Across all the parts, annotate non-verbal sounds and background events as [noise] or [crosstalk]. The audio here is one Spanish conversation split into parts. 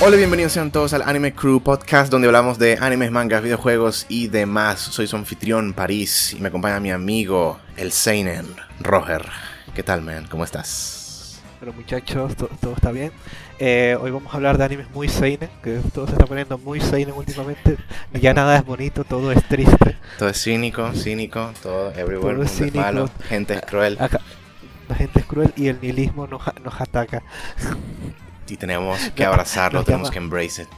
Hola, bienvenidos sean todos al Anime Crew Podcast, donde hablamos de animes, mangas, videojuegos y demás. Soy su anfitrión, París, y me acompaña mi amigo, el Seinen, Roger. ¿Qué tal, man? ¿Cómo estás? Bueno, muchachos, to- todo está bien. Eh, hoy vamos a hablar de animes muy seinen, que todo se está poniendo muy seinen últimamente. Ya nada es bonito, todo es triste. Todo es cínico, cínico, todo, everywhere, Todo es cínico. malo, gente es cruel, Acá, la gente es cruel y el nihilismo nos, nos ataca. Y tenemos que [laughs] abrazarlo, tenemos llama. que embrace it.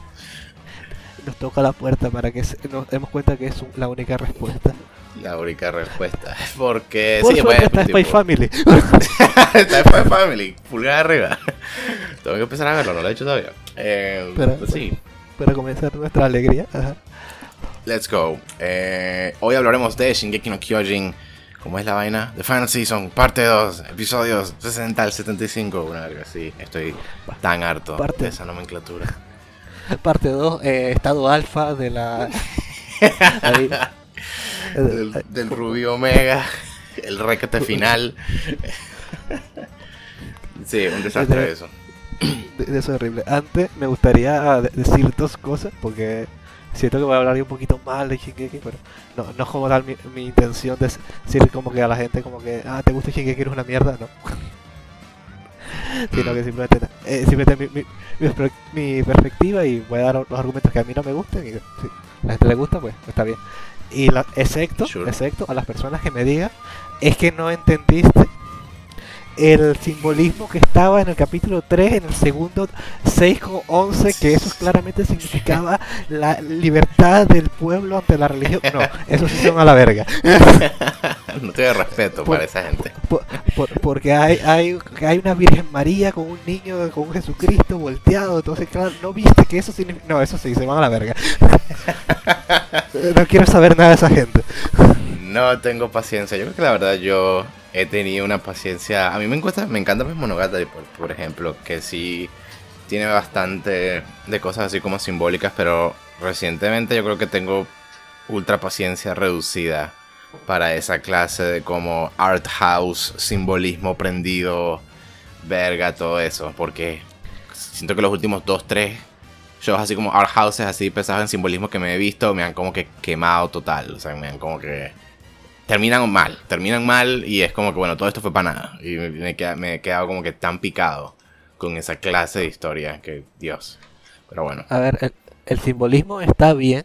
Nos toca la puerta para que se- nos demos cuenta que es un- la única respuesta. La única respuesta. [laughs] Porque, Por sí, bueno, está Spy Family. [laughs] está Spy Family, pulgar arriba. Tengo que empezar a verlo, no lo he hecho todavía. Eh, Pero- pues sí, para comenzar nuestra alegría. Ajá. let's go. Eh, hoy hablaremos de Shingeki no Kyojin. ¿Cómo es la vaina? The Final Season, parte 2, episodios 60 al 75. Una verga así. Estoy tan harto Parte- de esa nomenclatura. [laughs] Parte 2, estado alfa de la... [laughs] ahí, eh, Del, del Rubio Omega, [laughs] el requete final. Sí, un desastre eso. de, de eso es horrible. Antes me gustaría de- decir dos cosas, porque siento que voy a hablar un poquito mal de Shingeki, pero no, no es como tal mi, mi intención de decir como que a la gente como que, ah, te gusta Shingeki, eres una mierda, no. [laughs] Sino que simplemente, eh, simplemente mi, mi, mi per- mi perspectiva y voy a dar los argumentos que a mí no me gustan y si a la gente le gusta, pues está bien. Y la, excepto, Sure. excepto a las personas que me digan, es que no entendiste el simbolismo que estaba en el capítulo 3, en el segundo 6 con 11, que eso claramente significaba la libertad del pueblo ante la religión. No, eso sí son a la verga. [laughs] No tengo respeto Por- para esa gente. Por- por- porque hay, hay, hay una Virgen María con un niño, con un Jesucristo volteado. Entonces, claro, no viste que eso significa. No, eso sí, se van a la verga. [laughs] no quiero saber nada de esa gente. No tengo paciencia. Yo creo que la verdad yo he tenido una paciencia. A mí me encanta, me encanta pues, Monogatari, por, por ejemplo, que sí tiene bastante de cosas así como simbólicas, pero recientemente yo creo que tengo ultra paciencia reducida para esa clase de como art house, simbolismo prendido, verga, todo eso, porque siento que los últimos dos, tres shows así como art houses así pesados en simbolismo que me he visto me han como que quemado total, o sea, me han como que terminan mal, terminan mal y es como que bueno, todo esto fue para nada y me, queda- me he quedado como que tan picado con esa clase de historia que Dios. Pero bueno, A ver, el, el simbolismo está bien.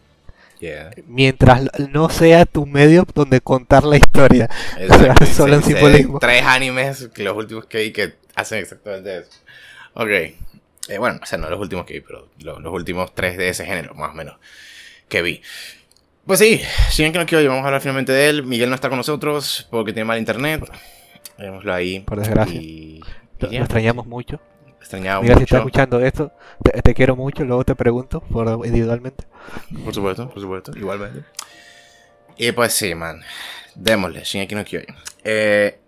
yeah. Mientras no sea tu medio donde contar la historia. Exacto, [laughs] Solo en sé de simbolismo. Tres animes, los últimos que vi que hacen exactamente eso. Ok. Eh, bueno, o sea, no los últimos que vi, pero lo- los últimos tres de ese género, más o menos, que vi. Pues sí, Shingeki no Kyojin, vamos a hablar finalmente de él. Miguel no está con nosotros porque tiene mal internet. Démoslo ahí. Por desgracia. Y, y Lo, lo extrañamos mucho. Mira, si estás escuchando esto, te, te quiero mucho. Luego te pregunto por individualmente. Por supuesto, por supuesto, igualmente. Y pues sí, man. Démosle, Shingeki no Kyojin. Eh,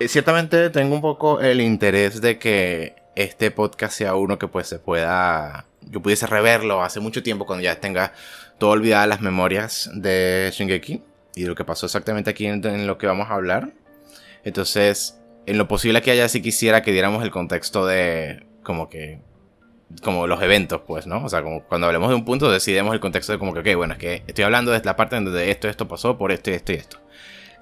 eh, ciertamente tengo un poco el interés de que este podcast sea uno que pues se pueda... Yo pudiese reverlo hace mucho tiempo cuando ya tenga todo olvidadas las memorias de Shingeki y lo que pasó exactamente aquí en, lo que vamos a hablar. Entonces, en lo posible que haya si quisiera que diéramos el contexto de como que como los eventos, pues, ¿no? O sea, como cuando hablemos de un punto, decidimos el contexto de como que, ok, bueno, es que estoy hablando de la parte donde esto, esto pasó por esto y esto y esto.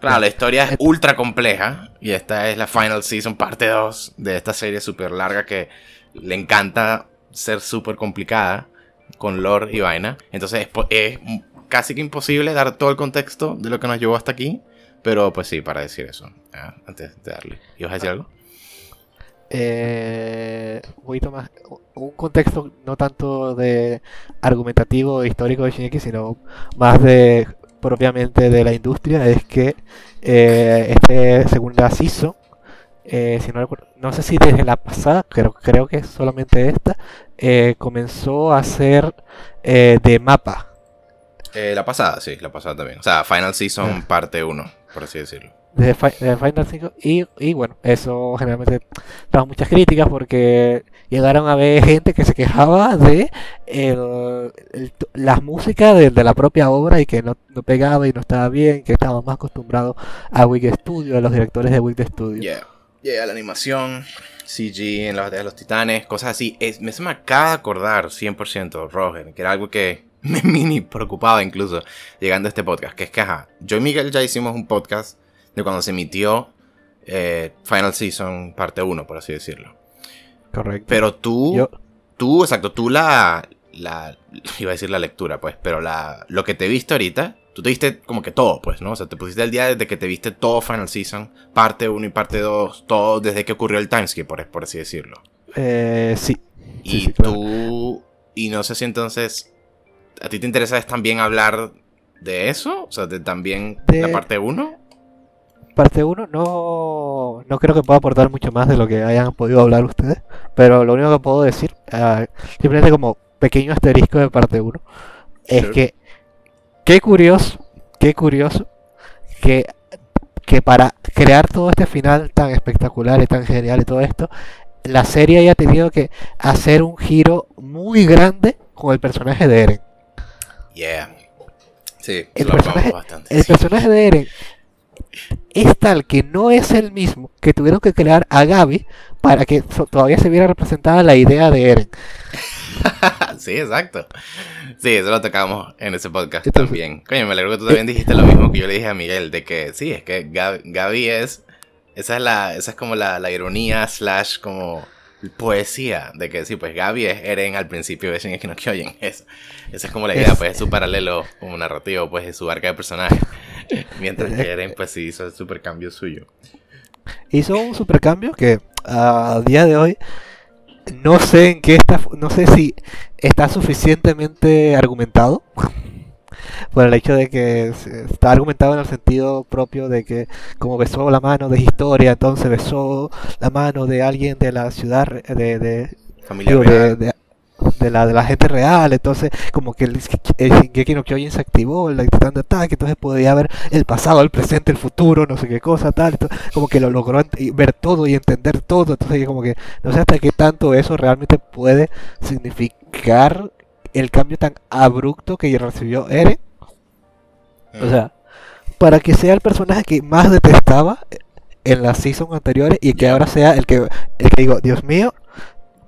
Claro, la historia es ultra compleja y esta es la final season, parte 2 de esta serie súper larga que le encanta ser súper complicada con lore y vaina. Entonces es, casi que imposible dar todo el contexto de lo que nos llevó hasta aquí, pero pues sí, para decir eso, ah, antes de darle. ¿Ibas a decir algo? Eh, un poquito más. Un contexto no tanto de argumentativo e histórico de Shingeki, sino más de propiamente de la industria. Es que eh, este segunda season, eh, si no, recuerdo- no sé si desde la pasada, creo, creo que es solamente esta, eh, comenzó a ser eh, de mapa. La pasada, sí, la pasada también. O sea, Final Season Ah. parte 1, por así decirlo. de, Fi- de Final 5 y, y bueno, eso generalmente trajo muchas críticas porque llegaron a ver gente que se quejaba de el- el la música de, de la propia obra y que no, no pegaba y no estaba bien, que estaba más acostumbrado a Wig Studio, a los directores de Wig Studio. Yeah. Yeah, la animación, CG en la batalla de los titanes, cosas así. Es, me se me acaba de acordar 100% Roger, que era algo que [laughs] me mini preocupaba incluso llegando a este podcast. Que es que, ajá, yo y Miguel ya hicimos un podcast de cuando se emitió eh, Final Season parte 1, por así decirlo. Correcto. Pero tú, tú, exacto, tú la, la, [laughs] iba a decir la lectura, pues, pero la, lo que te viste ahorita, tú te viste como que todo, pues, ¿no? O sea, te pusiste el día desde que te viste todo Final Season, parte 1 y parte 2, todo desde que ocurrió el timeskip, por, por así decirlo. Eh, sí. Y tú, y no sé si entonces, ¿a ti te interesa también hablar de eso? O sea, de también de... la parte 1? parte 1 no, no creo que pueda aportar mucho más de lo que hayan podido hablar ustedes, pero lo único que puedo decir, uh, simplemente como pequeño asterisco de parte 1, es que qué curioso, qué curioso que, que para crear todo este final tan espectacular y tan genial y todo esto, la serie haya tenido que hacer un giro muy grande con el personaje de Eren. Yeah. Sí, el, personaje, el personaje de Eren es tal que no es el mismo que tuvieron que crear a Gaby para que todavía se viera representada la idea de Eren. [laughs] sí, exacto. Sí, eso lo tocamos en ese podcast también. Coño, me alegro que tú también dijiste lo mismo que yo le dije a Miguel, de que sí, es que Gaby, es... Esa es, la, esa es como la, la ironía slash como poesía de que sí, pues Gaby es Eren al principio de Shingeki no [laughs] Kyojin. Eso. Esa es como la idea, pues es su paralelo como narrativo, pues es su arca de personaje. [laughs] Mientras que Eren pues sí hizo el supercambio suyo. Hizo un supercambio que a día de hoy no sé en qué está, no sé si está suficientemente argumentado [laughs] por el hecho de que está argumentado en el sentido propio de que como besó la mano de historia, entonces besó la mano de alguien de la ciudad de, de familia de, de, la de la gente real, entonces como que el, el Shingeki no Kyojin se activó, el titán de ataque, entonces podía ver el pasado, el presente, el futuro, no sé qué cosa, tal, como que lo logró ver todo y entender todo, entonces como que no sé hasta qué tanto eso realmente puede significar el cambio tan abrupto que recibió Eren. O sea, para que sea el personaje que más detestaba en las seasons anteriores y que ahora sea el que, el que digo, Dios mío,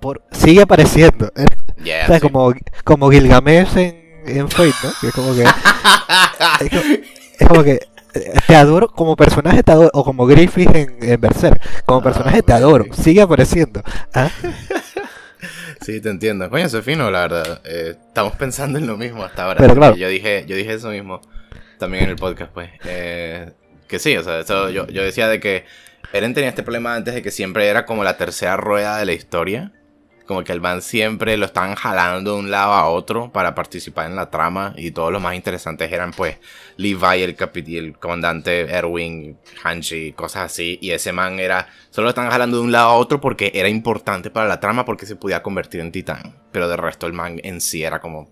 por, sigue apareciendo. [laughs] o sea, como, como Gilgamesh en, en Fate, ¿no? Que es como que. [laughs] es, como, que eh, te adoro como personaje te adoro, o como Griffith en, en Berserk como ah, personaje te adoro sigue apareciendo ¿Ah? [laughs] Sí, te entiendo. Coño, eso es fino, la verdad. Eh, estamos pensando en lo mismo hasta ahora. Pero claro. Yo dije, yo dije eso mismo también en el podcast, pues. Eh, que sí, o sea, eso, yo, yo decía de que Eren tenía este problema antes de que siempre era como la tercera rueda de la historia. Como que el van siempre lo estaban jalando de un lado a otro para participar en la trama. Y todos los más interesantes eran pues Levi, el, el comandante Erwin, Hanshi, cosas así. Y ese man era. Solo lo estaban jalando de un lado a otro porque era importante para la trama porque se podía convertir en titán. Pero de resto el man en sí era como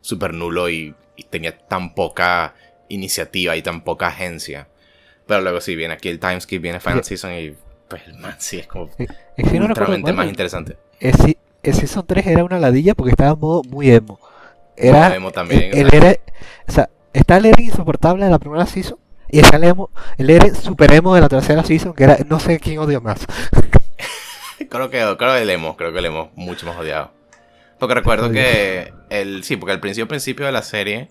súper nulo y, tenía tan poca iniciativa y tan poca agencia. Pero luego sí, viene aquí el timeskip, viene Final Season y pues el man sí es como realmente más interesante. El, el Season 3 era una ladilla porque estaba en modo muy emo. Era, emo también. El, era, o sea, está el Eren insoportable de la primera Season y está el, emo, el Eren super emo de la tercera Season que era, no sé quién odio más. [laughs] creo que, creo el emo, creo que el emo mucho más odiado. Porque recuerdo que el, sí, porque al principio, principio de la serie,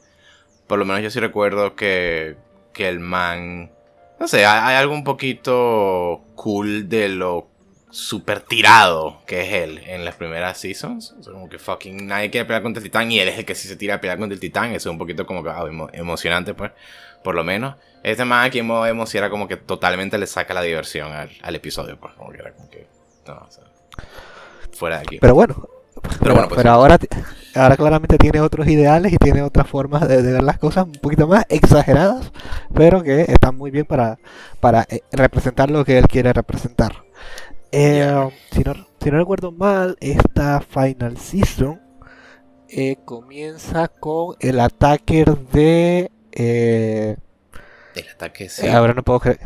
por lo menos yo sí recuerdo que, que el man, no sé, hay algo un poquito cool de lo super tirado que es él en las primeras seasons. como que fucking nadie quiere pelear contra el titán y él es el que sí se tira a pelear contra el titán. Eso es un poquito como que ah, emocionante, pues, por lo menos. Este más aquí en era como que totalmente le saca la diversión al, episodio, pues, como que era como que. No, o sea, fuera de aquí. Pero bueno. Pero, bueno, pues, ahora, ahora claramente tiene otros ideales y tiene otras formas de, ver las cosas un poquito más exageradas, pero que están muy bien para, para eh, representar lo que él quiere representar. Eh, si, no, si, no, recuerdo mal, esta Final Season eh, comienza con el ataque de... Eh, el ataque, sí. ahora no puedo creer.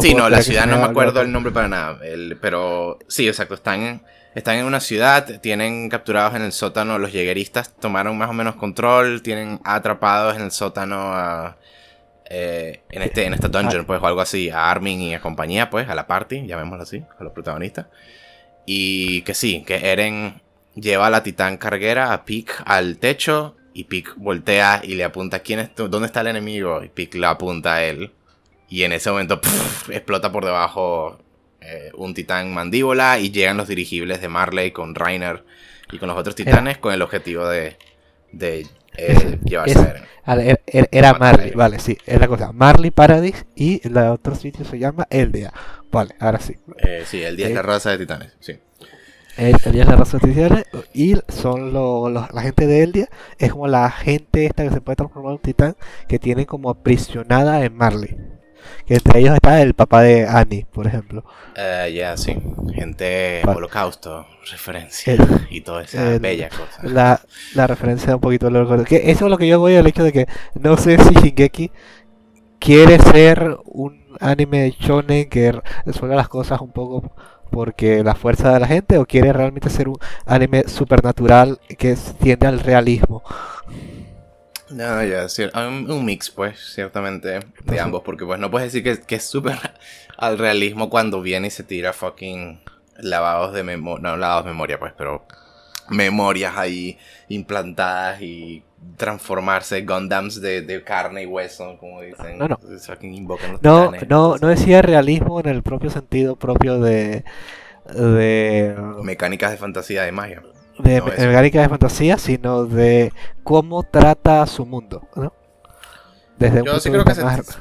sí, no, la ciudad no me acuerdo el nombre para nada. pero sí, exacto. Están en, están en una ciudad, tienen capturados en el sótano los llegueristas, tomaron más o menos control, tienen atrapados en el sótano a eh, en, este, en esta dungeon, pues, o algo así, a Armin y a compañía, pues, a la party, llamémoslo así, a los protagonistas. Y que sí, que Eren lleva a la titán carguera a Pick al techo y Pick voltea y le apunta quién es dónde está el enemigo y Pick le apunta a él. Y en ese momento explota por debajo eh, un titán mandíbula y llegan los dirigibles de Marley con Rainer y con los otros titanes con el objetivo de, de eh, a Eren. Era, Marley, vale, sí, es la cosa. Marley Paradise y el otro sitio se llama Eldea. Vale, ahora sí. Eh, sí, el día es la raza de titanes, sí. El, día es la raza de titanes y son la gente de Eldia, es como la gente esta que se puede transformar en un titán que tiene como aprisionada en Marley. Que entre ellos está el papá de Annie, por ejemplo. Uh, ya, sí. Gente holocausto, referencia [laughs] y toda esa bella cosa. La, la referencia un poquito lo que Eso es lo que yo voy al hecho de que no sé si Shingeki quiere ser un anime shonen que resuelva las cosas un poco porque la fuerza de la gente o quiere realmente ser un anime supernatural que tiende al realismo. No, ya, un, un, mix, pues, ciertamente, de ambos, porque pues no puedes decir que, que es súper [laughs] al realismo cuando viene y se tira fucking lavados de memoria, no lavados de memoria, pues, pero memorias ahí implantadas y transformarse Gundams de, de carne y hueso, como dicen. No, no. No, no, no decía realismo en el propio sentido propio de... de Mecánicas de fantasía de magia. De mecánicas de fantasía, sino de cómo trata su mundo, ¿no? Desde yo, sí creo que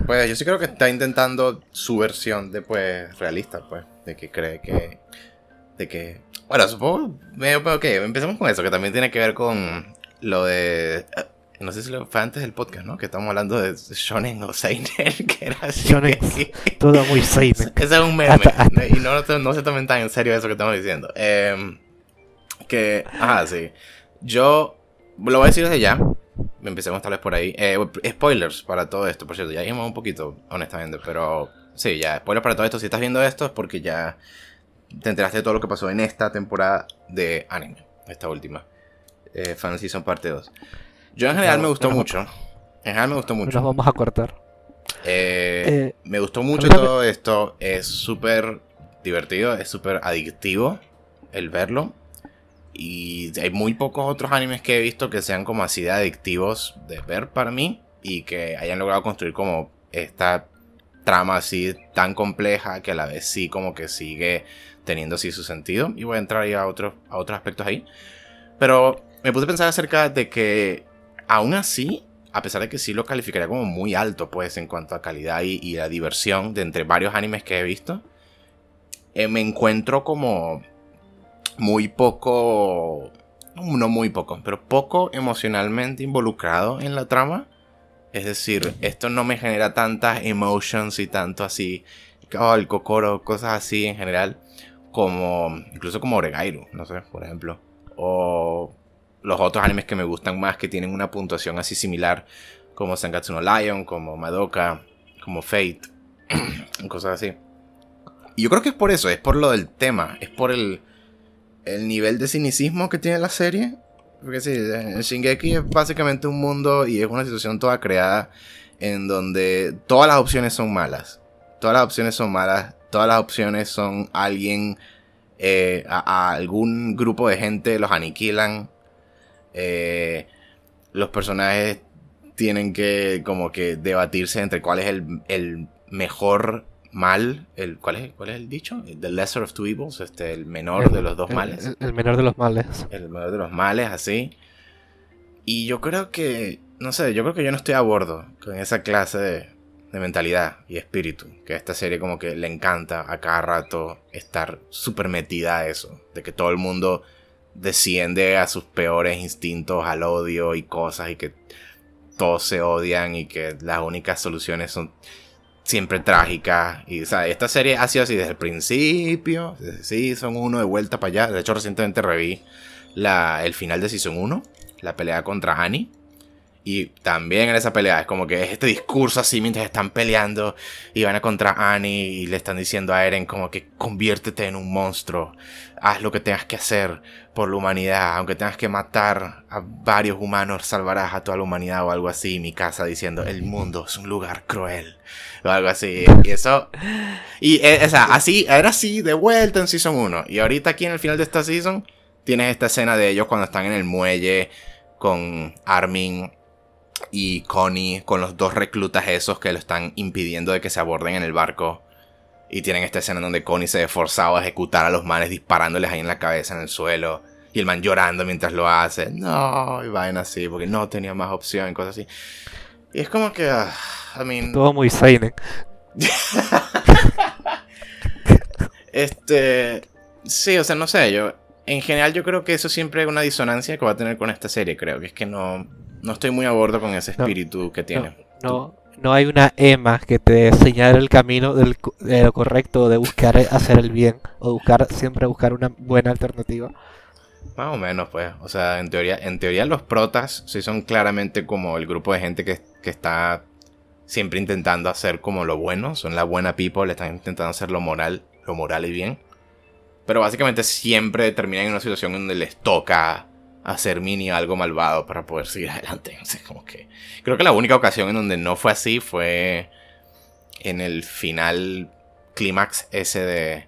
pues, yo sí creo que está intentando su versión de pues realista, pues, de que cree que de que bueno, supongo, ok, empecemos con eso, que también tiene que ver con lo de... Eh, no sé si lo fue antes del podcast, ¿no? Que estamos hablando de Shonen o Seinen, [laughs] que era así. Shonen, todo muy Seinen. [laughs] Ese es un meme. Y no, no, se tomen tan en serio eso que estamos diciendo. Eh, que, ah, sí. Yo lo voy a decir desde ya. Empecemos tal vez por ahí. Eh, spoilers para todo esto, por cierto. Ya dijimos un poquito, honestamente. Pero sí, ya. Spoilers para todo esto. Si estás viendo esto es porque ya te enteraste de todo lo que pasó en esta temporada de anime, esta última. Eh, Fan Season parte 2. Yo en general me gustó mucho. En general me gustó mucho. Nos vamos a cortar. Eh, eh, me gustó mucho todo esto. Es súper divertido, es súper adictivo el verlo. Y hay muy pocos otros animes que he visto que sean como así de adictivos de ver para mí. Y que hayan logrado construir como esta trama así tan compleja que a la vez sí como que sigue teniendo así su sentido. Y voy a entrar ahí a, otros a otros aspectos ahí. Pero me puse a pensar acerca de que aún así, a pesar de que sí lo calificaría como muy alto, pues en cuanto a calidad y, la diversión de entre varios animes que he visto, eh, me encuentro como muy poco, no muy poco, pero poco emocionalmente involucrado en la trama. Es decir, esto no me genera tantas emotions y tanto así, oh, el cocoro, cosas así en general como incluso como Oregairu, no sé, por ejemplo, o los otros animes que me gustan más que tienen una puntuación así similar como Sangatsu no Lion, como Madoka, como Fate, [clears throat] cosas así. Y yo creo que es por eso, es por lo del tema, es por el, el nivel de cinicismo que tiene la serie. Porque sí, Shingeki es básicamente un mundo y es una situación toda creada en donde todas las opciones son malas. Todas las opciones son malas todas las opciones son alguien, eh, a, algún grupo de gente los aniquilan. Eh, los personajes tienen que como que debatirse entre cuál es el, mejor mal, el, ¿cuál, es, ¿cuál es el dicho? The lesser of two evils, este, el menor de los dos males. el, menor de los males. El menor de los males, así. Y yo creo que, no sé, yo creo que yo no estoy a bordo con esa clase de, de mentalidad y espíritu, que a esta serie como que le encanta a cada rato estar súper metida a eso, de que todo el mundo desciende a sus peores instintos, al odio y cosas, y que todos se odian y que las únicas soluciones son siempre trágicas. Y esta serie ha sido así desde el principio, desde Season 1 de vuelta para allá. De hecho, recientemente reví la, el final de Season 1, la pelea contra Annie. Y también en esa pelea es como que es este discurso así mientras están peleando y van a contra Annie y le están diciendo a Eren como que conviértete en un monstruo, haz lo que tengas que hacer por la humanidad, aunque tengas que matar a varios humanos, salvarás a toda la humanidad o algo así. Mi casa diciendo el mundo es un lugar cruel o algo así. Y eso, y eh, o sea, así, era así de vuelta en Season 1. Y ahorita aquí en el final de esta Season tienes esta escena de ellos cuando están en el muelle con Armin y Connie con los dos reclutas esos que lo están impidiendo de que se aborden en el barco. Y tienen esta escena donde Connie se ve forzado a ejecutar a los manes disparándoles ahí en la cabeza en el suelo. Y el man llorando mientras lo hace. No, y vaina así, porque no tenía más opción, cosas así. Y es como que, ah, I mean... Todo muy seinen. [laughs] este... Sí, o sea, no sé, yo... En general yo creo que eso siempre es una disonancia que va a tener con esta serie, creo. Que es que no no estoy muy a bordo con ese espíritu que tiene. No, no, hay una Emma que te señale el camino de lo correcto de buscar hacer el bien o buscar siempre buscar una buena alternativa. Más o menos, pues. O sea, en teoría, en teoría los protas sí son claramente como el grupo de gente que, que está siempre intentando hacer como lo bueno. Son la buena people, están intentando hacer lo moral, lo moral y bien. Pero básicamente siempre terminan en una situación donde les toca hacer mini algo malvado para poder seguir [laughs] adelante. como que. Creo que la única ocasión en donde no fue así fue en el final clímax ese de,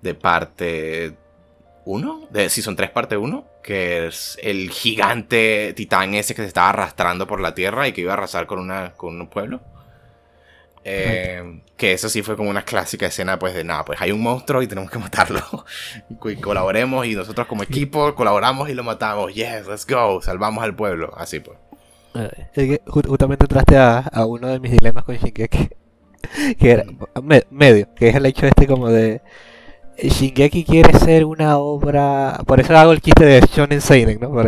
de parte 1, de Season 3 parte 1, que es el gigante titán ese que se estaba arrastrando por la tierra y que iba a arrasar con, una, con un pueblo. Eh, que eso sí fue como una clásica escena, pues de nada, pues hay un monstruo y tenemos que matarlo. [laughs] y colaboremos y nosotros como equipo colaboramos y lo matamos. Yes, let's go, salvamos al pueblo. Así pues. Eh, justamente entraste a, uno de mis dilemas con Shingeki, [laughs] que era medio, que es el hecho este como de Shingeki quiere ser una obra, por eso hago el quiste de Shonen Seinen, ¿no?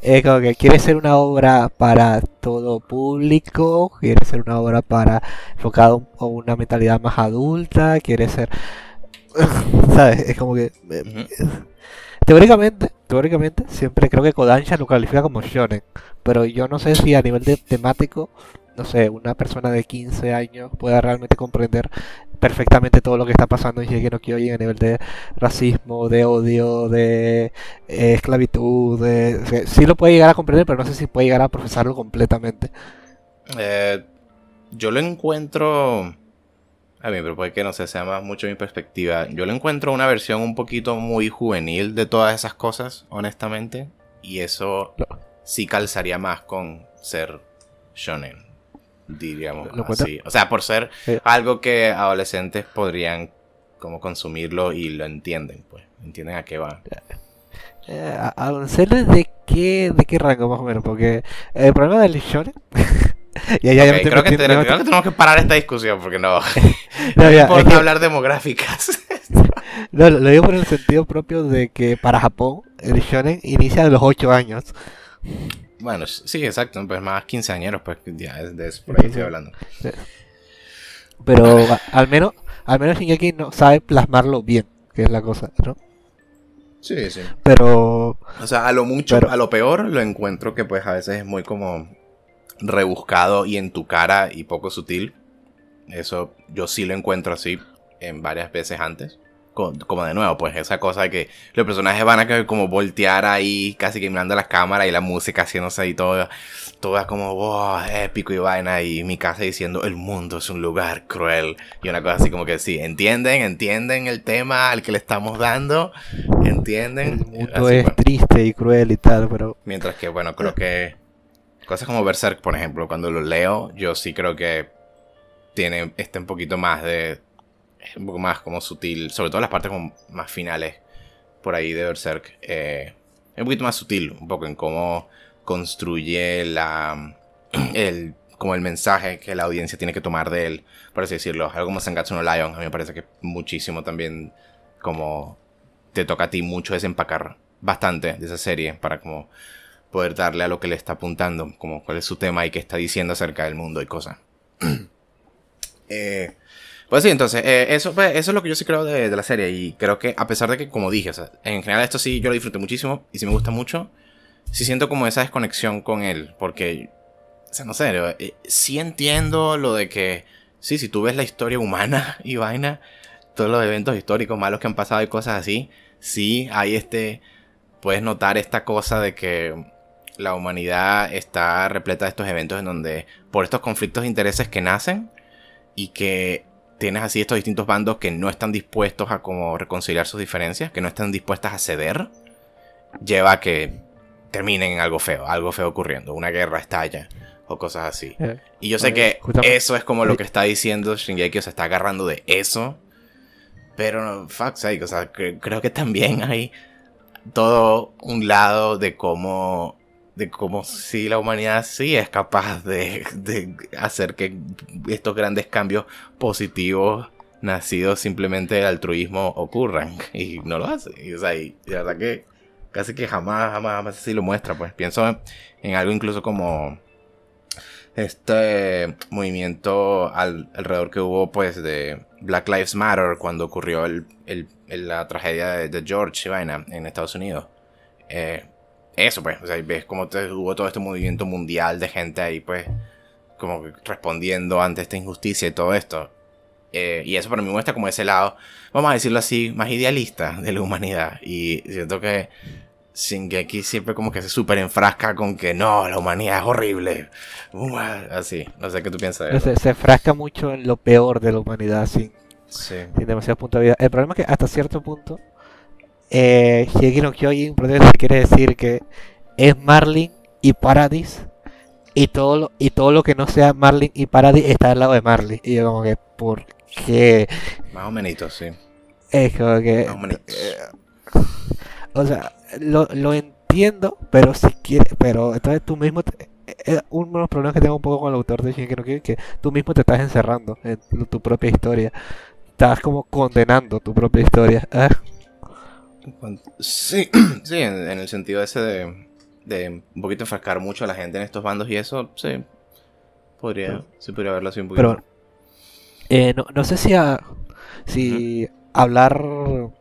es como que quiere ser una obra para todo público, quiere ser una obra para enfocado a una mentalidad más adulta, quiere ser, [laughs] ¿sabes? Es como que eh, teóricamente, teóricamente siempre creo que Kodansha lo califica como shonen, pero yo no sé si a nivel de temático no sé, una persona de 15 años pueda realmente comprender perfectamente todo lo que está pasando en Shingeki no Kyojin a nivel de racismo, de odio, de eh, esclavitud, de, sí lo puede llegar a comprender, pero no sé si puede llegar a procesarlo completamente. Eh, yo lo encuentro, a mí, pero puede que no sé, sea más mucho mi perspectiva. Yo lo encuentro una versión un poquito muy juvenil de todas esas cosas, honestamente, y eso sí calzaría más con ser shonen diríamos así. O sea, por ser algo que adolescentes podrían como consumirlo y lo entienden, pues. Entienden a qué va. Eh, ¿Adolescentes de qué, de qué rango más o menos? Porque el problema del shonen... [laughs] ya, ya, creo, que tenemos que parar esta discusión porque no, [laughs] [laughs] no, importa hablar demográficas. no, lo digo por el sentido propio de que para Japón el shonen inicia a los 8 años. Bueno, sí, exacto, pues más quinceañeros, pues ya de eso por ahí estoy hablando. Pero al menos, al menos Shingeki no sabe plasmarlo bien, que es la cosa, ¿no? Sí, sí. Pero. O sea, a lo mucho, a lo peor lo encuentro que pues a veces es muy como rebuscado y en tu cara y poco sutil. Eso yo sí lo encuentro así en varias veces antes como de nuevo, pues esa cosa de que los personajes van a como voltear ahí, casi que mirando las cámaras y la música haciéndose ahí todo, todo como wow, épico y vaina, y mi casa diciendo el mundo es un lugar cruel, y una cosa así como que sí, entienden, entienden el tema al que le estamos dando, entienden. El mundo es triste y cruel y tal, pero. Mientras que, bueno, creo que cosas como Berserk, por ejemplo, cuando lo leo, yo sí creo que tiene este un poquito más de un poco más como sutil, sobre todo las partes como más finales por ahí de Berserk. Eh, es un poquito más sutil, un poco en cómo construye la, [clears throat] el, como el mensaje que la audiencia tiene que tomar de él, por así decirlo. Algo como Sangatsu no Lion, a mí me parece que muchísimo también como te toca a ti mucho desempacar bastante de esa serie para como poder darle a lo que le está apuntando, como cuál es su tema y qué está diciendo acerca del mundo y cosas. [clears throat] eh, pues sí, entonces, eh, eso, pues, eso es lo que yo sí creo de, la serie. Y creo que, a pesar de que, como dije, en general esto sí yo lo disfruté muchísimo y sí me gusta mucho, sí siento como esa desconexión con él. Porque O sea, no sé, eh, sí entiendo lo de que, sí, si tú ves la historia humana [laughs] y vaina, todos los eventos históricos malos que han pasado y cosas así, sí hay este, puedes notar esta cosa de que la humanidad está repleta de estos eventos en donde, por estos conflictos de intereses que nacen y que tienes así estos distintos bandos que no están dispuestos a como reconciliar sus diferencias, que no están dispuestas a ceder, lleva a que terminen en algo feo, algo feo ocurriendo, una guerra estalla o cosas así. Eh, y yo sé que eso es como lo que está diciendo Shingeki, o se está agarrando de eso. Pero, fuck sake, o sea, creo que también hay todo un lado de cómo de cómo si la humanidad sí es capaz de, de, hacer que estos grandes cambios positivos nacidos simplemente del altruismo ocurran. Y no lo hace. Y, o sea, y, la verdad que casi que jamás jamás jamás así lo muestra pues. Pienso en algo incluso como este movimiento alrededor que hubo pues de Black Lives Matter cuando ocurrió el, la tragedia de, George vaina en Estados Unidos. Eh, eso pues, o sea, ves como hubo todo este movimiento mundial de gente ahí pues como respondiendo ante esta injusticia y todo esto. Eh, y eso para mí muestra como ese lado, vamos a decirlo así, más idealista de la humanidad. Y siento que aquí siempre como que se súper enfrasca con que no, la humanidad es horrible. así, no sé qué tú piensas de eso. Se, enfrasca mucho en lo peor de la humanidad, sin, sí. sin demasiado punto de vida. El problema es que hasta cierto punto, eh, Shigeki no Kyojin quiere decir que es Marlin y Paradis. Y todo, lo, y todo lo que no sea Marlin y Paradis está al lado de Marlin. Y yo como que, ¿por qué? Más o menos, sí. Es como que... Más o menos. Eh, o sea, lo, lo entiendo, pero si quieres, pero entonces tú mismo, eh, uno de los problemas que tengo un poco con el autor de Shingeki no que tú mismo te estás encerrando en tu propia historia. Estás como condenando tu propia historia. Ah. Sí, [clears throat] sí, en, el sentido ese de, de un poquito enfrascar mucho a la gente en estos bandos y eso, sí. Podría, sí podría verlo así un poquito. Pero, eh, no, no sé si, si hablar, o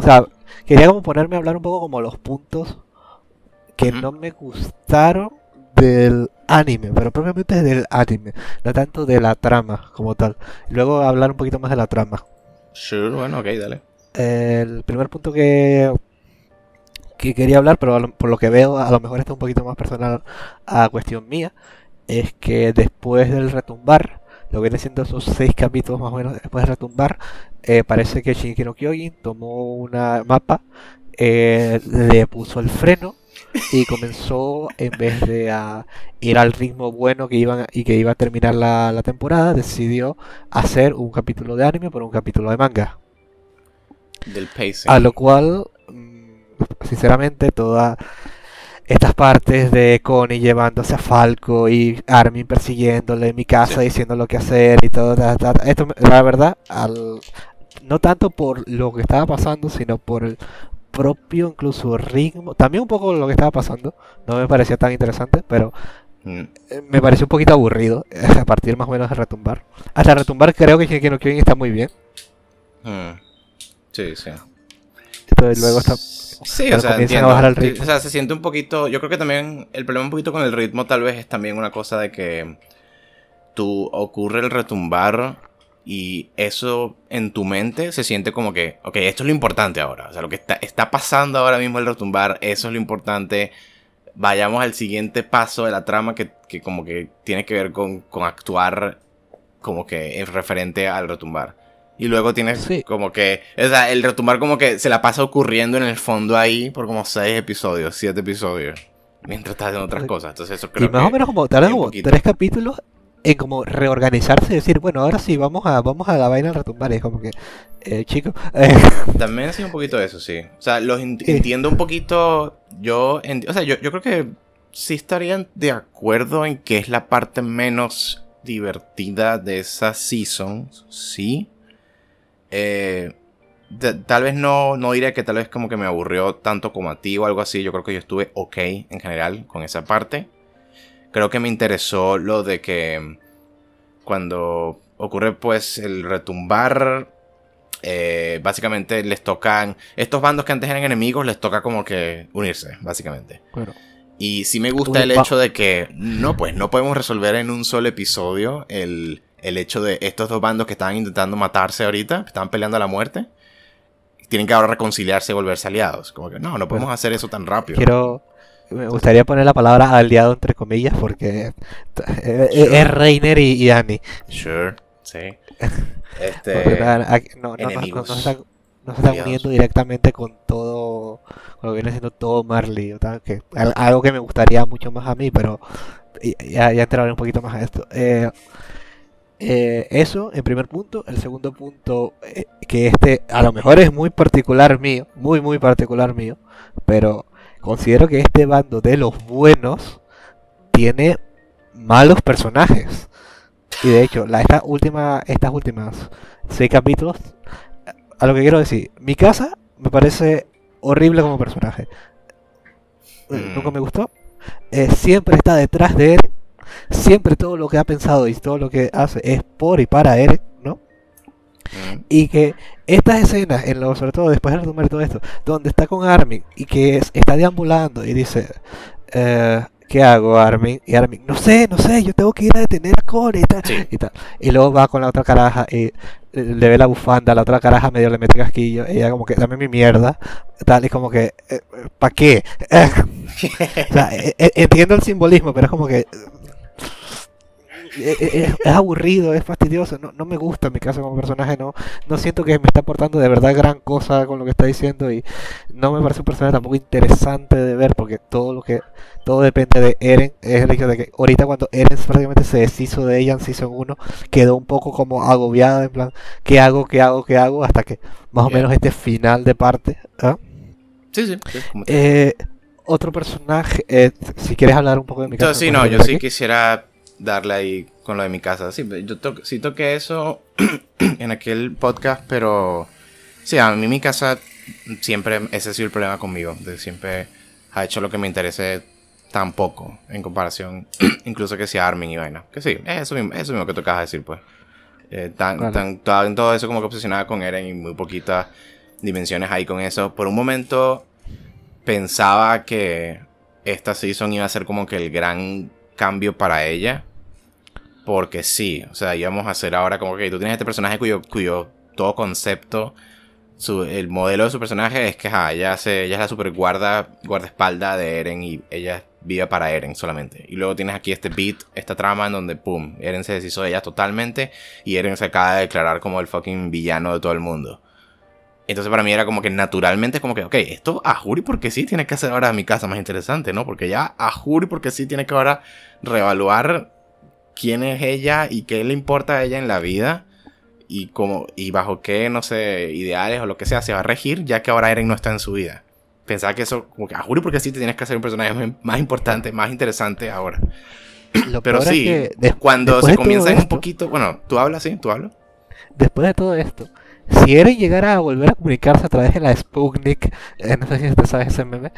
sea, quería como ponerme a hablar un poco como los puntos que no me gustaron del anime, pero propiamente del anime, no tanto de la trama como tal. Luego hablar un poquito más de la trama. Sure, bueno, ok, dale. El primer punto que, que quería hablar, pero por lo que veo, a lo mejor está un poquito más personal a cuestión mía, es que después del retumbar, lo viene siendo esos seis capítulos más o menos después de retumbar, eh, parece que Shingeki no Kyojin tomó una mapa, eh, le puso el freno y comenzó en vez de ir al ritmo bueno que iban y que iba a terminar la, temporada, decidió hacer un capítulo de anime por un capítulo de manga. Del pacing. A lo cual, mm, sinceramente, toda estas partes de Connie llevándose a Falco y Armin persiguiéndole en mi casa diciendo lo que hacer y todo. Esto, la verdad, al, no tanto por lo que estaba pasando, sino por el propio incluso ritmo. También un poco lo que estaba pasando. No me parecía tan interesante, pero mm. eh, me pareció un poquito aburrido a partir más o menos de retumbar. Hasta retumbar creo que Shingeki no está muy bien. Mm. Sí, sí. Entonces luego está Sí, o sea, entiendo. O sea, se siente un poquito. Yo creo que también el problema un poquito con el ritmo, tal vez, es también una cosa de que tú ocurre el retumbar y eso en tu mente se siente como que, ok, esto es lo importante ahora. O sea, lo que está, está pasando ahora mismo el retumbar, eso es lo importante. Vayamos al siguiente paso de la trama que, que como que tiene que ver con, con actuar como que en referente al retumbar. Y luego tienes como que, o sea, el retumbar como que se la pasa ocurriendo en el fondo ahí por como seis episodios, siete episodios, mientras estás haciendo otras cosas. Entonces eso creo y más o menos como tarda como tres capítulos en como reorganizarse y decir, bueno, ahora sí, vamos a, vamos a la vaina al retumbar. Es como que, eh, chicos. También ha sido un poquito eso, sí. O sea, los entiendo un poquito. Yo, o sea, yo, yo creo que sí estarían de acuerdo en que es la parte menos divertida de esa season, sí. Eh, tal vez no, no diré que tal vez como que me aburrió tanto como a ti o algo así. Yo creo que yo estuve ok en general con esa parte. Creo que me interesó lo de que cuando ocurre pues el retumbar, eh, básicamente les tocan, estos bandos que antes eran enemigos les toca como que unirse, básicamente. Y sí me gusta el hecho de que no, pues no podemos resolver en un solo episodio el, hecho de estos dos bandos que están intentando matarse ahorita, que están peleando a la muerte. Tienen que ahora reconciliarse y volverse aliados. Como que no, no podemos hacer eso tan rápido. Quiero, me gustaría poner la palabra aliado entre comillas porque es Reiner y, y, Annie. Sure, sí. [laughs] Este, no, no, no, se están uniendo directamente con todo, con lo que viene siendo todo Marley, que, algo que me gustaría mucho más a mí, pero ya, ya entraré un poquito más a esto. Eh, eh, eso en primer punto. El segundo punto, eh, que este a lo mejor es muy particular mío, muy, muy particular mío, pero considero que este bando de los buenos tiene malos personajes. Y de hecho, la, esta última, estas últimas seis capítulos, a lo que quiero decir, mi casa me parece horrible como personaje. Mm. Nunca me gustó. Eh, siempre está detrás de él. Siempre todo lo que ha pensado y todo lo que hace es por y para él, ¿no? Y que estas escenas, en lo, sobre todo después de retomar todo esto, donde está con Armin y que está deambulando y dice, eh, ¿qué hago, Armin? Y Armin, no sé, no sé, yo tengo que ir a detener a Core y tal. Y, tal. y luego va con la otra caraja y le ve la bufanda, la otra caraja medio le mete casquillo, y ella como que, dame mi mierda, tal, y como que, eh, ¿para qué? [laughs] o sea, e, e, entiendo el simbolismo, pero es como que es, aburrido, es fastidioso, no, no, me gusta en mi caso como personaje, no, no siento que me está aportando de verdad gran cosa con lo que está diciendo y no me parece un personaje tampoco interesante de ver porque todo lo que todo depende de Eren, es el hecho de que ahorita cuando Eren prácticamente se deshizo de ella en Season 1, quedó un poco como agobiada, en plan, ¿qué hago, qué hago, qué hago? Hasta que más o menos este final de parte. ¿ah? Sí, sí. Eh, otro personaje, eh, si quieres hablar un poco de mi caso. Sí, no, yo sí quisiera darle ahí con lo de mi casa. Sí, yo to sí toqué eso [clears throat] en aquel podcast, pero sí, a mí mi casa siempre, ese ha sido el problema conmigo, de siempre ha hecho lo que me interese tan poco en comparación, [clears throat] incluso que sea Armin y vaina. Que sí, eso mismo, eso mismo que de decir, pues. Eh, tan, tan, todo eso como que obsesionada con Eren y muy poquitas dimensiones ahí con eso. Por un momento pensaba que esta season iba a ser como que el gran cambio para ella porque sí, o sea, íbamos a hacer ahora como que tú tienes este personaje cuyo, cuyo todo concepto, su, el modelo de su personaje es que ella, se, ella es la super guarda, guardaespalda de Eren y ella vive para Eren solamente. Y luego tienes aquí este beat, esta trama en donde, pum, Eren se deshizo de ella totalmente y Eren se acaba de declarar como el fucking villano de todo el mundo. Entonces para mí era como que naturalmente como que, ok, esto a Juri porque sí tiene que hacer ahora mi casa más interesante, ¿no? Porque ya a Juri porque sí tiene que ahora reevaluar quién es ella y qué le importa a ella en la vida y cómo y bajo qué, no sé, ideales o lo que sea se va a regir, ya que ahora Eren no está en su vida. Pensaba que eso, como que, a ah, juro porque sí te tienes que hacer un personaje [laughs] más importante, más interesante ahora. Pero sí, cuando se comienza un poquito, bueno, tú hablas, sí, tú hablas. Después de todo esto, si Eren llegara a volver a comunicarse a través de la Sputnik, eh, no sé si te sabes ese meme,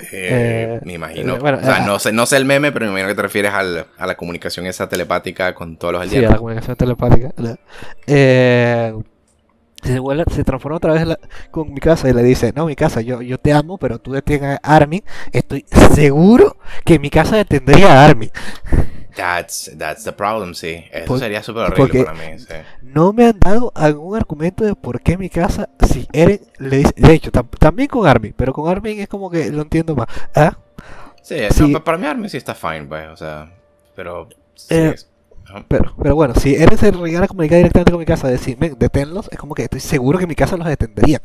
eh, eh, me imagino. Eh, o sea, no, sé, no sé el meme, pero me imagino que te refieres al, a la comunicación esa telepática con todos los aldeanos. Sí, a la comunicación telepática. se, vuelve, se transforma otra vez con mi casa y le dice, no, mi casa, yo, yo te amo, pero tú detienes a Armin. Estoy seguro que mi casa detendría a Armin. That's, that's the problem, sí. Eso sería súper horrible para mí. No me han dado algún argumento de por qué mi casa, si Eren le dice. De hecho, también con Armin, pero con Armin es como que lo entiendo más. ¿Ah? Sí, para mí Armin sí está fine, pues, o sea. Pero. Eh, pero, pero bueno, si Eren se llegara a comunicar directamente con mi casa, decirme, deténlos, es como que estoy seguro que mi casa los detendría.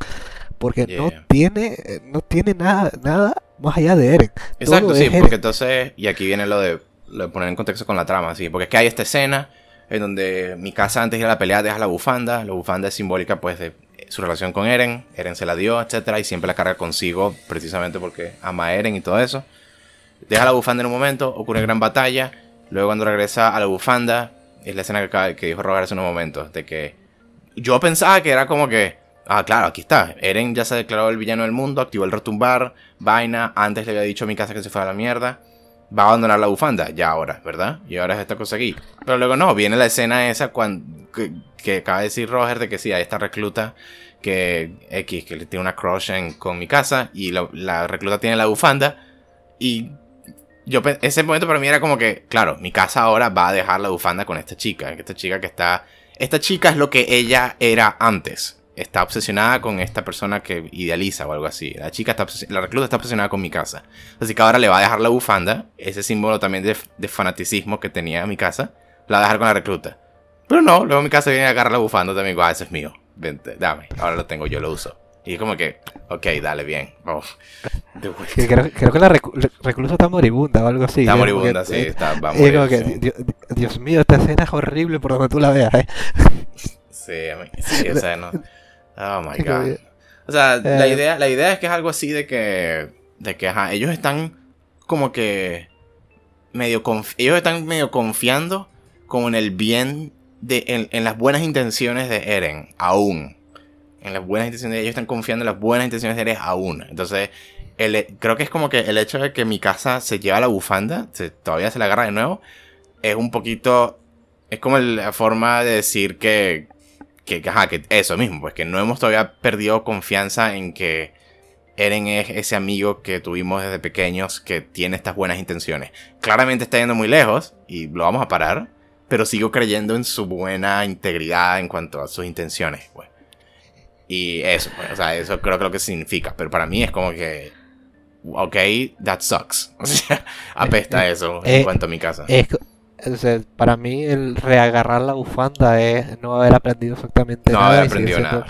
Porque no tiene no tiene nada, nada más allá de Eren. Exacto, sí, porque entonces, y aquí viene lo de lo poner en contexto con la trama, sí, porque es que hay esta escena en donde mi casa antes de ir a la pelea deja la bufanda, la bufanda es simbólica pues de su relación con Eren, Eren se la dio, etcétera, y siempre la carga consigo precisamente porque ama a Eren y todo eso. Deja la bufanda en un momento, ocurre gran batalla, luego cuando regresa a la bufanda, es la escena que, que dijo Robert hace unos momentos, de que yo pensaba que era como que, ah, claro, aquí está, Eren ya se declaró el villano del mundo, activó el retumbar, vaina, antes le había dicho a mi casa que se fuera a la mierda, va a abandonar la bufanda, ya ahora, ¿verdad? Y ahora es esta cosa aquí. Pero luego no, viene la escena esa cuando, que, acaba de decir Roger de que sí, hay esta recluta que X, que tiene una crush con mi casa y la, recluta tiene la bufanda y yo ese momento para mí era como que, claro, mi casa ahora va a dejar la bufanda con esta chica. Esta chica que está. Esta chica es lo que ella era antes. Está obsesionada con esta persona que idealiza o algo así. La chica está la recluta está obsesionada con mi casa. Así que ahora le va a dejar la bufanda, ese símbolo también de, de fanaticismo que tenía en mi casa, la va a dejar con la recluta. Pero no, luego mi casa viene a agarrar la bufanda también. Ah, ese es mío. Vente, dame. Ahora lo tengo, yo lo uso. Y es como que, ok, dale, bien. Oh, creo, creo, que la reclusa está moribunda o algo así. Está moribunda, sí, está, va Dios, mío, esta escena es horrible por donde tú la veas, ¿eh? Sí, a mí, sí, o sea, no. Oh my god. O sea, la, eh. idea, la idea es que es algo así de que, de que, ajá, ellos están como que medio, ellos están medio confiando como en el bien, de, en, en las buenas intenciones de Eren, aún en las buenas intenciones de ellos, están confiando en las buenas intenciones de Eres aún. Entonces, creo que es como que el hecho de que mi casa se lleva la bufanda, se, todavía se la agarra de nuevo, es un poquito. Es como la forma de decir que. Que, ajá, que eso mismo, pues que no hemos todavía perdido confianza en que Eren es ese amigo que tuvimos desde pequeños que tiene estas buenas intenciones. Claramente está yendo muy lejos y lo vamos a parar, pero sigo creyendo en su buena integridad en cuanto a sus intenciones. Pues. Y eso, pues, o sea, eso creo que lo que significa. Pero para mí es como que, ok, that sucks. [laughs] O sea, apesta eso en cuanto a mi casa. Es, para mí el reagarrar la bufanda es no haber aprendido exactamente no haber aprendido nada.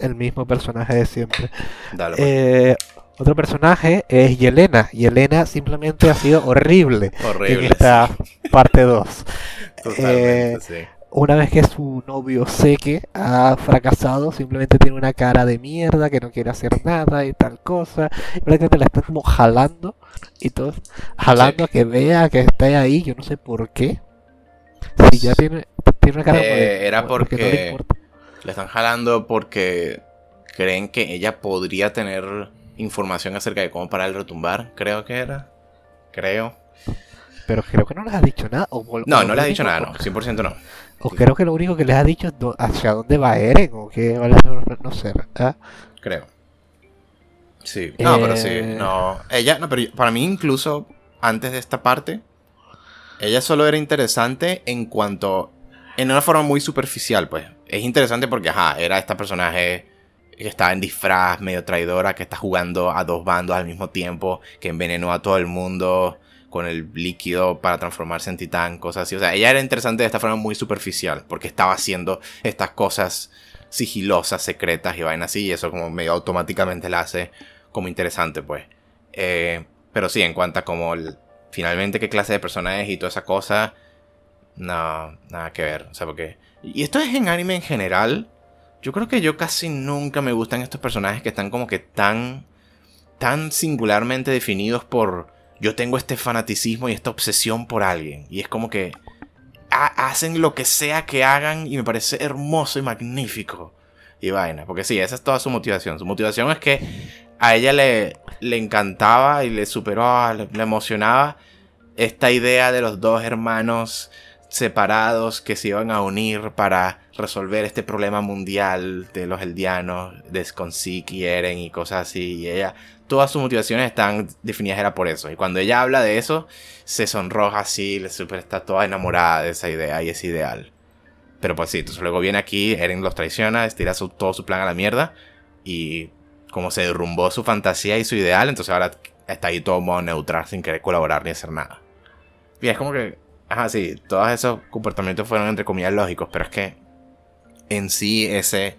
El, mismo personaje de siempre. Dale, pues. eh, otro personaje es Yelena. Yelena simplemente ha sido horrible, horrible en esta parte 2. [laughs] Totalmente, eh, sí una vez que su novio sé que ha fracasado, simplemente tiene una cara de mierda, que no quiere hacer nada y tal cosa. Y prácticamente la está como jalando y todo, jalando a que vea que esté ahí, yo no sé por qué. Si ya tiene, tiene una cara eh, Era porque, le, le están jalando porque creen que ella podría tener información acerca de cómo parar el retumbar, creo que era. Creo. Pero creo que no les ha dicho nada. no, no les ha dicho nada, no, 100% no. O creo que lo único que les ha dicho es hacia dónde va Eren, o que no sé, ¿verdad? Creo. Sí, no, pero sí, eh. no. Ella, no, pero para mí incluso antes de esta parte, ella solo era interesante en cuanto, en una forma muy superficial, pues. Es interesante porque, ajá, era esta personaje que está en disfraz, medio traidora, que está jugando a dos bandos al mismo tiempo, que envenenó a todo el mundo, con el líquido para transformarse en titán, cosas así. O sea, ella era interesante de esta forma muy superficial, porque estaba haciendo estas cosas sigilosas, secretas y vainas así, y eso como medio automáticamente la hace como interesante, pues. Eh, pero sí, en cuanto a como finalmente qué clase de persona es y toda esa cosa, no, nada que ver. O sea, porque... Y esto es en anime en general. Yo creo que yo casi nunca me gustan estos personajes que están como que tan, tan singularmente definidos por yo tengo este fanaticismo y esta obsesión por alguien. Y es como que hacen lo que sea que hagan y me parece hermoso y magnífico. Y vaina, porque sí, esa es toda su motivación. Su motivación es que a ella le, le encantaba y le superó, le, emocionaba esta idea de los dos hermanos separados que se iban a unir para resolver este problema mundial de los eldianos, de Skonsik y Eren y cosas así. Y ella todas sus motivaciones están definidas era por eso. Y cuando ella habla de eso, se sonroja así, le super está toda enamorada de esa idea y ese ideal. Pero pues sí, entonces luego viene aquí, Eren los traiciona, estira todo su plan a la mierda. Y como se derrumbó su fantasía y su ideal, entonces ahora está ahí todo modo neutral sin querer colaborar ni hacer nada. Y es como que, ajá, sí, todos esos comportamientos fueron entre comillas lógicos, pero es que en sí ese,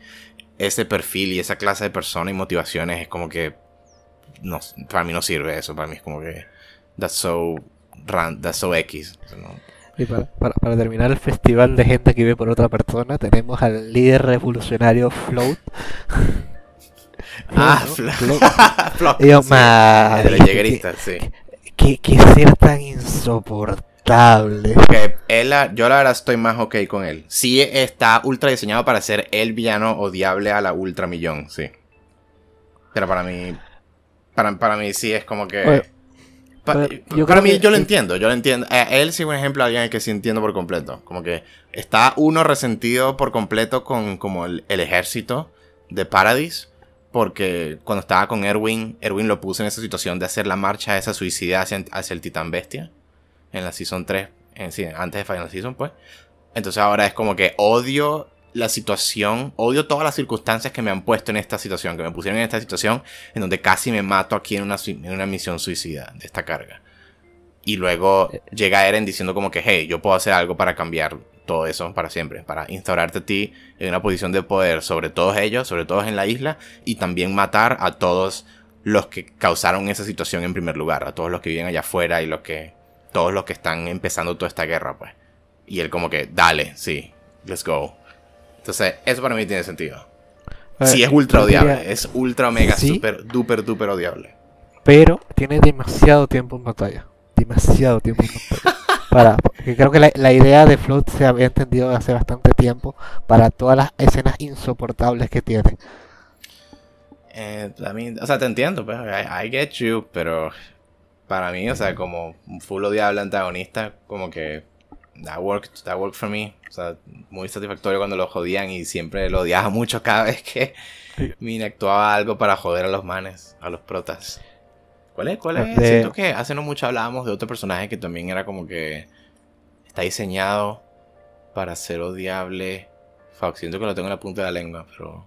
ese perfil y esa clase de persona y motivaciones es como que no, para mí no sirve eso, para mí es como que that's so, that's so X. Y para, para, terminar el festival de gente que vive por otra persona, tenemos al líder revolucionario Float. [laughs] ah, Float. Float. Yo, [laughs] sí. ¿Qué, qué ser tan insoportable. él, yo la verdad estoy más ok con él. Sí está ultra diseñado para ser el villano odiable a la ultra millón, sí. Pero para mí, para, para mí sí es como que... yo para mí, yo lo entiendo, yo lo entiendo. Eh, él sí, un ejemplo, alguien que sí entiendo por completo. Como que está uno resentido por completo con como el, ejército de Paradis. porque cuando estaba con Erwin, Erwin lo puso en esa situación de hacer la marcha esa suicida hacia, hacia el Titán Bestia en la Season 3, en, sí, antes de Final Season, pues. Entonces ahora es como que odio la situación, odio todas las circunstancias que me han puesto en esta situación, que me pusieron en esta situación en donde casi me mato aquí en una, en una misión suicida de esta carga. Y luego llega Eren diciendo como que, hey, yo puedo hacer algo para cambiar todo eso para siempre, para instaurarte a ti en una posición de poder sobre todos ellos, sobre todos en la isla, y también matar a todos los que causaron esa situación en primer lugar, a todos los que viven allá afuera y los que, todos los que están empezando toda esta guerra, pues. Y él como que, dale, sí, let's go. Entonces, eso para mí tiene sentido. sí, es ultra odiable, es ultra mega super duper duper odiable. Pero tiene demasiado tiempo en batalla. Demasiado tiempo en batalla. [laughs] Para, porque creo que la, idea de Float se había entendido hace bastante tiempo para todas las escenas insoportables que tiene. Eh, o sea, te entiendo, pues, I, get you, pero para mí, o sea, como un full odiable antagonista, como que that worked, that worked for me. O sea, muy satisfactorio cuando lo jodían y siempre lo odiaba [laughs] mucho cada vez que Mine actuaba algo para joder a los manes, a los protas. ¿Cuál es? ¿Cuál es? Siento que hace no mucho hablábamos de otro personaje que también era como que está diseñado para ser odiable. Fuck, siento que lo tengo en la punta de la lengua, pero.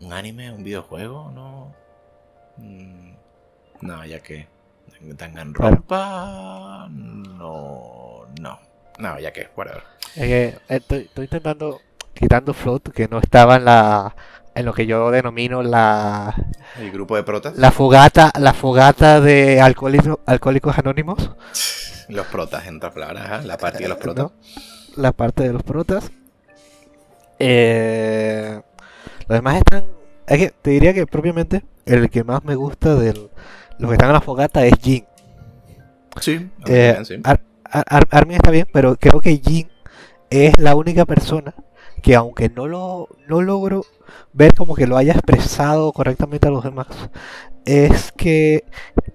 ¿Un anime? ¿Un videojuego? No. Mm, no, ya que. Danganronpa. No. No. No, ya que, whatever. Eh, estoy, estoy intentando. Quitando float que no estaba en la en lo que yo denomino la el grupo de protas. la fogata la fogata de alcohólicos, alcohólicos anónimos. [laughs] Los protas en otras palabras la parte de los protas. La parte de los protas. Eh, los demás están es que te diría que propiamente el que más me gusta de los que están en la fogata es Jin. Sí, eh, Armin está bien pero creo que Jin es la única persona que aunque no lo no logro ver como que lo haya expresado correctamente a los demás, es que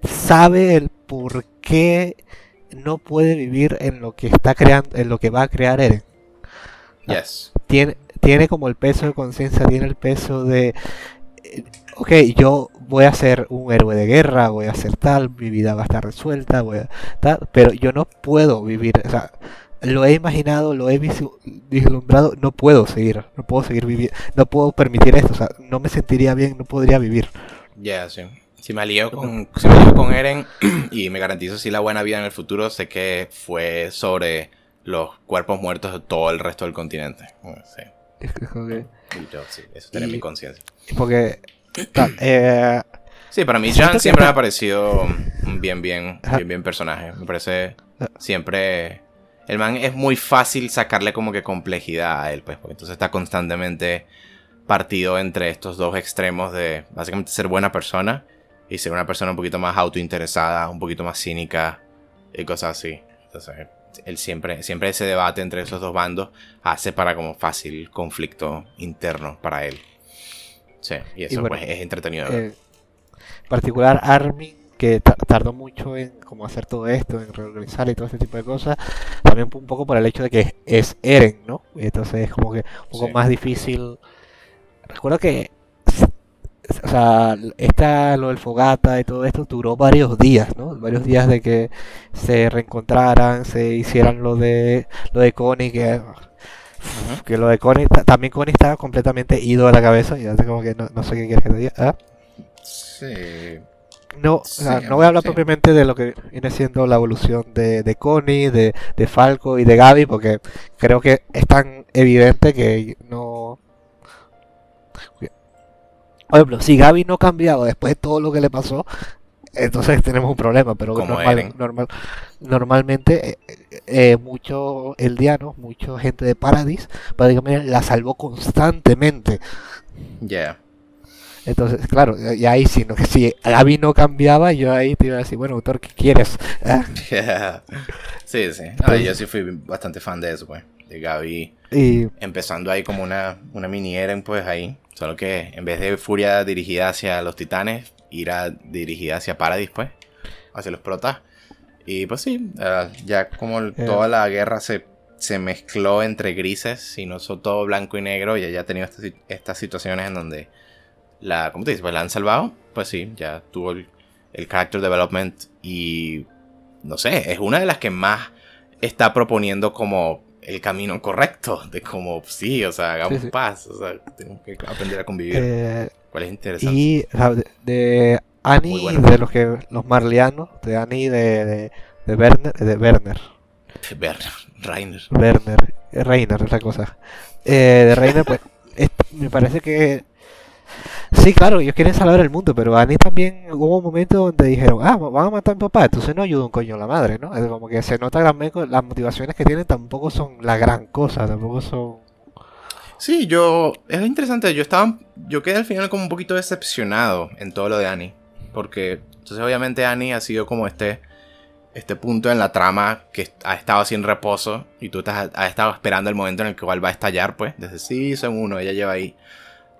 sabe el por qué no puede vivir en lo que está creando, en lo que va a crear Eren. Yes. Tiene, tiene como el peso de conciencia, tiene el peso de, ok, yo voy a ser un héroe de guerra, voy a ser tal, mi vida va a estar resuelta, voy a tal, pero yo no puedo vivir, o sea, lo he imaginado, lo he vislumbrado, no puedo seguir, no puedo seguir viviendo, no puedo permitir esto, o sea, no me sentiría bien, no podría vivir. Ya, sí. Si me alío con, si me con Eren [clears throat] y me garantizo si la buena vida en el futuro, sé que fue sobre los cuerpos muertos de todo el resto del continente. Sí. [laughs] sí, eso tiene mi conciencia. Porque, [clears throat] eh, Sí, para mí Jan siempre me ha parecido un bien, bien, bien, bien personaje. Me parece ah. siempre el man es muy fácil sacarle como que complejidad a él, pues, porque entonces está constantemente partido entre estos dos extremos de básicamente ser buena persona y ser una persona un poquito más autointeresada, un poquito más cínica y cosas así. Entonces, él siempre, siempre ese debate entre esos dos bandos hace para como fácil conflicto interno para él. Sí, y eso pues es entretenido. En particular Armin que tardó mucho en como hacer todo esto, en reorganizar y todo este tipo de cosas, también un poco por el hecho de que es Eren, ¿no? Entonces es como que un poco más difícil. Recuerdo que, o sea, esta, lo del fogata y todo esto duró varios días, ¿no? Varios días de que se reencontraran, se hicieran lo de, lo de Connie, que... Que lo de Connie, también Connie estaba completamente ido a la cabeza, y ya como que no, sé qué quieres que te diga. ¿Ah? Sí, no, no voy a hablar propiamente de lo que viene siendo la evolución de, de Connie, de, de, Falco y de Gaby, porque creo que es tan evidente que no. Por ejemplo, si Gaby no ha cambiado después de todo lo que le pasó, entonces tenemos un problema, pero normal, normal, normalmente eh, eh, mucho eldianos, mucha gente de Paradis, prácticamente la salvó constantemente. Ya. Entonces, claro, y ahí sí, ¿no? que si Gaby no cambiaba, yo ahí te iba a decir, bueno, autor, ¿qué quieres? [laughs] Ah. [laughs] Sí, sí. yo sí fui bastante fan de eso, pues. De Gaby. Empezando ahí como una, una mini Eren, pues ahí. Solo que en vez de furia dirigida hacia los titanes, irá dirigida hacia Paradis, pues. Hacia los protas. Y pues sí, ah, ya como eh. toda la guerra se, se mezcló entre grises y no son todo blanco y negro, y ya ha tenido estas, estas situaciones en donde la, ¿cómo te dices? Pues la han salvado, pues sí, ya tuvo el, el character development y no sé, es una de las que más está proponiendo como el camino correcto, de como, sí, o sea, hagamos paz, o sea, tenemos que aprender a convivir. Eh, ¿Cuál es interesante? Y de, de Annie, de los que los marlianos, de Annie de, de, de Werner, de Werner. Werner, Rainer. Werner, Reiner es la cosa. Eh, de Reiner, pues, [laughs] me parece que Sí, claro, ellos quieren salvar el mundo, pero Annie también hubo un momento donde dijeron, ah, van a matar a mi papá, entonces no ayuda un coño a la madre, ¿no? Es como que se nota también las motivaciones que tienen tampoco son la gran cosa, tampoco son... Sí, yo, es interesante, yo estaba, yo quedé al final como un poquito decepcionado en todo lo de Annie, porque entonces obviamente Annie ha sido como este, este punto en la trama que ha estado sin reposo y tú estás, has estado esperando el momento en el que igual va a estallar, pues, desde sí, son uno, ella lleva ahí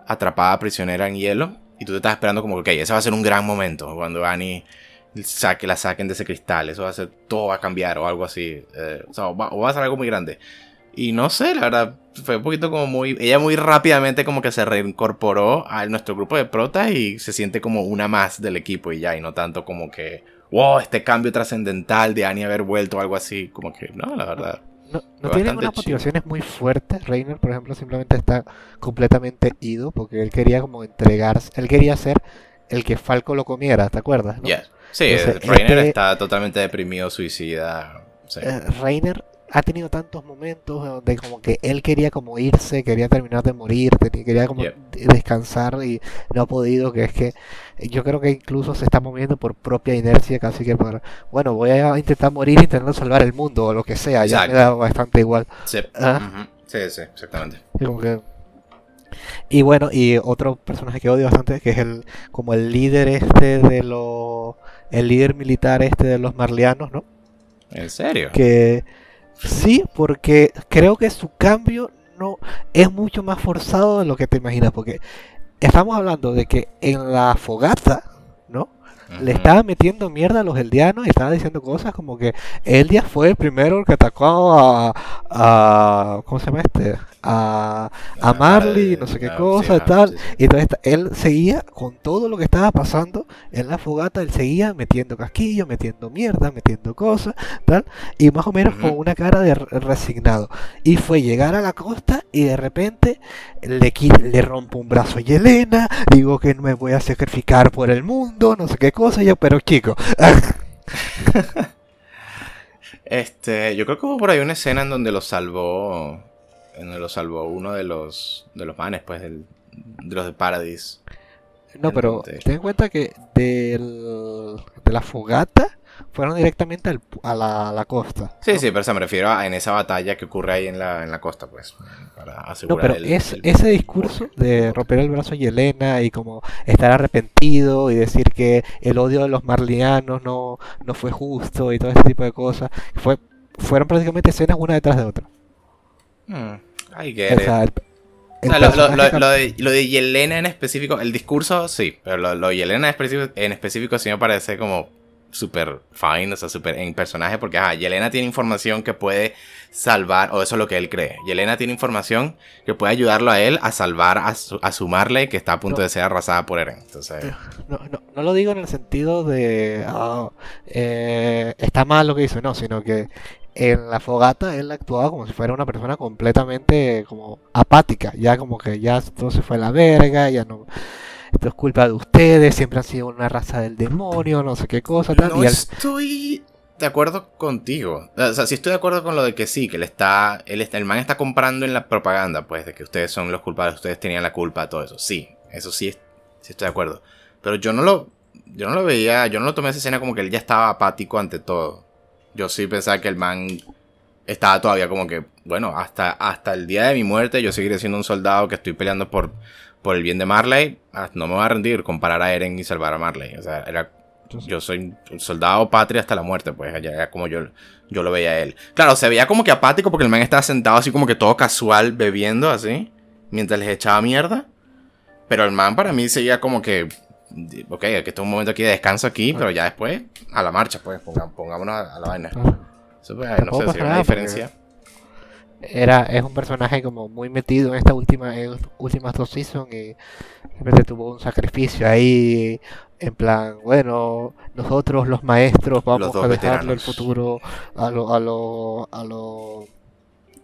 atrapada prisionera en hielo. Y tú te estás esperando como que, ok, ese va a ser un gran momento cuando Annie saque, la saquen de ese cristal. Eso va a ser, todo va a cambiar o algo así. Eh, o, sea, va, o va a ser algo muy grande. Y no sé, la verdad, fue un poquito como muy... Ella muy rápidamente como que se reincorporó a nuestro grupo de protas y se siente como una más del equipo y ya, y no tanto como que, wow, este cambio trascendental de Annie haber vuelto o algo así, como que, no, la verdad. No, no tiene unas motivaciones muy fuertes. Reiner, por ejemplo, simplemente está completamente ido porque él quería como entregarse, él quería ser el que Falco lo comiera, ¿te acuerdas? Sí, Reiner este está totalmente deprimido, suicida. Eh, Reiner ha tenido tantos momentos donde como que él quería como irse, quería terminar de morir, quería como descansar y no ha podido, que es que yo creo que incluso se está moviendo por propia inercia, casi que por, bueno, voy a intentar morir intentando salvar el mundo o lo que sea, ya me da bastante igual. Sí, ah. sí, sí, exactamente. Y bueno, y otro personaje que odio bastante, que es el como el líder este de los... El líder militar este de los marlianos, ¿no? ¿En serio? Que Sí, porque creo que su cambio no es mucho más forzado de lo que te imaginas, porque estamos hablando de que en la fogata, Le estaba metiendo mierda a los eldianos y estaba diciendo cosas como que Eldia fue el primero que atacó a, a ¿cómo se llama este? a, a Marley, no sé qué cosa y tal. Y entonces él seguía con todo lo que estaba pasando en la fogata, él seguía metiendo casquillo, metiendo mierda, metiendo cosas, tal. Y más o menos con una cara de resignado. Y fue llegar a la costa y de repente le, le rompo un brazo a Yelena, digo que no me voy a sacrificar por el mundo, no sé qué cosa, yo, pero chico. [laughs] Este, yo creo que hubo por ahí una escena en donde lo salvó lo salvó uno de los de los manes, pues, de los de Paradise. No, pero ten en cuenta que del, de la fogata fueron directamente a, la, costa. Sí, sí, pero se me refiero a en esa batalla que ocurre ahí en la, en la costa, pues, para asegurar No, pero es, ese discurso de romper el brazo a Yelena y como estar arrepentido y decir que el odio de los marlianos no, no fue justo y todo ese tipo de cosas, fue, fueron prácticamente escenas una detrás de otra. Hmm. I get lo, de, Yelena en específico, el discurso sí, pero lo, de Yelena en específico, en específico sí me parece como súper fine, o sea, súper en personaje, porque ajá, Yelena tiene información que puede salvar, o eso es lo que él cree. Yelena tiene información que puede ayudarlo a él a salvar a su, a su Marley que está a punto de ser arrasada por Eren. Entonces... No, no, no, lo digo en el sentido de ah, eh, está mal lo que hizo, no, sino que en la fogata él actuaba como si fuera una persona completamente como apática, ya como que ya todo se fue a la verga, ya no esto es culpa de ustedes, siempre han sido una raza del demonio, no sé qué cosa. No estoy de acuerdo contigo. O sea, sí estoy de acuerdo con lo de que sí, que él está, él está, el man está comprando en la propaganda, pues, de que ustedes son los culpables, ustedes tenían la culpa de todo eso. Sí, eso sí, sí estoy de acuerdo. Pero yo no lo, yo no lo veía, yo no lo tomé esa escena como que él ya estaba apático ante todo yo sí pensaba que el man estaba todavía como que, bueno, hasta, hasta el día de mi muerte yo seguiré siendo un soldado que estoy peleando por, por el bien de Marley. Ah, no me voy a rendir comparar a Eren y salvar a Marley. O sea, era, yo soy un soldado patria hasta la muerte, pues allá era como yo, yo lo veía a él. Claro, se veía como que apático porque el man estaba sentado así como que todo casual bebiendo así, mientras les echaba mierda. Pero el man para mí seguía como que ok, que está un momento aquí de descanso aquí, pero ya después a la marcha, pues, pongámonos a, la vaina. Eso pues, no sé si hay una diferencia. Era, es un personaje como muy metido en esta última, en últimas dos seasons y realmente tuvo un sacrificio ahí en plan, bueno, nosotros los maestros vamos a dejarle el futuro a lo, a lo, a lo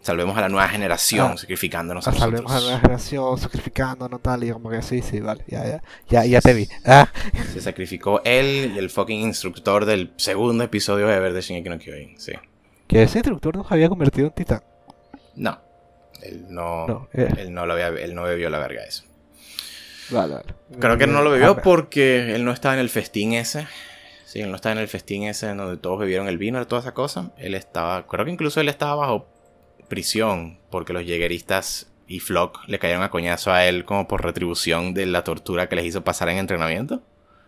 Salvemos a la nueva generación ah, sacrificándonos a nosotros. Salvemos a la nueva generación sacrificándonos tal y como que sí, sí, vale, ya, ya, ya, ya te vi. Ah. Se sacrificó él y el fucking instructor del segundo episodio de Ver de Shingeki no Kyojin, sí. Que ese instructor nos había convertido en titán. No, él no, eh. él no lo había, él no bebió la verga eso. Vale, vale. Creo que no lo bebió porque él no estaba en el festín ese. Sí, él no estaba en el festín ese donde todos bebieron el vino y toda esa cosa. Él estaba, creo que incluso él estaba bajo prisión porque los llegueristas y Flock le cayeron a coñazo a él como por retribución de la tortura que les hizo pasar en entrenamiento.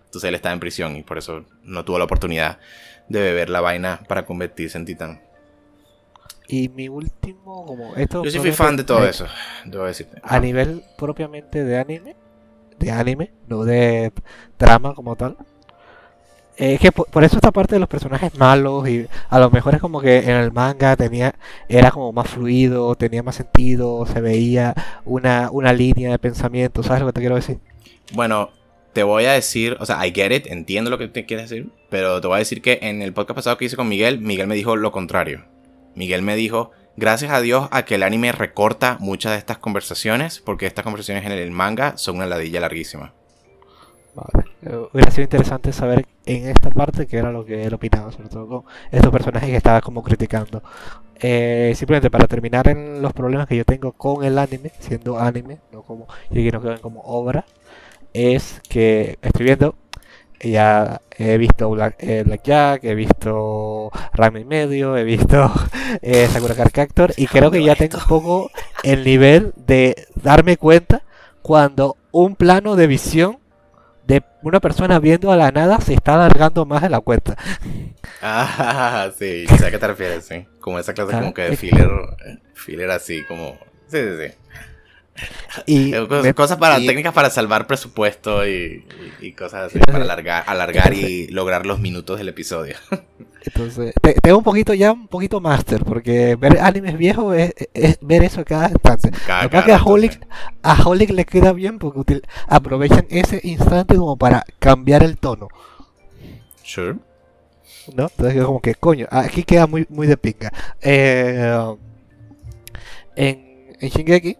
Entonces él estaba en prisión y por eso no tuvo la oportunidad de beber la vaina para convertirse en titán. Y mi último, como esto. Yo sí fui fan de todo eso, debo decirte. A nivel propiamente de anime, de anime, no de trama como tal. Es que por, eso esta parte de los personajes malos y a lo mejor es como que en el manga tenía era como más fluido, tenía más sentido, se veía una, una línea de pensamiento, ¿sabes lo que te quiero decir? Bueno, te voy a decir, o sea, I get it, entiendo lo que te quieres decir, pero te voy a decir que en el podcast pasado que hice con Miguel, Miguel me dijo lo contrario. Miguel me dijo, gracias a Dios a que el anime recorta muchas de estas conversaciones, porque estas conversaciones en el manga son una ladilla larguísima. Vale. Eh, hubiera sido interesante saber en esta parte qué era lo que él opinaba, sobre todo con estos personajes que estaba como criticando. Eh, simplemente para terminar en los problemas que yo tengo con el anime, siendo anime, no como y no quedan como obra, es que estoy viendo, ya he visto Black, eh, Jack, he visto Rami Medio, he visto [laughs] eh, Sakura Card y creo que ya tengo un poco el nivel de darme cuenta cuando un plano de visión de una persona viendo a la nada se está alargando más de la cuenta. Ah, [laughs] sí, sé a qué te refieres, sí. Como esa clase como que de filler, filler así, como... Sí, sí, sí. [laughs] Y cosas para técnicas para salvar presupuesto y, cosas así para alargar, alargar y lograr los minutos del episodio. [laughs] Entonces, tengo un poquito ya, un poquito máster, porque ver animes viejos es, ver eso cada instante. Lo que a Holic, a Holic le queda bien porque aprovechan ese instante como para cambiar el tono. Sure. ¿No? Entonces, como que, coño, aquí queda muy, muy de pinga. Eh, en, en Shingeki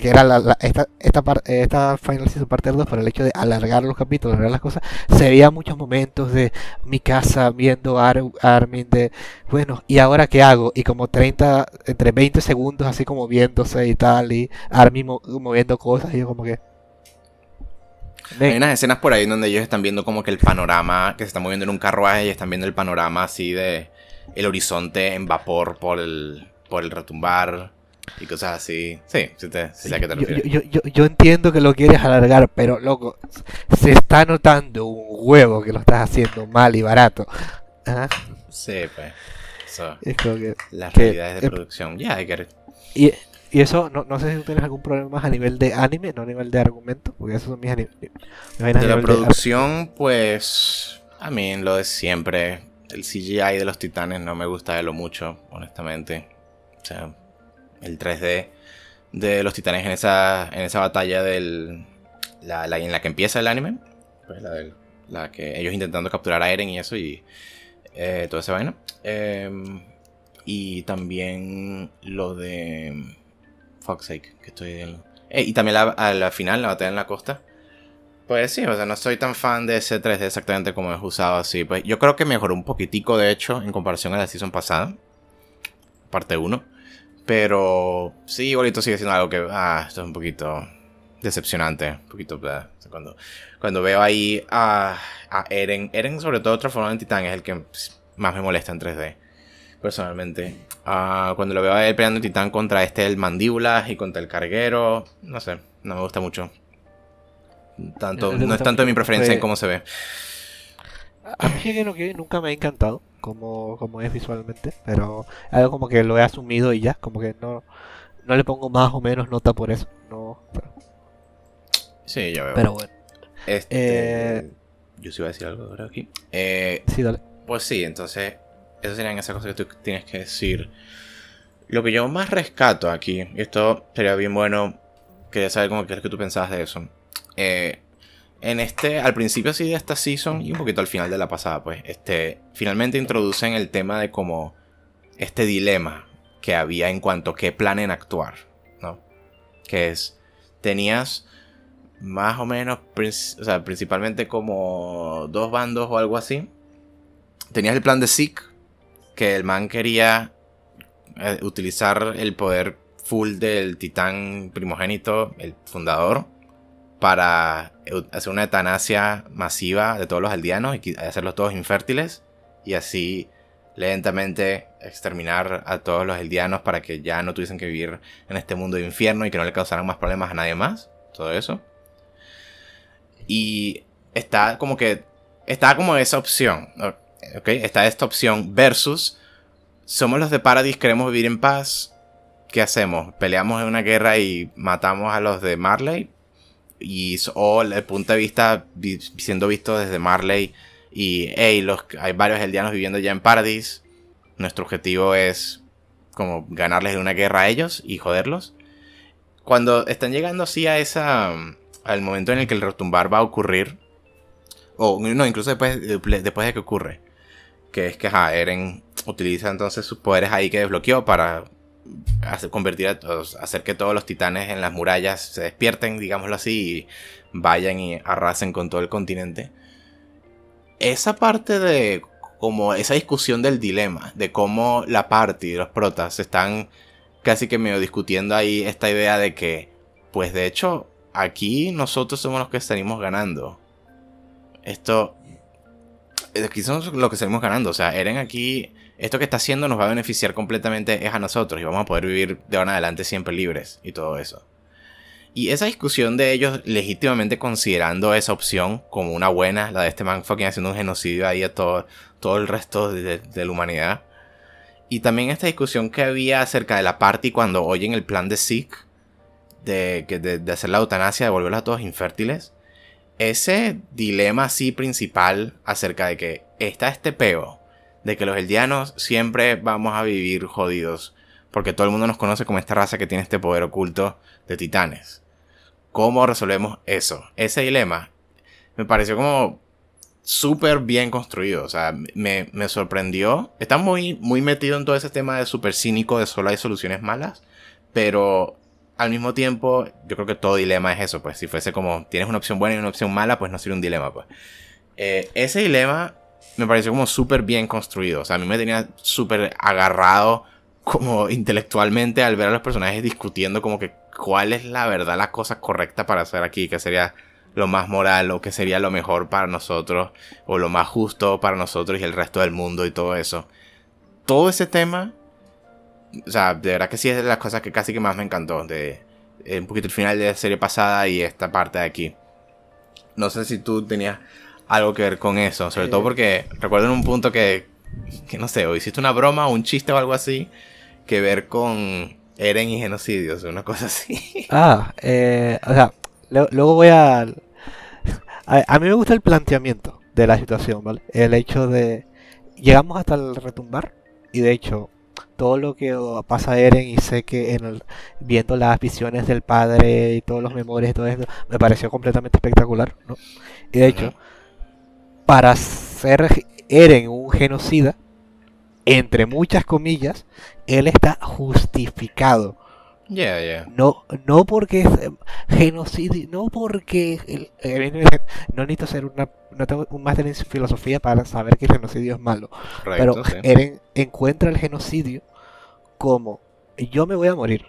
que era la, esta, esta, esta Final Season parte 2 por el hecho de alargar los capítulos, alargar las cosas, se veía muchos momentos de mi casa viendo a Armin de, bueno, ¿y ahora qué hago? Y como 30, entre 20 segundos así como viéndose y tal, y Armin moviendo cosas, y yo como que... Hay unas escenas por ahí donde ellos están viendo como que el panorama, que se está moviendo en un carruaje y están viendo el panorama así de el horizonte en vapor por el, por el retumbar y cosas así. Sí, sí, te, sé a qué te refieres. Yo, yo, yo, entiendo que lo quieres alargar, pero loco, se está notando un huevo que lo estás haciendo mal y barato. ¿Ah? Sí, pues. Eso, es como que, las realidades de producción. Ya, hay que. Y, y eso, no, no sé si tú tienes algún problema más a nivel de anime, no a nivel de argumento, porque esos son mis animes. De la producción, pues. A mí, lo de siempre. El CGI de los titanes no me gusta de lo mucho, honestamente. O sea, el 3D de los titanes en esa, en esa batalla del, la, en la que empieza el anime. Pues la, la que ellos intentando capturar a Eren y eso y eh, toda esa vaina. Em, y también lo de Fuck's sake, que estoy eh, y también a la final, la batalla en la costa. Pues sí, o sea, no soy tan fan de ese 3D exactamente como es usado así. Pues yo creo que mejoró un poquitico, de hecho, en comparación a la season pasada. Parte 1. Pero sí, igualito sigue siendo algo que, ah, esto es un poquito decepcionante. Un poquito, cuando, cuando veo ahí a, a Eren, Eren sobre todo transformado en titán es el que más me molesta en 3D. Personalmente. Ah, cuando lo veo a él peleando en titán contra este el mandíbulas y contra el carguero, no sé, no me gusta mucho. Tanto, no es tanto mi preferencia en cómo se ve. A mí que nunca me ha encantado como, como es visualmente, pero algo como que lo he asumido y ya, como que no, no le pongo más o menos nota por eso. No, Sí, ya veo. Pero bueno. Este, eh, yo sí iba a decir algo ahora aquí. Eh, sí, dale. Pues sí, entonces, esas serían esas cosas que tú tienes que decir. Lo que yo más rescato aquí, y esto sería bien bueno, quería saber cómo que tú pensabas de eso. Eh, en este, al principio así de esta season y un poquito al final de la pasada, pues, este, finalmente introducen el tema de como este dilema que había en cuanto a qué planen actuar, ¿no? Que es, tenías más o menos, o sea, principalmente como dos bandos o algo así. Tenías el plan de Zeke, que el man quería eh, utilizar el poder full del titán primogénito, el fundador, para hacer una etanasia masiva de todos los aldeanos y hacerlos todos infértiles y así lentamente exterminar a todos los eldianos para que ya no tuviesen que vivir en este mundo de infierno y que no le causaran más problemas a nadie más. Todo eso. Y está como que. Está como esa opción. ¿Ok? Está esta opción versus. Somos los de Paradis, queremos vivir en paz. ¿Qué hacemos? ¿Peleamos en una guerra y matamos a los de Marley? Y, o el punto de vista siendo visto desde Marley y hey, los, hay varios eldianos viviendo ya en Paradis. Nuestro objetivo es como ganarles una guerra a ellos y joderlos. Cuando están llegando así a esa al momento en el que el retumbar va a ocurrir, o no, incluso después, después de que ocurre, que es que Eren utiliza entonces sus poderes ahí que desbloqueó para hacer, convertir a todos, hacer que todos los titanes en las murallas se despierten, digámoslo así, y vayan y arrasen con todo el continente. Esa parte de como esa discusión del dilema, de cómo la party y los protas están casi que medio discutiendo ahí esta idea de que, pues de hecho, aquí nosotros somos los que estaríamos ganando. Esto. Aquí somos los que salimos ganando. O sea, Eren aquí. Esto que está haciendo nos va a beneficiar completamente es a nosotros. Y vamos a poder vivir de ahora en adelante siempre libres. Y todo eso. Y esa discusión de ellos legítimamente considerando esa opción como una buena, la de este man fucking haciendo un genocidio ahí a todo, todo el resto de, la humanidad. Y también esta discusión que había acerca de la party cuando oyen el plan de Zeke de, de, hacer la eutanasia, de volverlos a todos infértiles, ese dilema así principal acerca de que está este peo, de que los eldianos siempre vamos a vivir jodidos, porque todo el mundo nos conoce como esta raza que tiene este poder oculto de titanes. ¿Cómo resolvemos eso? Ese dilema me pareció como súper bien construido. O sea, me, me, sorprendió. Está muy, muy metido en todo ese tema de súper cínico de solo hay soluciones malas. Pero al mismo tiempo, yo creo que todo dilema es eso, pues si fuese como tienes una opción buena y una opción mala, pues no sería un dilema, pues. Eh, ese dilema me pareció como súper bien construido, o sea, a mí me tenía súper agarrado como intelectualmente al ver a los personajes discutiendo como que cuál es la verdad, la cosa correcta para hacer aquí, que sería lo más moral o que sería lo mejor para nosotros o lo más justo para nosotros y el resto del mundo y todo eso. Todo ese tema o sea, de verdad que sí es de las cosas que casi que más me encantó. De eh, un poquito el final de la serie pasada y esta parte de aquí. No sé si tú tenías algo que ver con eso. Sobre todo porque recuerdo en un punto que, que no sé, o hiciste una broma o un chiste o algo así. Que ver con Eren y genocidios, una cosa así. [laughs] Ah, eh, o sea, luego voy a, a... A mí me gusta el planteamiento de la situación, ¿vale? El hecho de... Llegamos hasta el retumbar y de hecho todo lo que pasa a Eren y sé que en viendo las visiones del padre y todos los memorias y todo eso, me pareció completamente espectacular, ¿no? Y de hecho, para ser Eren un genocida, entre muchas comillas, él está justificado. No, no porque es eh, genocidio, no porque no necesito ser una, no tengo un máster en filosofía para saber que el genocidio es malo. pero Eren encuentra el genocidio como yo me voy a morir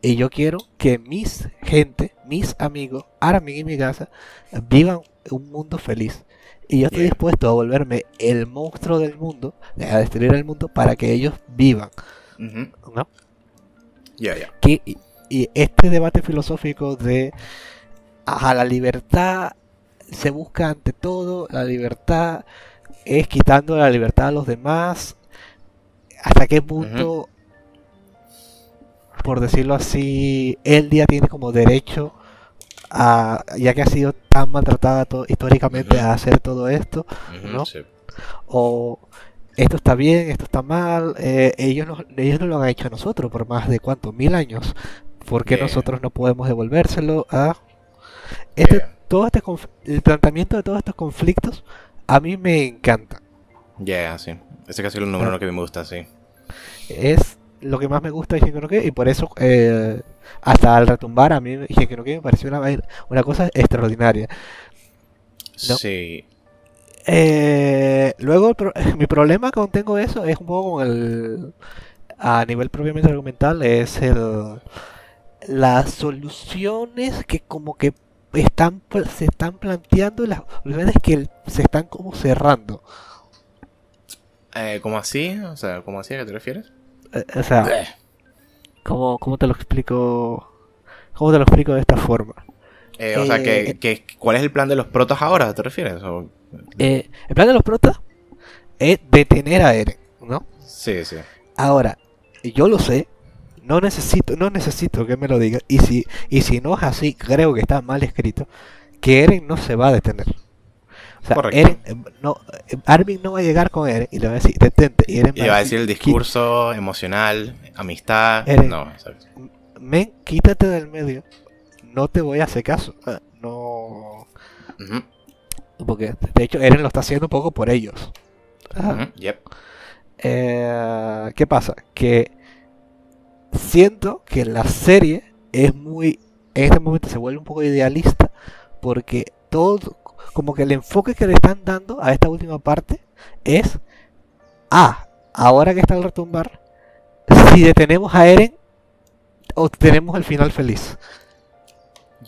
y yo quiero que mis gente, mis amigos, Armin y mi casa vivan un mundo feliz. Y yo estoy dispuesto a volverme el monstruo del mundo, a destruir el mundo para que ellos vivan. ¿No? y, este debate filosófico de a la libertad se busca ante todo, la libertad es quitando la libertad a los demás, hasta qué punto, por decirlo así, el día tiene como derecho a, ya que ha sido tan maltratada históricamente a hacer todo esto, ¿no? O esto está bien, esto está mal, eh, ellos, no, ellos no lo han hecho a nosotros por más de cuánto, mil años. ¿Por qué Yeah. nosotros no podemos devolvérselo a... Este, Yeah. todo este el planteamiento de todos estos conflictos a mí me encanta. Yeah, sí. Ese casi es el número Ah. uno que me gusta, sí. Es lo que más me gusta de Kyojin y por eso eh, hasta al retumbar a mí Shingeki no Kyojin me pareció una, una cosa extraordinaria. No. Sí. Eh, luego pro- [laughs] mi problema con tengo eso es un poco con el a nivel propiamente argumental es el las soluciones que como que están pl- se están planteando y las soluciones que se están como cerrando. Eh, ¿Cómo así? O sea, ¿cómo así? ¿A qué te refieres? Eh, o sea, ¿cómo, cómo te lo explico? ¿Cómo te lo explico de esta forma? Eh, o sea, que, Eh, que- ¿cuál es el plan de los protos ahora? ¿Te refieres? O- Eh, el plan de los protas es detener a Eren, ¿no? Sí, sí. Ahora, yo lo sé, no necesito, no necesito que me lo diga, y si, y si no es así, creo que está mal escrito, que Eren no se va a detener. O sea, Correcto. Eren, eh, no, eh, Armin no va a llegar con Eren y le va a decir, detente, y Eren Y va a decir el discurso emocional, amistad. Eren. No, ¿sabes? "Qui- Men, quítate del medio, no te voy a hacer caso. Ah, No, porque de hecho Eren lo está haciendo un poco por ellos. Ujú, yep. Eh, ¿Qué pasa? Que siento que la serie es muy. En este momento se vuelve un poco idealista. Porque todo. Como que el enfoque que le están dando a esta última parte es. Ah, ahora que está el retumbar. Si detenemos a Eren. Obtenemos el final feliz.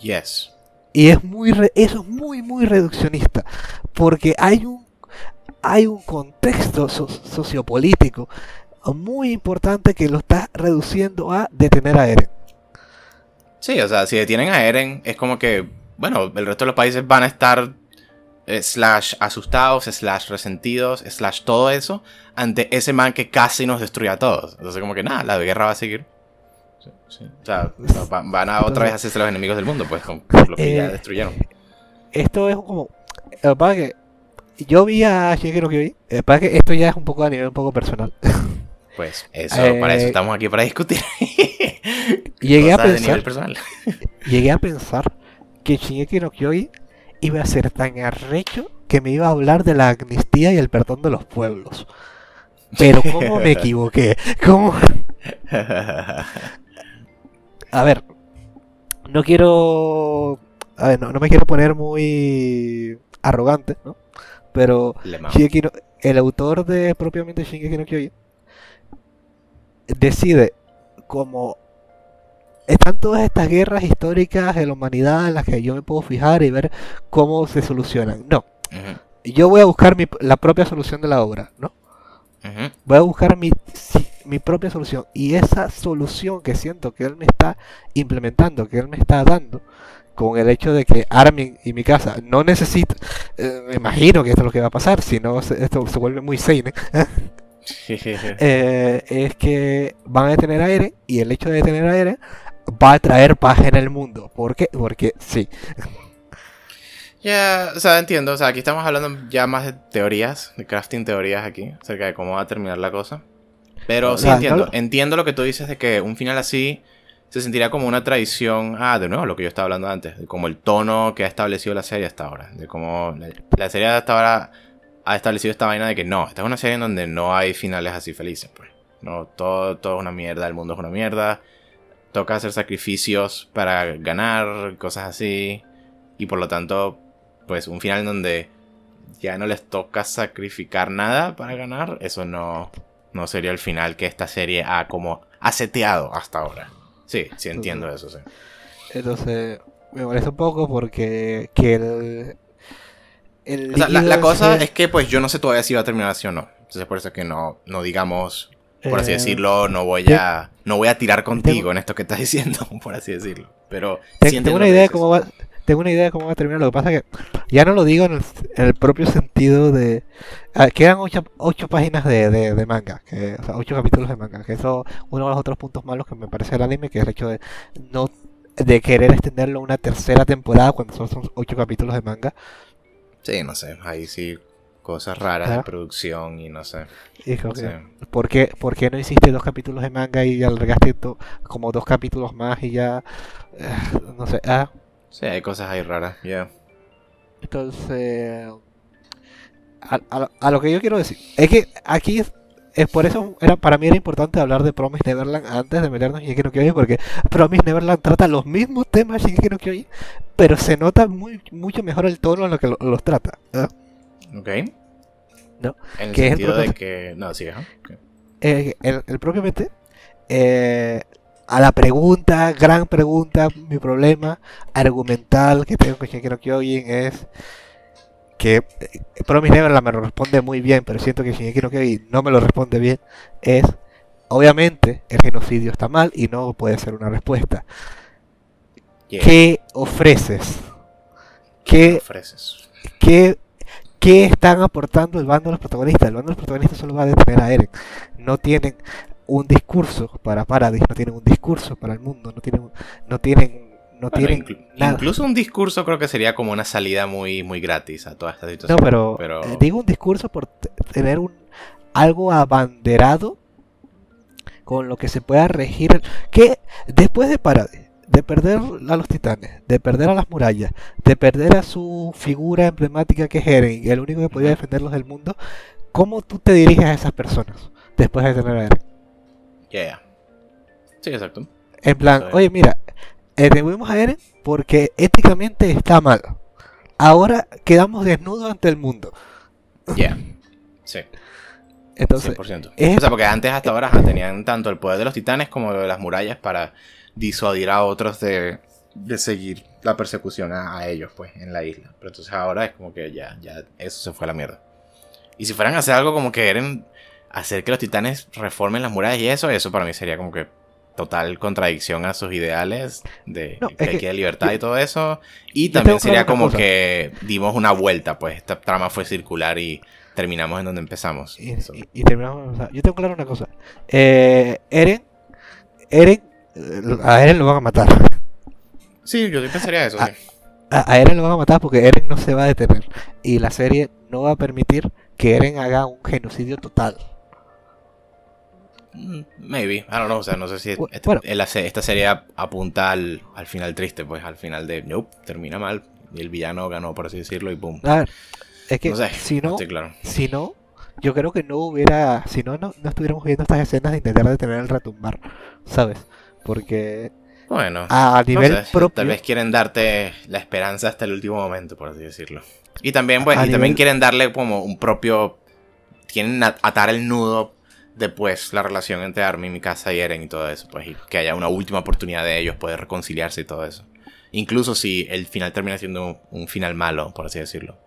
Yes. Y es muy re- eso es muy muy reduccionista. Porque hay un hay un contexto so- sociopolítico muy importante que lo está reduciendo a detener a Eren. Sí, o sea, si detienen a Eren, es como que, bueno, el resto de los países van a estar slash asustados, slash resentidos, slash todo eso, ante ese man que casi nos destruye a todos. Entonces, como que nada, la guerra va a seguir. Sí, sí. O sea, va- van a otra vez a hacerse los enemigos del mundo, pues, con con lo que ya Eh, destruyeron. Esto es como lo que pasa es que yo vi a Kyojin, lo que pasa es que esto ya es un poco a nivel un poco personal. [laughs] Pues, eso, para eso eh, estamos aquí, para discutir. Llegué a Cosas pensar nivel personal. [laughs] llegué a pensar que Shingeki no Kyojin iba a ser tan arrecho que me iba a hablar de la amnistía y el perdón de los pueblos. Pero cómo me [laughs] equivoqué, cómo A ver, no quiero. A ver, no, no me quiero poner muy arrogante, ¿no? Pero. Shingeki no- el autor de propiamente Shingeki no Kyojin decide como están todas estas guerras históricas de la humanidad en las que yo me puedo fijar y ver cómo se solucionan. No, yo voy a buscar mi- la propia solución de la obra, ¿no? Voy a buscar mi, mi propia solución. Y esa solución que siento que él me está implementando, que él me está dando, con el hecho de que Armin y mi casa no necesitan, eh, me imagino que esto es lo que va a pasar, si no esto se vuelve muy seinen, [laughs] eh, es que van a detener a Eren y el hecho de detener a Eren va a traer paz en el mundo. ¿Por qué? Porque sí. Ya, o sea, entiendo. O sea, aquí estamos hablando ya más de teorías, de crafting teorías aquí, acerca de cómo va a terminar la cosa. Pero O sí sea, entiendo. no Entiendo lo que tú dices de que un final así se sentiría como una tradición. Ah, de nuevo, lo que yo estaba hablando antes. De como el tono que ha establecido la serie hasta ahora. De cómo la, la serie hasta ahora ha establecido esta vaina de que no, esta es una serie en donde no hay finales así felices, pues. No, todo, todo es una mierda, el mundo es una mierda. Toca hacer sacrificios para ganar, cosas así. Y por lo tanto, pues un final donde ya no les toca sacrificar nada para ganar, eso no, no sería el final que esta serie ha como ha seteado hasta ahora. Sí, sí entiendo eso, sí. Entonces, me molesta un poco porque que el... el O sea, la, cosa es que pues yo no sé todavía si va a terminar así o no. Entonces por eso es que no, no digamos, por así eh, decirlo, no voy a, no voy a tirar contigo tengo- en esto que estás [laughs] diciendo, por así decirlo. Pero Te- tengo una idea de cómo va tengo una idea de cómo va a terminar. Lo que pasa es que ya no lo digo en el, en el propio sentido de ah, quedan ocho, ocho páginas de, de- de manga que, o sea, ocho capítulos de manga que eso uno de los otros puntos malos que me parece el anime que es el hecho de no de querer extenderlo una tercera temporada cuando solo son ocho capítulos de manga. Sí, no sé, ahí sí cosas raras de producción y no sé. Sí. ¿por, qué, por qué no hiciste dos capítulos de manga y alargaste como dos capítulos más y ya... eh, no sé. Ah, Sí, hay cosas ahí raras, ya. entonces... A, a lo- a lo que yo quiero decir es que aquí es, por eso era para mí era importante hablar de Promise Neverland antes de meternos en Shingeki no Kyojin porque Promise Neverland trata los mismos temas de Shingeki no Kyojin pero se nota muy mucho mejor el tono en lo que lo- los trata ¿ah? Ok. No, En el que es el sentido de que. No, sigue, ajá. Eh, el, el propiamente eh, a la pregunta, gran pregunta, mi problema argumental que tengo con Shingeki no Kyojin es que eh, Promise Neverland me lo responde muy bien, pero siento que Shingeki no Kyojin no me lo responde bien, es obviamente el genocidio está mal y no puede ser una respuesta. Yeah. ¿Qué ofreces? ¿Qué ¿Qué, ofreces? qué, qué están aportando el bando de los protagonistas? El bando de los protagonistas solo va a detener a Eren. No tienen un discurso para Paradis, no tienen un discurso para el mundo, no tienen, no tienen, no Bueno, tienen inclu- nada. incluso un discurso creo que sería como una salida muy, muy gratis a toda esta situación. No, pero, pero- digo un discurso por tener un algo abanderado con lo que se pueda regir. Que después de Paradis, de perder a los titanes, de perder a las murallas, de perder a su figura emblemática que es Eren, y el único que podía defenderlos del mundo, ¿cómo tú te diriges a esas personas después de tener a Eren? Yeah. Sí, exacto. En plan, oye, mira, eh, removimos a Eren porque éticamente está mal. Ahora quedamos desnudos ante el mundo. Yeah. Sí, Entonces, 100%. es- O sea, porque antes hasta ahora tenían tanto el poder de los titanes como de las murallas para disuadir a otros de, de seguir la persecución a, a ellos, pues, en la isla. Pero entonces ahora es como que ya, ya, eso se fue a la mierda. Y si fueran a hacer algo como que quieren hacer que los titanes reformen las murallas y eso, eso para mí sería como que total contradicción a sus ideales de No, que hay que libertad yo- y todo eso. Y también sería como cosa. que dimos una vuelta, pues esta trama fue circular y terminamos en donde empezamos. Y, Eso. y- y terminamos. o sea, yo tengo claro una cosa. Eh, Eren. Eren. A Eren lo van a matar. Sí, yo pensaría eso, Ah, sí. A, a Eren lo van a matar porque Eren no se va a detener. Y la serie no va a permitir que Eren haga un genocidio total. Mm, Maybe, I don't know, o sea, no sé si este- bueno. esta serie ap- apunta al, al final triste, pues al final de, nope, termina mal, y el villano ganó, por así decirlo, y boom. A ver. Es que No sé, si no. estoy claro. Si no. Yo creo que no hubiera. Si no, no, no estuviéramos viendo estas escenas de intentar detener el retumbar. ¿Sabes? Porque Bueno, a no nivel sé, propio. tal vez quieren darte la esperanza hasta el último momento, por así decirlo. Y también, pues, A y también quieren darle como un propio, quieren atar el nudo después la relación entre Armin, Mikasa y Eren y todo eso, pues, y que haya una última oportunidad de ellos poder reconciliarse y todo eso. Incluso si el final termina siendo un final malo, por así decirlo.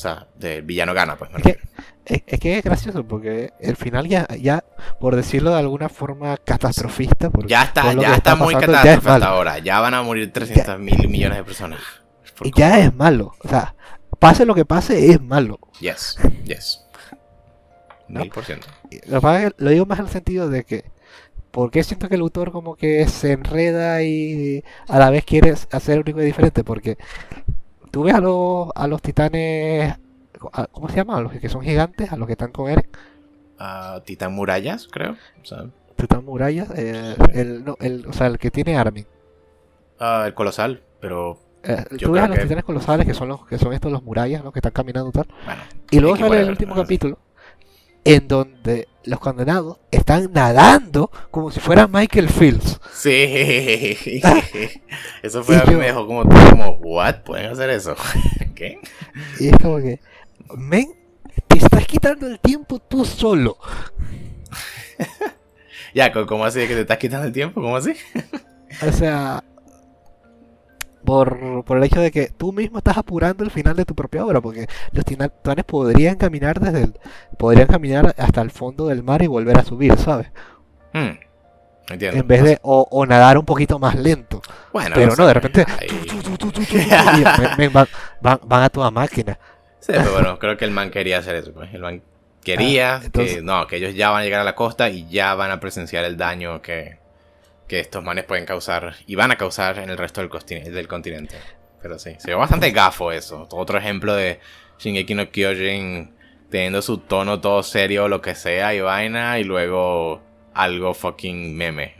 O sea, el villano gana, pues. Es que, es, es que es gracioso porque el final ya, ya, por decirlo de alguna forma catastrofista, Ya está, ya que está, muy catástrofe hasta ahora. Ya van a morir 300 mil millones de personas. Y ya es malo. O sea, pase lo que pase, es malo. Yes, yes. ¿No? Mil por ciento. Y Lo, digo más en el sentido de que, porque siento que el autor como que se enreda y a la vez quiere hacer único y diferente? Porque tú ves a los, a los titanes, a- ¿cómo se llama? A los que son gigantes, a los que están con Eren, Ah, Titán Murallas, creo. O sea, Titán Murallas, eh, el, no, el, o sea, el que tiene Armin. ah, el colosal, pero Eh, tú ves a los que- titanes colosales que son los que son estos los murallas, ¿no? Que están caminando tal. bueno. Y luego sale el último capítulo en donde los condenados están nadando como si fueran Michael Fields. Sí. [laughs] Eso fue Y a mí yo- me dejó como, como, ¿what? ¿Pueden hacer eso? [laughs] ¿Qué? Y es como que, men, te estás quitando el tiempo tú solo. [laughs] Ya, ¿cómo así de que te estás quitando el tiempo? ¿Cómo así? O sea, por, por el hecho de que tú mismo estás apurando el final de tu propia obra, porque los titanes podrían caminar desde el, podrían caminar hasta el fondo del mar y volver a subir, ¿sabes? Hmm, Entiendo. En vez de, o, o nadar un poquito más lento. Bueno, Pero no, de repente, van, van- van a toda máquina. Sí, pero bueno, creo que el man quería hacer eso. Pues. El man quería Ah, entonces- que, no, que ellos ya van a llegar a la costa y ya van a presenciar el daño que, que estos manes pueden causar y van a causar en el resto del, continente. Pero sí, se ve bastante gafo eso. Otro ejemplo de Shingeki no Kyojin teniendo su tono todo serio, lo que sea, y vaina, y luego algo fucking meme.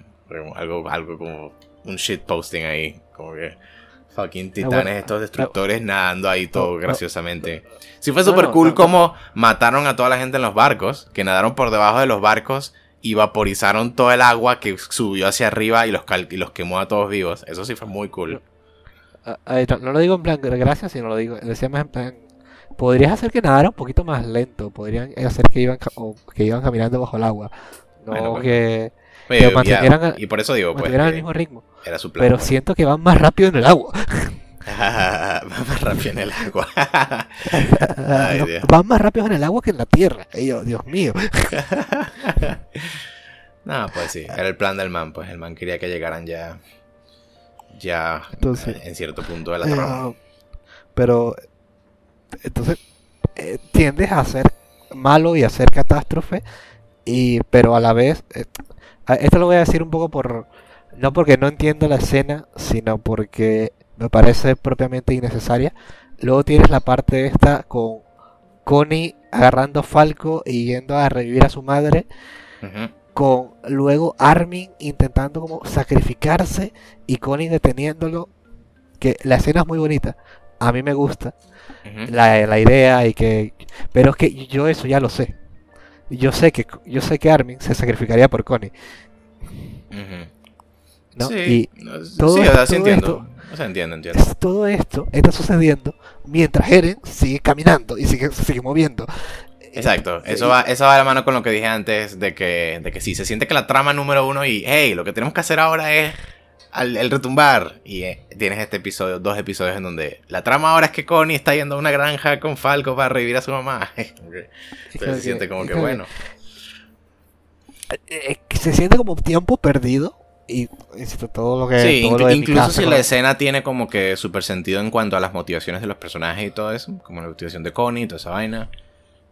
Algo, algo como un shit posting ahí. Como que fucking titanes, estos destructores nadando ahí todo graciosamente. Sí fue súper cool como mataron a toda la gente en los barcos, que nadaron por debajo de los barcos y vaporizaron todo el agua que subió hacia arriba y los, y los quemó a todos vivos. Eso sí fue muy cool. No, lo digo en plan gracias, sino lo digo, decía más en plan podrías hacer que nadara un poquito más lento, podrían hacer que iban, que iban caminando bajo el agua, no pues. que, mantuvieran, y por eso digo, pues, el mismo ritmo. Pero pues. siento que van más rápido en el agua. [laughs] van [laughs] más rápido en el agua. [laughs] van más rápido en el agua que en la tierra. Dios mío. [laughs] no, pues sí, era el plan del man, pues el man quería que llegaran ya ya en cierto punto de la trama. Eh, pero entonces eh, tiendes a ser malo y a ser catástrofe, y, pero a la vez, eh, esto lo voy a decir un poco por, no porque no entiendo la escena, sino porque me parece propiamente innecesaria. Luego tienes la parte esta con Connie agarrando Falco y yendo a revivir a su madre. Con luego Armin intentando como sacrificarse y Connie deteniéndolo. Que la escena es muy bonita. A mí me gusta la, idea y que... Pero es que yo eso ya lo sé. Yo sé que, yo sé que Armin se sacrificaría por Connie. ¿no? Sí, todo, sí, esto, entiendo. entiendo, Todo esto está sucediendo mientras Eren sigue caminando y sigue, sigue moviendo. Exacto, eso va, eso va de la mano con lo que dije antes de que, de que sí, se siente que la trama número uno y, hey, lo que tenemos que hacer ahora es el retumbar. Y eh, tienes este episodio, dos episodios en donde la trama ahora es que Connie está yendo a una granja con Falco para revivir a su mamá. [laughs] Entonces se siente como que bueno. Eh, se siente como tiempo perdido. Y todo lo que. Sí, incluso si la escena tiene como que super sentido en cuanto a las motivaciones de los personajes y todo eso, como la motivación de Connie y toda esa vaina.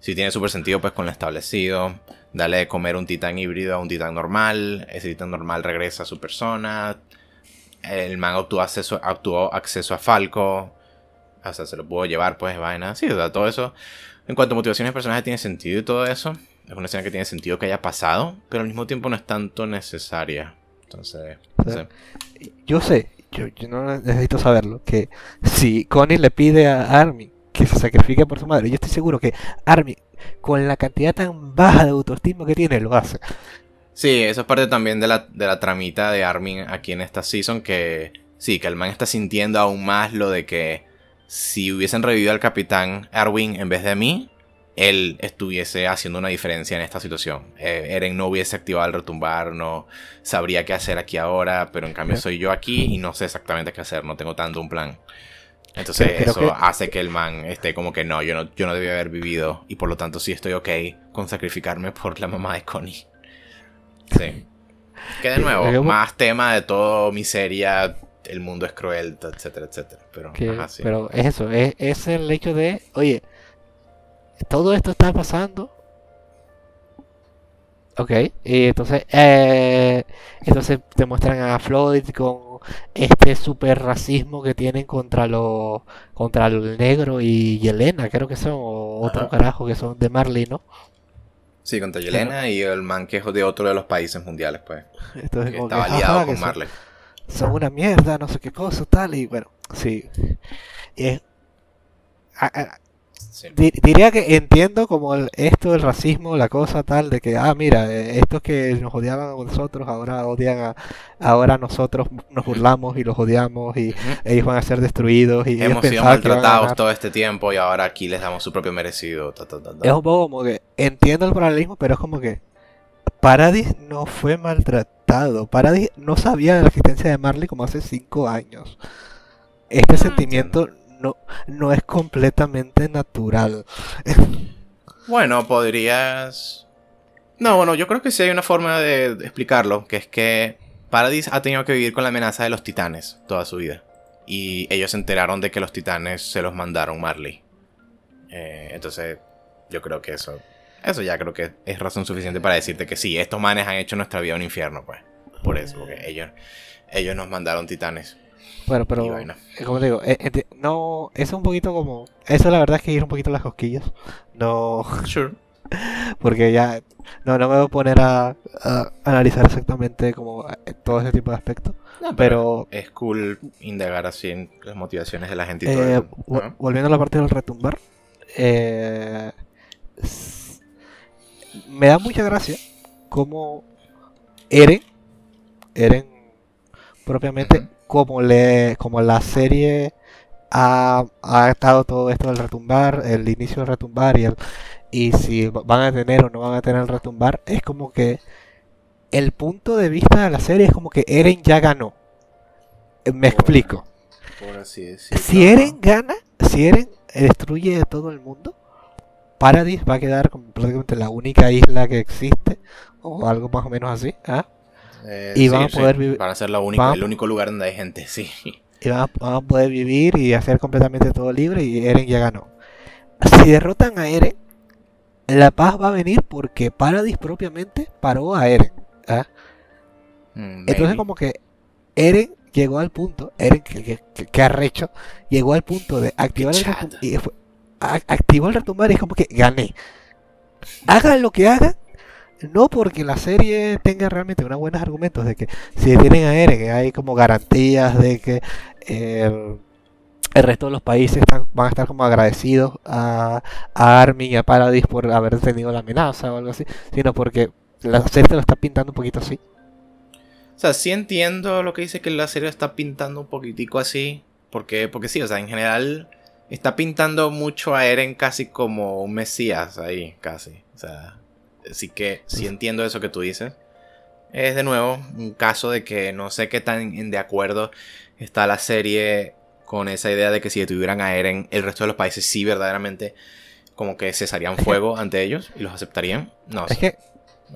Si tiene super sentido, pues con lo establecido. Dale de comer un titán híbrido a un titán normal. Ese titán normal regresa a su persona el man obtuvo acceso, acceso a Falco. Hasta se lo pudo llevar, pues, vaina. Sí, o todo eso. En cuanto a motivaciones de personaje tiene sentido y todo eso. Es una escena que tiene sentido que haya pasado, pero al mismo tiempo no es tanto necesaria. Entonces, yo sé, yo, no necesito saberlo, que si Connie le pide a Armin que se sacrifique por su madre, yo estoy seguro que Armin, con la cantidad tan baja de autoestima que tiene, lo hace. Sí, eso es parte también de la, de la tramita de Armin aquí en esta season, que sí, que el man está sintiendo aún más lo de que si hubiesen revivido al capitán Arwin en vez de mí, él estuviese haciendo una diferencia en esta situación. Eh, Eren no hubiese activado el retumbar, no sabría qué hacer aquí ahora, pero en cambio soy yo aquí y no sé exactamente qué hacer, no tengo tanto un plan. Entonces eso hace que el man esté como que no, yo no, yo no debía haber vivido y por lo tanto sí estoy ok con sacrificarme por la mamá de Connie. Sí. Que de nuevo, más tema de todo, miseria, el mundo es cruel, etcétera, etcétera. Pero, pero es eso, es, el hecho de, oye, todo esto está pasando. Ok, y entonces, eh, entonces te muestran a Floyd con este super racismo que tienen contra los contra el negro y Yelena, creo que son, o otro carajo que son de Marley, ¿no? Sí, contra Yelena y el manquejo de otro de los países mundiales, pues. [laughs] Entonces, que estaba aliado con Marley. Son, una mierda, no sé qué cosa, tal, y bueno, sí. Y Diría que entiendo como esto del racismo, la cosa tal de que, ah, mira, eh, estos que nos odiaban a nosotros, ahora odian a, ahora nosotros nos burlamos y los odiamos y ellos van a ser destruidos y hemos sido maltratados todo este tiempo y ahora aquí les damos su propio merecido. Es un poco como que entiendo el paralelismo, pero es como que Paradis no fue maltratado. Paradis no sabía de la existencia de Marley como hace cinco años. Este ah, sentimiento no, no es completamente natural. [laughs] bueno, podrías... No, bueno, yo creo que sí hay una forma de explicarlo, que es que Paradis ha tenido que vivir con la amenaza de los titanes toda su vida. Y ellos se enteraron de que los titanes se los mandaron Marley. Eh, entonces, yo creo que eso... Eso ya creo que es razón suficiente para decirte que sí, estos manes han hecho nuestra vida un infierno, pues. Por eso, porque ellos, ellos nos mandaron titanes. Bueno, pero eh, como te digo, eh, enti- no, eso es un poquito como, eso la verdad es que ir un poquito a las cosquillas, no, [laughs] Sure. porque ya, no, no me voy a poner a, a analizar exactamente como eh, todo ese tipo de aspectos, No, pero es cool indagar así en las motivaciones de la gente y todo eh, eso. ¿no? volviendo a la parte del retumbar, eh, me da mucha gracia como Eren, Eren propiamente. Como le, como la serie ha, ha estado todo esto del retumbar, el inicio del retumbar y el, y si va- van a tener o no van a tener el retumbar, es como que el punto de vista de la serie es como que Eren ya ganó. Eh, Me explico. Por así decirlo. Si Eren gana, si Eren destruye a todo el mundo, Paradis va a quedar como prácticamente la única isla que existe, o algo más o menos así, ¿ah? Eh, y van a poder vivir- Van a ser la única, van a- el único lugar donde hay gente, sí. [laughs] y van a, van a poder vivir y hacer completamente todo libre y Eren ya ganó. Si derrotan a Eren, la paz va a venir porque Paradis propiamente paró a Eren. ¿ah? Mm, Entonces como que Eren llegó al punto, Eren que, que, que- arrecho, llegó al punto de activar el retumbar y fue- a- activó el retumbar y es como que gané. Hagan lo que hagan, no porque la serie tenga realmente unos buenos argumentos de que si tienen a Eren hay como garantías de que el, el resto de los países van a estar como agradecidos a, a Armin y a Paradis por haber tenido la amenaza o algo así, sino porque la serie te lo está pintando un poquito así. O sea, sí entiendo lo que dice que la serie está pintando un poquitico así. Porque, porque sí, o sea, en general está pintando mucho a Eren casi como un mesías ahí, casi. O sea, así que sí entiendo eso que tú dices. Es de nuevo un caso de que no sé qué tan de acuerdo está la serie con esa idea de que si detuvieran a Eren, el resto de los países sí verdaderamente como que cesarían fuego ante ellos y los aceptarían. No Es sé. que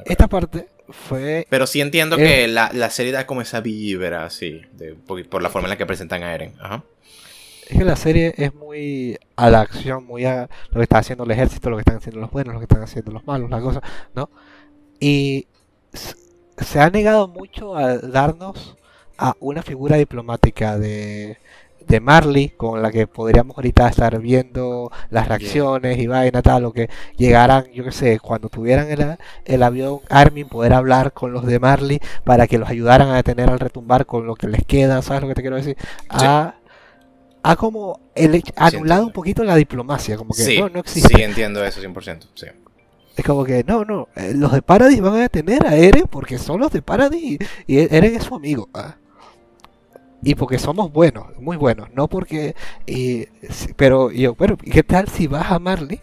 esta parte fue Pero sí entiendo Eh. que la, la serie da como esa vibra así, de, por, por la forma en la que presentan a Eren. Ajá. Es que la serie es muy a la acción, muy a lo que está haciendo el ejército, lo que están haciendo los buenos, lo que están haciendo los malos, la cosa, ¿no? Y se ha negado mucho a darnos a una figura diplomática de, de Marley, con la que podríamos ahorita estar viendo las reacciones y vaina, tal, o que llegaran, yo qué sé, cuando tuvieran el, a- el avión Armin, poder hablar con los de Marley para que los ayudaran a detener al retumbar con lo que les queda, ¿sabes lo que te quiero decir? Ha, ha como el anulado un poquito la diplomacia, como que Sí, no, no existe. sí entiendo eso 100%. Sí. Es como que, no, no, eh, los de Paradis van a detener a Eren porque son los de Paradis y, y Eren es su amigo. ah. Y porque somos buenos, muy buenos, no porque... y- sí, pero yo, bueno, ¿y ¿qué tal si vas a Marley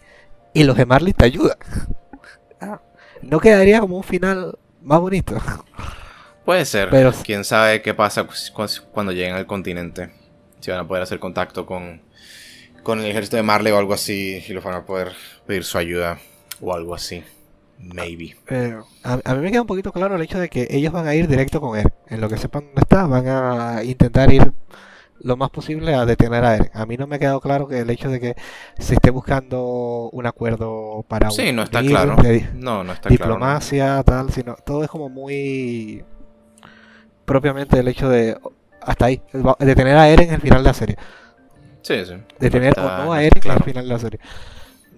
y los de Marley te ayudan? [laughs] Ah, ¿No quedaría como un final más bonito? Puede ser. Pero- Quién sabe qué pasa cu- cuando lleguen al continente. Si van a poder hacer contacto con, con el ejército de Marley o algo así. Y los van a poder pedir su ayuda o algo así. Maybe. Pero a, a mí me queda un poquito claro el hecho de que ellos van a ir directo con él. En lo que sepan dónde está, van a intentar ir lo más posible a detener a él. A mí no me ha quedado claro que el hecho de que se esté buscando un acuerdo para Sí, no está claro. No, no está claro. diplomacia, tal, sino todo es como muy propiamente el hecho de hasta ahí, detener a Eren en el final de la serie. Sí, sí. Detener está- o no a Eren en claro. el final de la serie.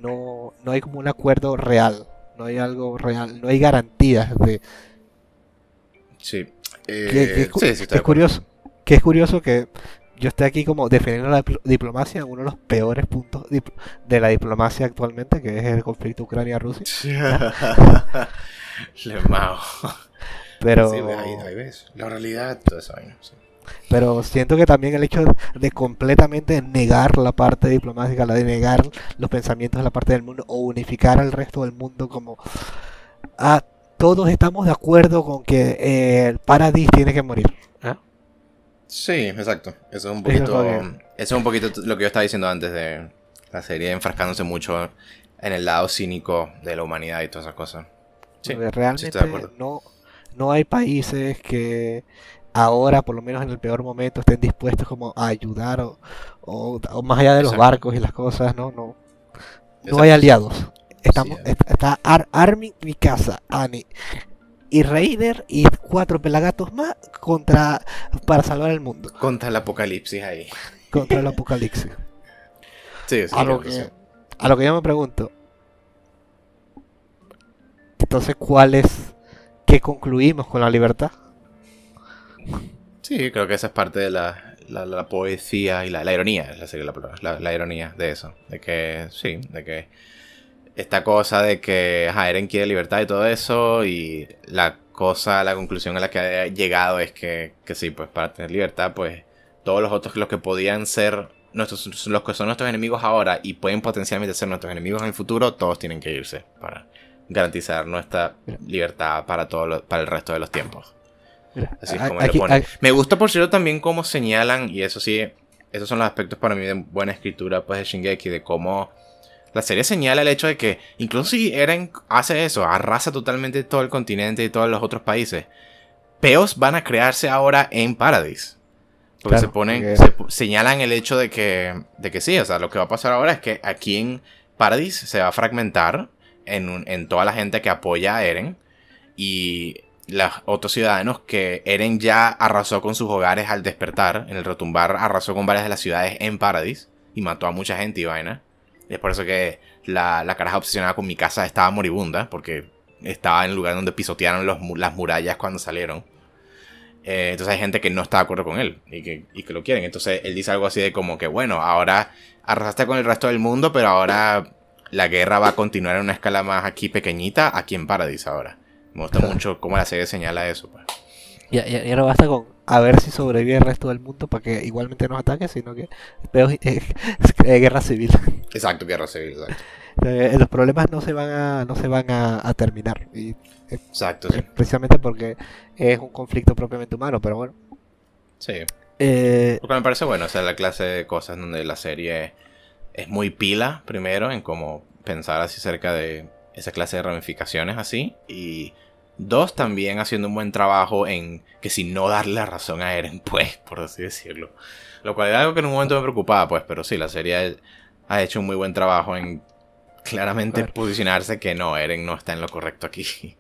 No, no hay como un acuerdo real. No hay algo real. No hay garantías de, Sí. Que- Eh, que sí, sí, estoy de es curioso, que es curioso que yo esté aquí como defendiendo la dipl- diplomacia en uno de los peores puntos de la diplomacia actualmente, que es el conflicto Ucrania-Rusia. [laughs] Lemao. Pero, Sí, ahí, ahí ves. La realidad, esa vaina. sí. Pero siento que también el hecho de completamente negar la parte diplomática, la de negar los pensamientos de la parte del mundo o unificar al resto del mundo como ah, todos estamos de acuerdo con que eh, el Paradis tiene que morir. ¿ah? Sí, exacto. Eso es un poquito. lo Eso que- es un poquito lo que yo estaba diciendo antes de la serie enfrascándose mucho en el lado cínico de la humanidad y todas esas cosas. Sí, Porque sí realmente estoy de acuerdo. no, no hay países que ahora, por lo menos en el peor momento, estén dispuestos como a ayudar o, o- o más allá de los Exacto. barcos y las cosas, no, no, no hay aliados. Estamos, Sí, está, está Ar- Armin Mikasa, Ani y Reiner y cuatro pelagatos más contra para salvar el mundo. Contra el apocalipsis ahí. Contra el [laughs] apocalipsis. Sí, sí, a, lo que a lo que yo me pregunto. Entonces, ¿cuál es qué concluimos con la libertad? Sí, creo que esa es parte de la, la- la poesía y la, la ironía, es la, sería la palabra, la, la ironía de eso. De que, sí, de que esta cosa de que ajá, Eren quiere libertad y todo eso, y la cosa, la conclusión a la que ha llegado es que, que sí, pues para tener libertad, pues todos los otros, los que podían ser nuestros, los que son nuestros enemigos ahora y pueden potencialmente ser nuestros enemigos en el futuro, todos tienen que irse para garantizar nuestra libertad para, todo lo- para el resto de los tiempos. Mira, Así es como aquí- lo ponen. a- Me gusta, por cierto, también cómo señalan, y eso sí, esos son los aspectos para mí de buena escritura pues, de Shingeki, de cómo la serie señala el hecho de que, incluso si Eren hace eso, arrasa totalmente todo el continente y todos los otros países, peos van a crearse ahora en Paradise. Porque Claro, se ponen, se señalan el hecho de que, de que sí, o sea, lo que va a pasar ahora es que aquí en Paradise se va a fragmentar en, un- en toda la gente que apoya a Eren y los otros ciudadanos que Eren ya arrasó con sus hogares al despertar, en el retumbar arrasó con varias de las ciudades en Paradise y mató a mucha gente y vaina. Y es por eso que la, la caraja obsesionada con mi casa estaba moribunda, porque estaba en el lugar donde pisotearon las murallas cuando salieron. Eh, entonces hay gente que no está de acuerdo con él y que, y que lo quieren. Entonces él dice algo así de como que, bueno, ahora arrasaste con el resto del mundo, pero ahora la guerra va a continuar en una escala más aquí pequeñita, aquí en Paradise ahora. Me gusta [laughs] mucho cómo la serie señala eso. Pues. Ya, ya, ya no basta con a ver si sobrevive el resto del mundo para que igualmente nos ataque, sino que peor, [laughs] eh, eh, guerra civil. Exacto, guerra civil, exacto. [laughs] Eh, los problemas no se van a no se van a, a terminar y Exacto, eh, sí. precisamente porque es un conflicto propiamente humano, pero bueno. Sí. Eh, Lo que me parece bueno, o sea, la clase de cosas donde la serie es muy pila, primero, en cómo pensar así cerca de esa clase de ramificaciones así. Y dos, también haciendo un buen trabajo en que si no darle la razón a Eren, [laughs] pues, por así decirlo. Lo cual era algo que en un momento me preocupaba, pues, pero sí, la serie ha hecho un muy buen trabajo en claramente Claro. posicionarse que no, Eren no está en lo correcto aquí.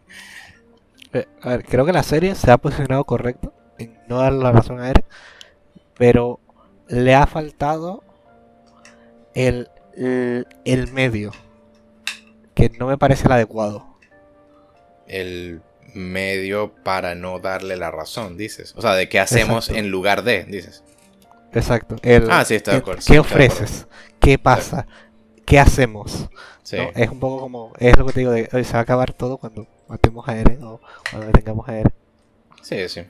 eh, a ver, creo que la serie se ha posicionado correcto en no darle la razón a Eren, pero le ha faltado el, el, el medio, que no me parece el adecuado. el medio para no darle la razón, dices. O sea, de qué hacemos Exacto. en lugar de, dices. Exacto. El, Ah, sí, estoy de acuerdo, ¿Qué acuerdo. ofreces? ¿Qué pasa? ¿Qué hacemos? Sí. ¿no? Es un poco como, es lo que te digo, de, "Oye, se va a acabar todo cuando matemos a Eren o cuando detengamos a Eren. Sí, sí.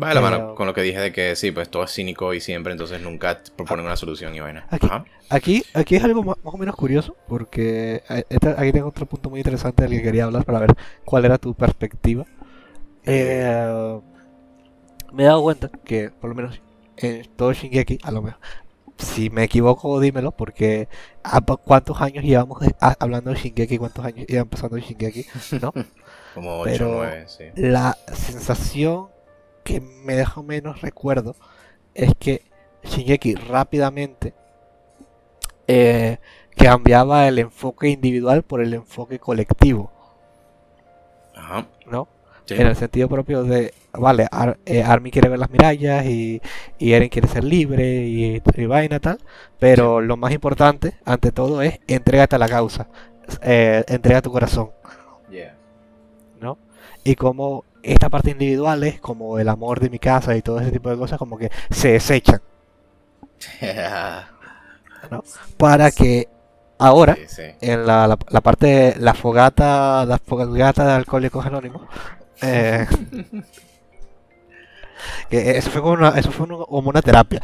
Va de la mano con lo que dije de que sí, pues todo es cínico y siempre, entonces nunca proponen una solución y vaina. Aquí- Ajá. Aquí, aquí es algo ma- más, o menos curioso, porque eh, esta- aquí tengo otro punto muy interesante del que quería hablar para ver cuál era tu perspectiva. Eh, me he dado cuenta que, por lo menos en todo Shingeki, a lo mejor, si me equivoco, dímelo, porque ¿a pa- ¿cuántos años llevamos hablando de Shingeki? ¿Cuántos años llevan pasando de Shingeki? ¿No? [laughs] Como 8 o Pero- 9, sí. La sensación que me deja menos recuerdo es que Shingeki rápidamente eh, cambiaba el enfoque individual por el enfoque colectivo, Ajá. ¿no? Sí. En el sentido propio de, vale, Ar- eh, Armin quiere ver las mirallas y, y Eren quiere ser libre y, y vaina tal, pero lo más importante, ante todo, es entrégate a la causa, eh, entrega tu corazón. Yeah. ¿no? Y como esta parte individual es como el amor de mi casa y todo ese tipo de cosas como que se desechan [laughs] para que ahora Sí, sí. en la, la, la parte la fogata la fogata de alcohólicos anónimos eh, [laughs] que eso fue como una, eso fue una- como una terapia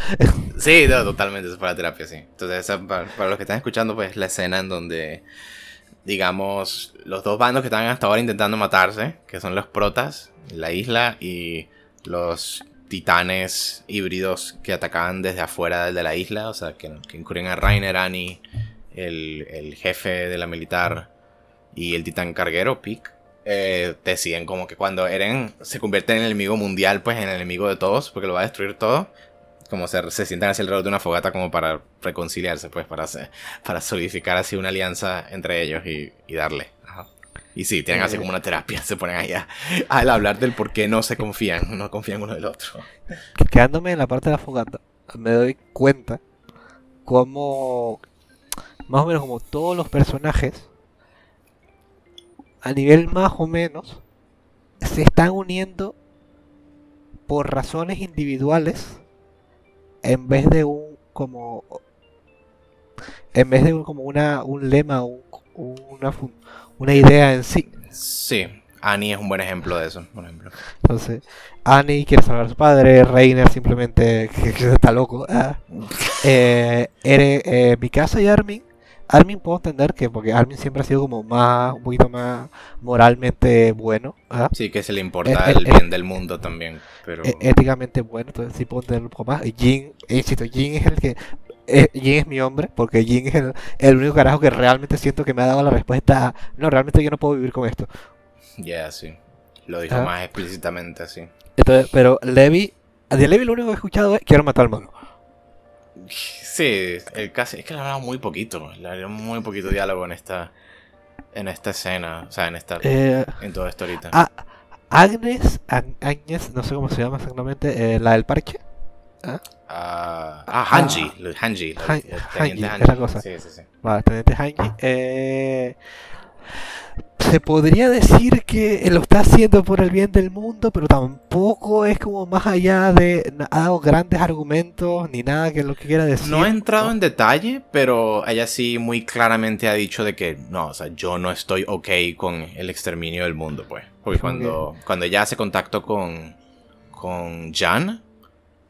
Sí, no, totalmente, eso fue la terapia, sí. Entonces, para, para los que están escuchando, pues la escena en donde, digamos, los dos bandos que están hasta ahora intentando matarse, que son los protas, la isla, y los titanes híbridos que atacaban desde afuera de la isla, o sea, que, que incurren a Rainer, Annie, el, el jefe de la militar y el titán carguero, Pick. eh, deciden como que cuando Eren se convierte en enemigo mundial, pues en enemigo de todos, porque lo va a destruir todo, como se, se sientan hacia alrededor de una fogata como para reconciliarse, pues para, para solidificar así una alianza entre ellos y, darle. Y sí, tienen así como una terapia, se ponen ahí a, a hablar del por qué no se confían, no confían uno del otro. Quedándome en la parte de la fogata, me doy cuenta como más o menos como todos los personajes a nivel más o menos se están uniendo por razones individuales en vez de un como en vez de un, como una un lema un- una una idea en sí Sí, Annie es un buen ejemplo de eso, por ejemplo. entonces Annie quiere salvar a su padre Reiner simplemente que, [laughs] que está loco ah. [laughs] eh, Ere- eh, Mikasa y Armin Armin puedo entender que porque Armin siempre ha sido como más un poquito más moralmente bueno ¿ah? Sí, que se le importa el bien del mundo también, pero... e- éticamente bueno, entonces sí puedo entender un poco más. Jin, eh, insisto, Jin es el que. eh, Jin es mi hombre, porque Jin es el, el único carajo que realmente siento que me ha dado la respuesta a, no, realmente yo no puedo vivir con esto. Ya, sí. Lo dijo Ah. más explícitamente así. Entonces, pero Levi, de Levi lo único que he escuchado es quiero matar al mono. Sí, el casi, es que le hablaba muy poquito, le hablaba muy poquito diálogo en esta en esta escena, o sea, en esta Eh, en toda esto ahorita. a- Agnes, Ag- Agnes, no sé cómo se llama exactamente, eh, la del parche. Ah, ah, Hanji, lo- Hanji, la- Han- el Hanji, teniente esa cosa. Sí, sí, sí. Vale, teniente Hanji. Eh, se podría decir que lo está haciendo por el bien del mundo, pero tampoco es como más allá de ha dado grandes argumentos ni nada que lo que quiera decir. No he entrado ¿no? en detalle, pero ella sí muy claramente ha dicho de que no, o sea, yo no estoy ok con el exterminio del mundo, pues. Porque cuando, cuando ella hace contacto con, con Jan,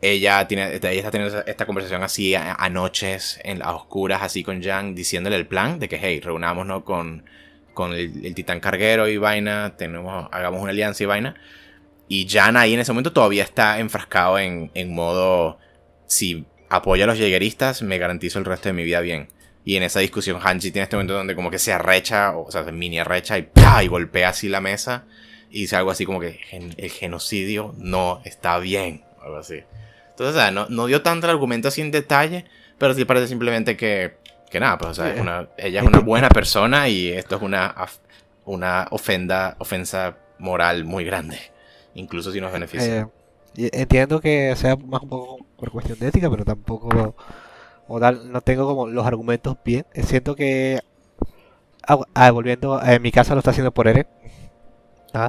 ella, tiene, ella está teniendo esta conversación así a, a noches, en las oscuras, así con Jan, diciéndole el plan de que, hey, reunámonos con, con el, titán carguero y vaina, tenemos, hagamos una alianza y vaina. Y Jan ahí en ese momento todavía está enfrascado en, en modo, si apoyo a los jägeristas, me garantizo el resto de mi vida bien. Y en esa discusión Hanji tiene este momento donde como que se arrecha, o sea, se mini arrecha y, y golpea así la mesa y dice algo así como que "Gen- el genocidio no está bien, algo así. Entonces, o sea, no, no dio tanto el argumento así en detalle, pero sí parece simplemente que, que nada, pues, o sea, Sí. es una- ella es una buena persona y esto es una, una ofenda, ofensa moral muy grande, incluso si nos beneficia. Eh, y entiendo que sea más un poco por cuestión de ética, pero tampoco o tal, no tengo como los argumentos bien. Eh, Siento que ah, ah, volviendo, en mi casa lo está haciendo por Eren.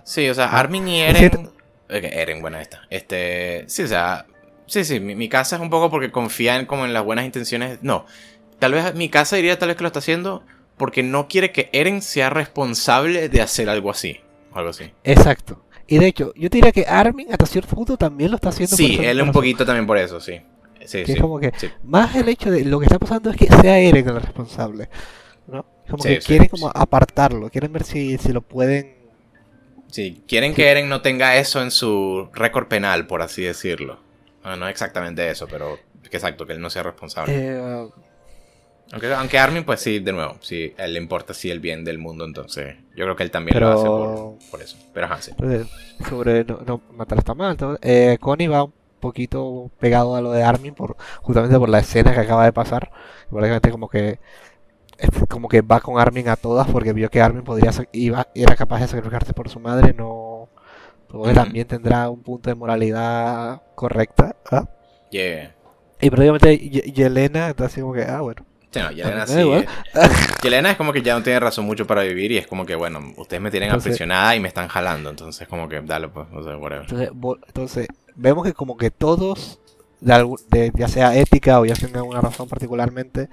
Sí, o sea, Ah, Armin y Eren. Eren, buena esta. Este. Sí, o sea. Sí, sí, mi, mi casa es un poco porque confía en como en las buenas intenciones. No. Tal vez mi casa diría tal vez que lo está haciendo porque no quiere que Eren sea responsable de hacer algo así. Algo así. Exacto. Y de hecho, yo te diría que Armin hasta cierto punto también lo está haciendo Sí, él un poquito también por eso, sí. Sí, Que sí. es como que sí. más el hecho de lo que está pasando es que sea Eren el responsable. ¿no? Como que quieren como apartarlo, quieren ver si, si lo pueden. Sí, quieren que Eren no tenga eso en su récord penal, por así decirlo. Bueno, no exactamente eso, pero que exacto, que él no sea responsable. eh, Aunque, aunque Armin, pues sí, de nuevo, sí, a él le importa sí el bien del mundo, entonces yo creo que él también Pero- lo hace por, por eso. Pero ajá, sí. sobre no, no matar está mal. entonces, eh, Connie va un poquito pegado a lo de Armin por justamente por la escena que acaba de pasar. Prácticamente como que como que va con Armin a todas porque vio que Armin podría iba, era capaz de sacrificarse por su madre, no porque también tendrá un punto de moralidad correcta. ¿ah? Yeah. Y prácticamente Ye- Yelena está así como que, ah, bueno. Sí, no, Yelena [laughs] sí. Yelena es como que ya no tiene razón mucho para vivir y es como que, bueno, ustedes me tienen Entonces- aprisionada y me están jalando, entonces como que, dale pues, o sea, whatever. Entonces, entonces vemos que como que todos, de ya sea ética o ya tengan una razón particularmente,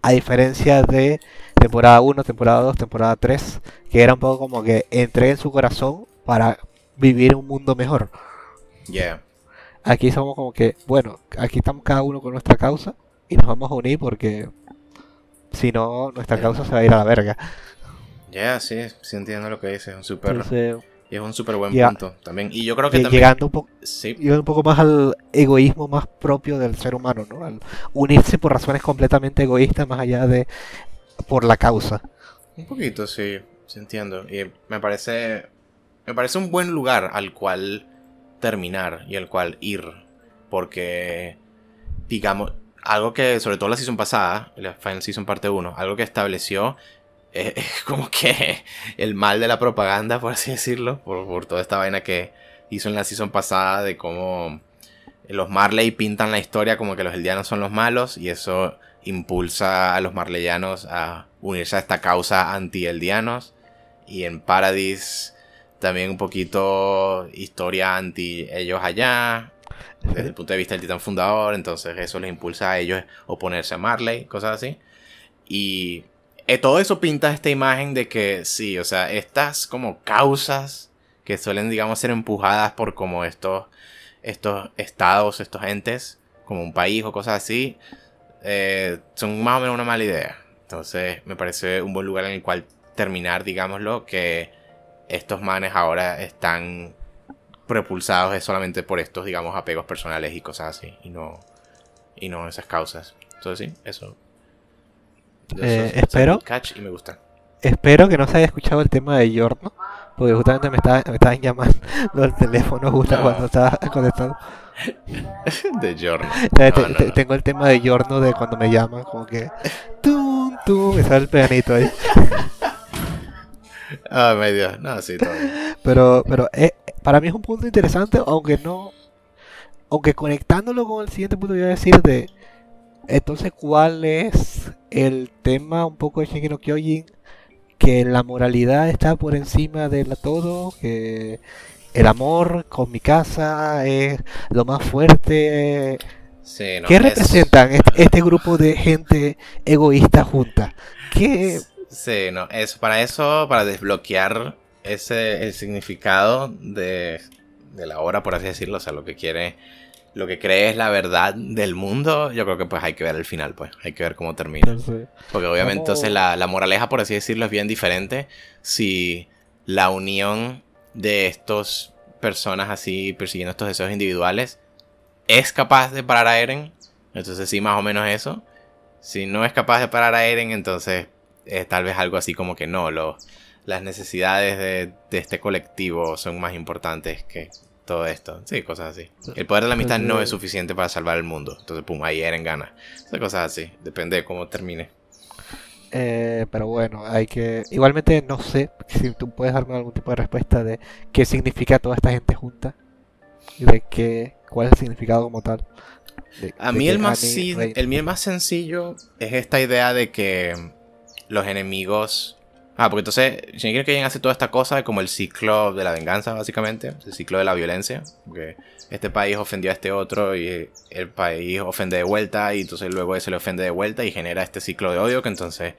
a diferencia de temporada 1, temporada 2, temporada 3, que era un poco como que entreguen su corazón para vivir un mundo mejor. Yeah. Aquí somos como que, bueno, aquí estamos cada uno con nuestra causa y nos vamos a unir porque si no, nuestra causa se va a ir a la verga. Yeah, sí, sí entiendo lo que dices, es un súper, Entonces, y es un súper buen Ya. punto también. Y yo creo que también, llegando un poco sí, un poco más al egoísmo más propio del ser humano, ¿no? Al unirse por razones completamente egoístas más allá de por la causa. Un poquito, sí, sí entiendo. Y me parece, me parece un buen lugar al cual terminar y al cual ir. Porque, digamos, algo que, sobre todo la season pasada, la Final Season parte 1, algo que estableció [laughs] es, como que el mal de la propaganda, por así decirlo, por, toda esta vaina que hizo en la season pasada de cómo los Marley pintan la historia como que los eldianos son los malos y eso impulsa a los marleyanos a unirse a esta causa anti-eldianos. Y en Paradise también un poquito historia anti ellos allá, desde el punto de vista del titán fundador, entonces eso les impulsa a ellos oponerse a Marley, cosas así. Y eh, todo eso pinta esta imagen de que sí, o sea, estas como causas que suelen, digamos, ser empujadas por como estos, estos estados, estos entes, como un país o cosas así, eh, son más o menos una mala idea. Entonces me parece un buen lugar en el cual terminar, digámoslo, que estos manes ahora están propulsados solamente por estos, digamos, apegos personales y cosas así, y no, y no esas causas. Entonces sí, eso. Eh, espero. Catch y me gusta. Espero que no se haya escuchado el tema de Yorno, porque justamente me, estaba, me estaban llamando [laughs] al teléfono justo cuando estaba conectado. [laughs] de Yorno. tengo el tema de Yorno de cuando me llaman, como que. ¡Tum, tum! Me sale el pianito ahí. [laughs] Ah, medio. No, sí, todo Pero, pero eh, para mí es un punto interesante, aunque no. Aunque conectándolo con el siguiente punto, voy a decir de. Entonces, ¿cuál es el tema un poco de Shingeki no Kyojin? Que la moralidad está por encima de todo, que el amor con mi casa es lo más fuerte. ¿Qué representan este, este, grupo de gente egoísta junta? ¿Qué... Sí, no, es para eso, para desbloquear ese el significado de, de la obra, por así decirlo, o sea, lo que quiere, lo que cree es la verdad del mundo, yo creo que pues hay que ver el final, pues, hay que ver cómo termina. Porque obviamente entonces la, la moraleja, por así decirlo, es bien diferente si la unión de estos personas así persiguiendo estos deseos individuales es capaz de parar a Eren. Entonces sí, más o menos eso. Si no es capaz de parar a Eren, entonces tal vez algo así como que no, las necesidades de, este colectivo son más importantes que todo esto. Sí, cosas así. El poder de la amistad no es suficiente para salvar el mundo. Entonces, pum, ahí Eren gana. cosas así. Depende de cómo termine. Eh, pero bueno, hay que. Igualmente, no sé si tú puedes darme algún tipo de respuesta de qué significa toda esta gente junta y de qué, cuál es el significado como tal. a mí el más, el mío más sencillo es esta idea de que los enemigos Ah, porque entonces Shingeki que hace toda esta cosa como el ciclo de la venganza, básicamente. El ciclo de la violencia. Porque este país ofendió a este otro y el país ofende de vuelta y entonces luego ese le ofende de vuelta y genera este ciclo de odio que entonces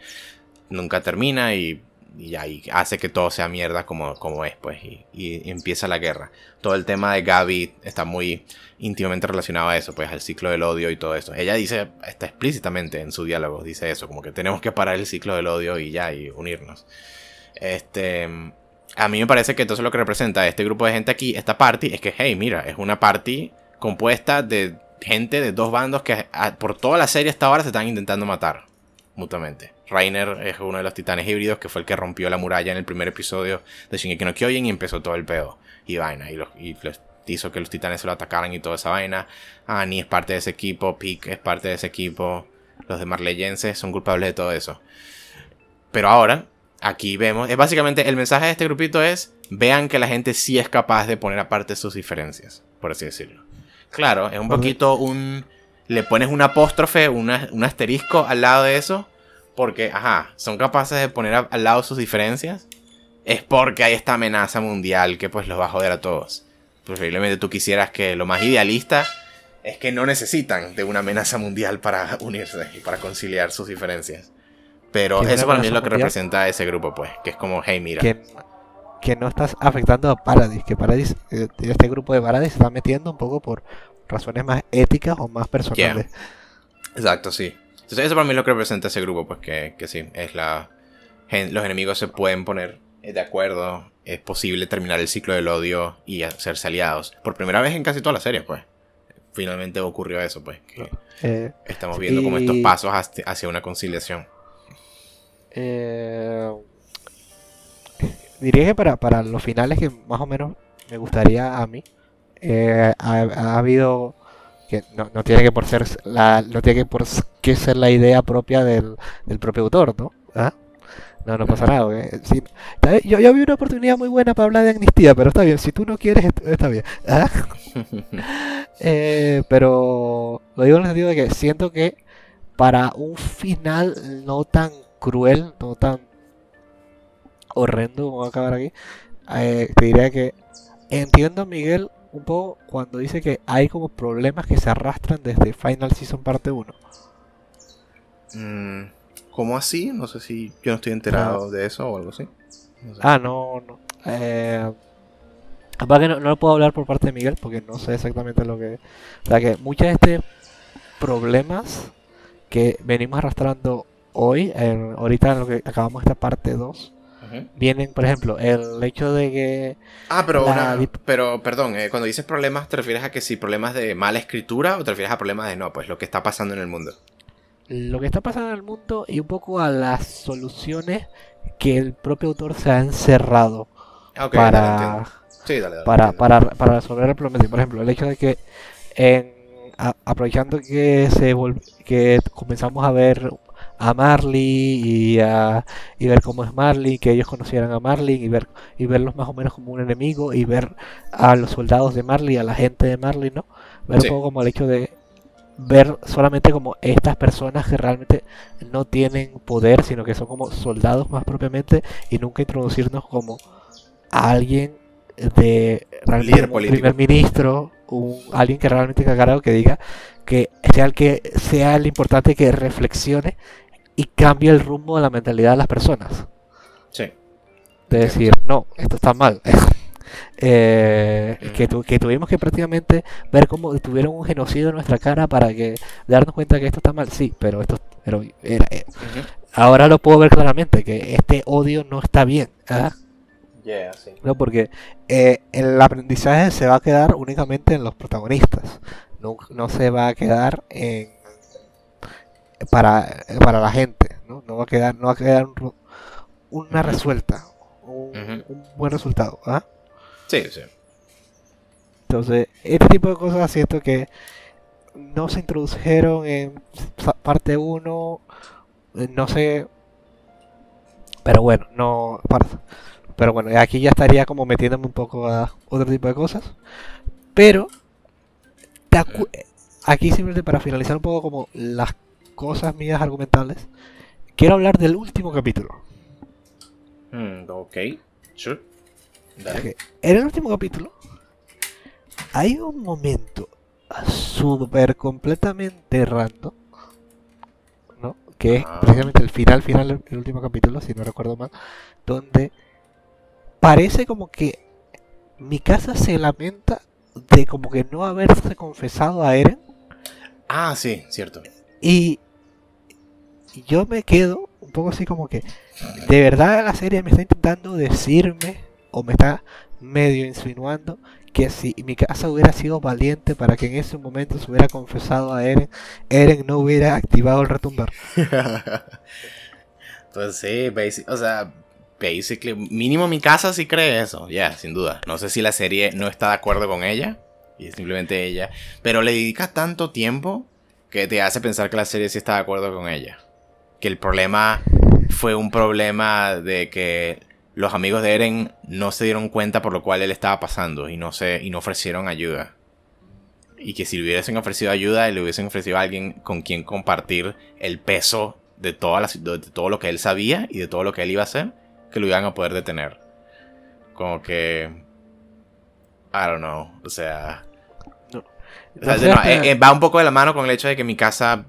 nunca termina y, y, hace que todo sea mierda como, como es, pues. Y, y, empieza la guerra. Todo el tema de Gaby está muy íntimamente relacionado a eso, pues al ciclo del odio y todo eso. Ella dice, está explícitamente en su diálogo, dice eso, como que tenemos que parar el ciclo del odio y ya, y unirnos. Este, a mí me parece que entonces lo que representa este grupo de gente aquí, esta party, es que, hey, mira, es una party compuesta de gente de dos bandos que por toda la serie hasta ahora se están intentando matar mutuamente. Rainer es uno de los titanes híbridos que fue el que rompió la muralla en el primer episodio de Shingeki no Kyojin y empezó todo el pedo y vaina y los, y los hizo que los titanes se lo atacaran y toda esa vaina. Annie es parte de ese equipo, Pick es parte de ese equipo, los de Marleyenses son culpables de todo eso. Pero ahora, aquí vemos, es básicamente el mensaje de este grupito es, vean que la gente sí es capaz de poner aparte sus diferencias, por así decirlo. Claro, es un poquito un... Le pones un apóstrofe, un asterisco al lado de eso, porque, ajá, son capaces de poner al lado sus diferencias, es porque hay esta amenaza mundial que pues los va a joder a todos. Preferiblemente tú quisieras que lo más idealista es que no necesitan de una amenaza mundial para [laughs] unirse y para conciliar sus diferencias. Pero eso para mí es lo que representa a ese grupo, pues, que es como, hey, mira. Que, que no estás afectando a Paradis, que Paradis, eh, este grupo de Paradis se está metiendo un poco por razones más éticas o más personales. Exacto, sí. Entonces eso para mí es lo que representa ese grupo, pues que, que sí, es la... Los enemigos se pueden poner de acuerdo es posible terminar el ciclo del odio y hacerse aliados. Por primera vez en casi toda la serie, pues. Finalmente ocurrió eso, pues. Eh, estamos viendo como estos pasos hacia una conciliación. Eh, diría que para, los finales que más o menos me gustaría a mí, eh, ha, habido que no, tiene que por ser la, no tiene que por qué ser la idea propia del, del propio autor, ¿no? ¿Ah? No, no pasa nada. yo, yo vi una oportunidad muy buena para hablar de amnistía, pero está bien. Si tú no quieres, est- está bien. [laughs] ¿Ah? [laughs] Eh, pero lo digo en el sentido de que siento que para un final no tan cruel, no tan horrendo como va a acabar aquí, eh, te diría que entiendo a Miguel un poco cuando dice que hay como problemas que se arrastran desde Final Season parte 1. Mm, ¿Cómo así? No sé si yo no estoy enterado de eso o algo así. No sé. Ah, no, no. Eh, aparte que no, no lo puedo hablar por parte de Miguel porque no sé exactamente lo que... O sea que muchos de estos problemas que venimos arrastrando hoy, en- ahorita en lo que acabamos esta parte 2, Vienen, por ejemplo, el hecho de que... Ah, pero, La una- pero perdón, eh, cuando dices problemas, ¿te refieres a que si problemas de mala escritura o te refieres a problemas de no, pues lo que está pasando en el mundo? lo que está pasando en el mundo y un poco a las soluciones que el propio autor se ha encerrado Ah, ok, dale, para, entiendo. Sí, dale, dale, para, para, para resolver el problema. Por ejemplo, el hecho de que en- a- aprovechando que se que comenzamos a ver a Marley y, a, y ver cómo es Marley, que ellos conocieran a Marley y ver y verlos más o menos como un enemigo y ver a los soldados de Marley, a la gente de Marley, ¿no? Ver Sí. un poco como el hecho de ver solamente como estas personas que realmente no tienen poder, sino que son como soldados más propiamente y nunca introducirnos como a alguien de realmente un político. primer ministro, un, alguien que realmente cagara que diga que sea el que sea el importante que reflexione y cambie el rumbo de la mentalidad de las personas. Sí. De decir, no, esto está mal. [laughs] Eh, que, tu- que tuvimos que prácticamente ver cómo tuvieron un genocidio en nuestra cara para que darnos cuenta que esto está mal, sí, pero esto pero era, eh, ahora lo puedo ver claramente que este odio no está bien, ¿ah? Yeah, sí. ¿no? Porque eh, el aprendizaje se va a quedar únicamente en los protagonistas, no, no se va a quedar en para, para la gente, ¿no? No va a quedar, no va a quedar un una resuelta, un, buen resultado, ¿ah? Sí, sí. Entonces, este tipo de cosas siento que no se introdujeron en parte 1, no sé, pero bueno, no, pero bueno, aquí ya estaría como metiéndome un poco a otro tipo de cosas, pero aquí simplemente para finalizar un poco como las cosas mías argumentales, quiero hablar del último capítulo. Mm, ok, sure. Dale. Ok, En el último capítulo hay un momento súper completamente random, ¿no? Que es Ah. precisamente el final, final del el último capítulo, si no recuerdo mal, donde parece como que mi casa se lamenta de como que no haberse confesado a Eren Ah, sí, cierto. y yo me quedo un poco así como que de verdad la serie me está intentando decirme o me está medio insinuando que si mi casa hubiera sido valiente para que en ese momento se hubiera confesado a Eren, Eren no hubiera activado el retumbar. [laughs] pues sí, o sea, basically, mínimo mi casa sí cree eso, ya, sin duda. No sé si la serie no está de acuerdo con ella, y simplemente ella, pero le dedica tanto tiempo que te hace pensar que la serie sí está de acuerdo con ella. Que el problema fue un problema de que los amigos de Eren no se dieron cuenta por lo cual él estaba pasando y no, se, y no ofrecieron ayuda. Y que si le hubiesen ofrecido ayuda, le hubiesen ofrecido a alguien con quien compartir el peso de, toda la- de todo lo que él sabía y de todo lo que él iba a hacer, que lo iban a poder detener. Como que... I don't know. O sea... No. o sea, Entonces, no, eh, eh, va un poco de la mano con el hecho de que mi casa...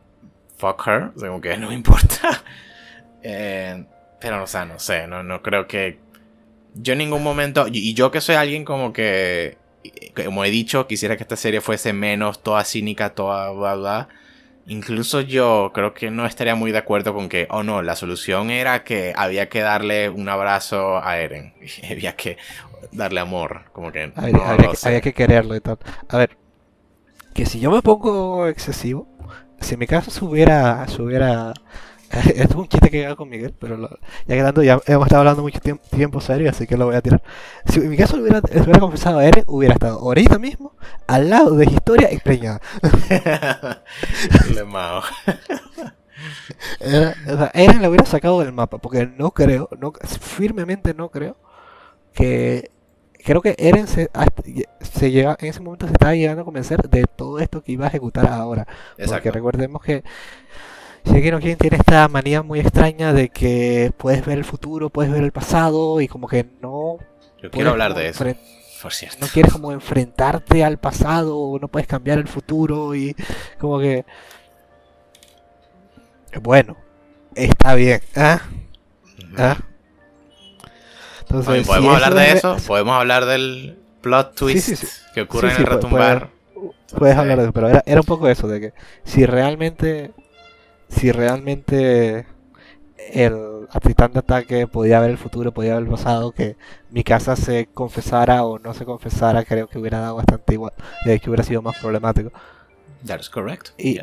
Fuck her. O sea, como que [laughs] no me importa. Eh, pero, o sea, no sé. No, no creo que... Yo en ningún momento... Y, yo que soy alguien como que... Como he dicho, quisiera que esta serie fuese menos toda cínica, toda bla bla. Incluso yo creo que no estaría muy de acuerdo con que, oh no, la solución era que había que darle un abrazo a Eren. [laughs] había que darle amor. Como que no habría lo que, había que quererlo y tal. A ver, que si yo me pongo excesivo, si mi casa se hubiera, se hubiera [laughs] esto es un chiste que hago con Miguel, pero lo- ya quedando, ya hemos estado hablando mucho tiempo, tiempo serio, así que lo voy a tirar. Si en mi caso hubiera, se hubiera confesado a Eren, hubiera estado ahorita mismo al lado de Historia y preñada. [laughs] Le mao. Eren la hubiera sacado del mapa, porque no creo, no, firmemente no creo que creo que Eren se, se llega, en ese momento se estaba llegando a convencer de todo esto que iba a ejecutar ahora. Porque recordemos que Shingeki no tiene esta manía muy extraña de que puedes ver el futuro, puedes ver el pasado y como que no... Yo quiero hablar de eso. Por cierto. No quieres como enfrentarte al pasado, no puedes cambiar el futuro y como que... Bueno, está bien. ¿Ah? ¿Ah? Podemos hablar de eso, podemos hablar del plot twist que ocurre en el retumbar. Puedes, hablar de eso, pero era, era un poco eso, de que si realmente, si realmente el titán de ataque podía ver el futuro, podía ver el pasado, que mi casa se confesara o no se confesara, creo que hubiera dado bastante igual, de que hubiera sido más problemático. That is correct. Y,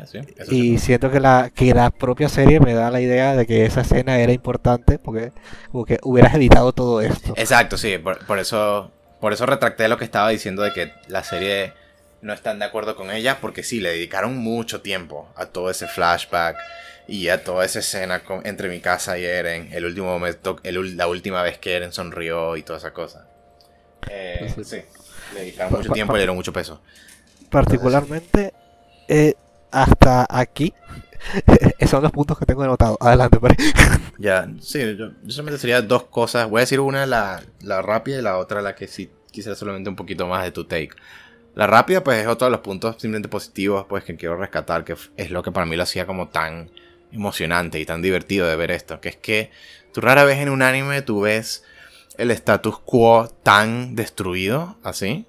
y siento que la, que la propia serie me da la idea de que esa escena era importante porque como que hubieras evitado todo esto. Exacto, sí, por, eso por eso retracté lo que estaba diciendo de que la serie no están de acuerdo con ella porque sí, le dedicaron mucho tiempo a todo ese flashback y a toda esa escena entre mi casa y Eren, el último momento, el, la última vez que Eren sonrió y toda esa cosa. Eh, sí, le dedicaron mucho tiempo y le dieron mucho peso. Particularmente eh, hasta aquí [laughs] esos son los puntos que tengo anotado. Adelante, [laughs] Ya, sí, yo, solamente sería dos cosas. Voy a decir una, la, la rápida, y la otra, la que sí quisiera solamente un poquito más de tu take. La rápida, pues, es otro de los puntos simplemente positivos, pues, que quiero rescatar, que es lo que para mí lo hacía como tan emocionante y tan divertido de ver esto. Que es que tú rara vez en un anime tú ves el status quo tan destruido, así.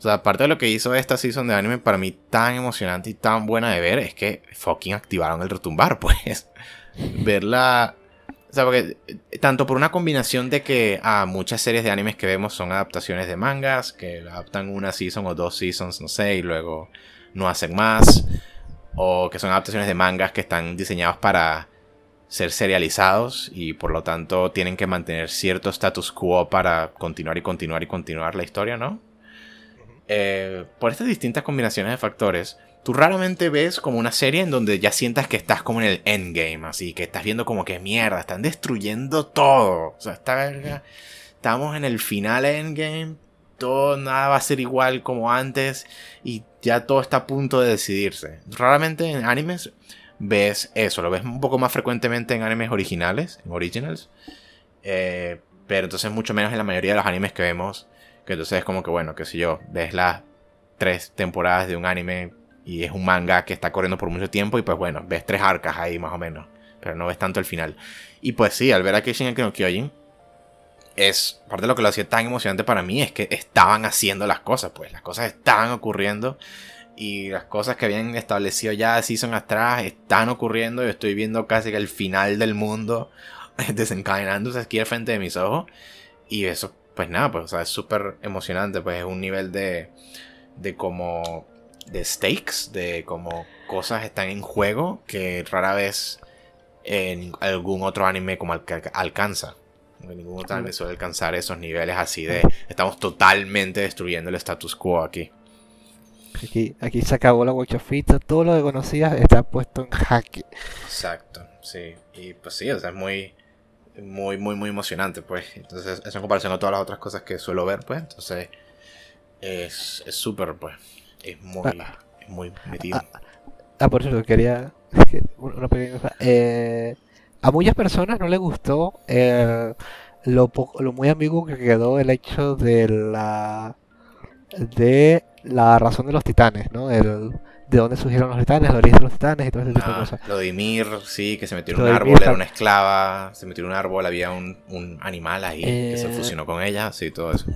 O sea, aparte de lo que hizo esta season de anime, para mí tan emocionante y tan buena de ver, es que fucking activaron el retumbar, [laughs] pues. Verla. O sea, porque eh, tanto por una combinación de que a muchas series de animes que vemos son adaptaciones de mangas, que adaptan una season o dos seasons, no sé, y luego no hacen más. O que son adaptaciones de mangas que están diseñados para ser serializados y por lo tanto tienen que mantener cierto status quo para continuar y continuar y continuar la historia, ¿no? Eh, por estas distintas combinaciones de factores, tú raramente ves como una serie en donde ya sientas que estás como en el endgame, así que estás viendo como que mierda, están destruyendo todo. O sea, esta estamos en el final endgame, todo nada va a ser igual como antes y ya todo está a punto de decidirse. Raramente en animes ves eso, lo ves un poco más frecuentemente en animes originales, en originals, eh, pero entonces mucho menos en la mayoría de los animes que vemos que entonces es como que, bueno, qué sé yo, ves las tres temporadas de un anime y es un manga que está corriendo por mucho tiempo y pues bueno, ves tres arcas ahí más o menos, pero no ves tanto el final. Y pues sí, al ver a Shingeki no Kyojin, es parte de lo que lo hacía tan emocionante para mí es que estaban haciendo las cosas, pues las cosas estaban ocurriendo y las cosas que habían establecido ya season atrás están ocurriendo. Yo estoy viendo casi que el final del mundo [laughs] desencadenándose aquí al frente de mis ojos. Y eso pues nada, pues, o sea, es súper emocionante, pues es un nivel de, de como, de stakes, de como cosas están en juego que rara vez en algún otro anime como alcanza. Ningún otro anime suele alcanzar esos niveles así de estamos totalmente destruyendo el status quo aquí. Aquí, aquí se acabó la Watch of todo lo que conocías está puesto en jaque. Exacto, sí. Y pues sí, o sea, es muy muy, muy, muy emocionante, pues. Entonces, eso en comparación a todas las otras cosas que suelo ver, pues. Entonces, es súper, pues. Es muy, ah. muy metido. Ah, ah, por eso quería. [laughs] Una pequeña cosa. Eh, a muchas personas no les gustó eh, lo, lo muy amigo que quedó el hecho de la. de la razón de los titanes, ¿no? El, de dónde surgieron los titanes, el origen de los titanes y todo ese tipo de ah, cosas. Lo de Ymir, sí, que se metió en un árbol, era una esclava, se metió en un árbol, había un, un animal ahí que se eh, fusionó con ella, sí, todo eso.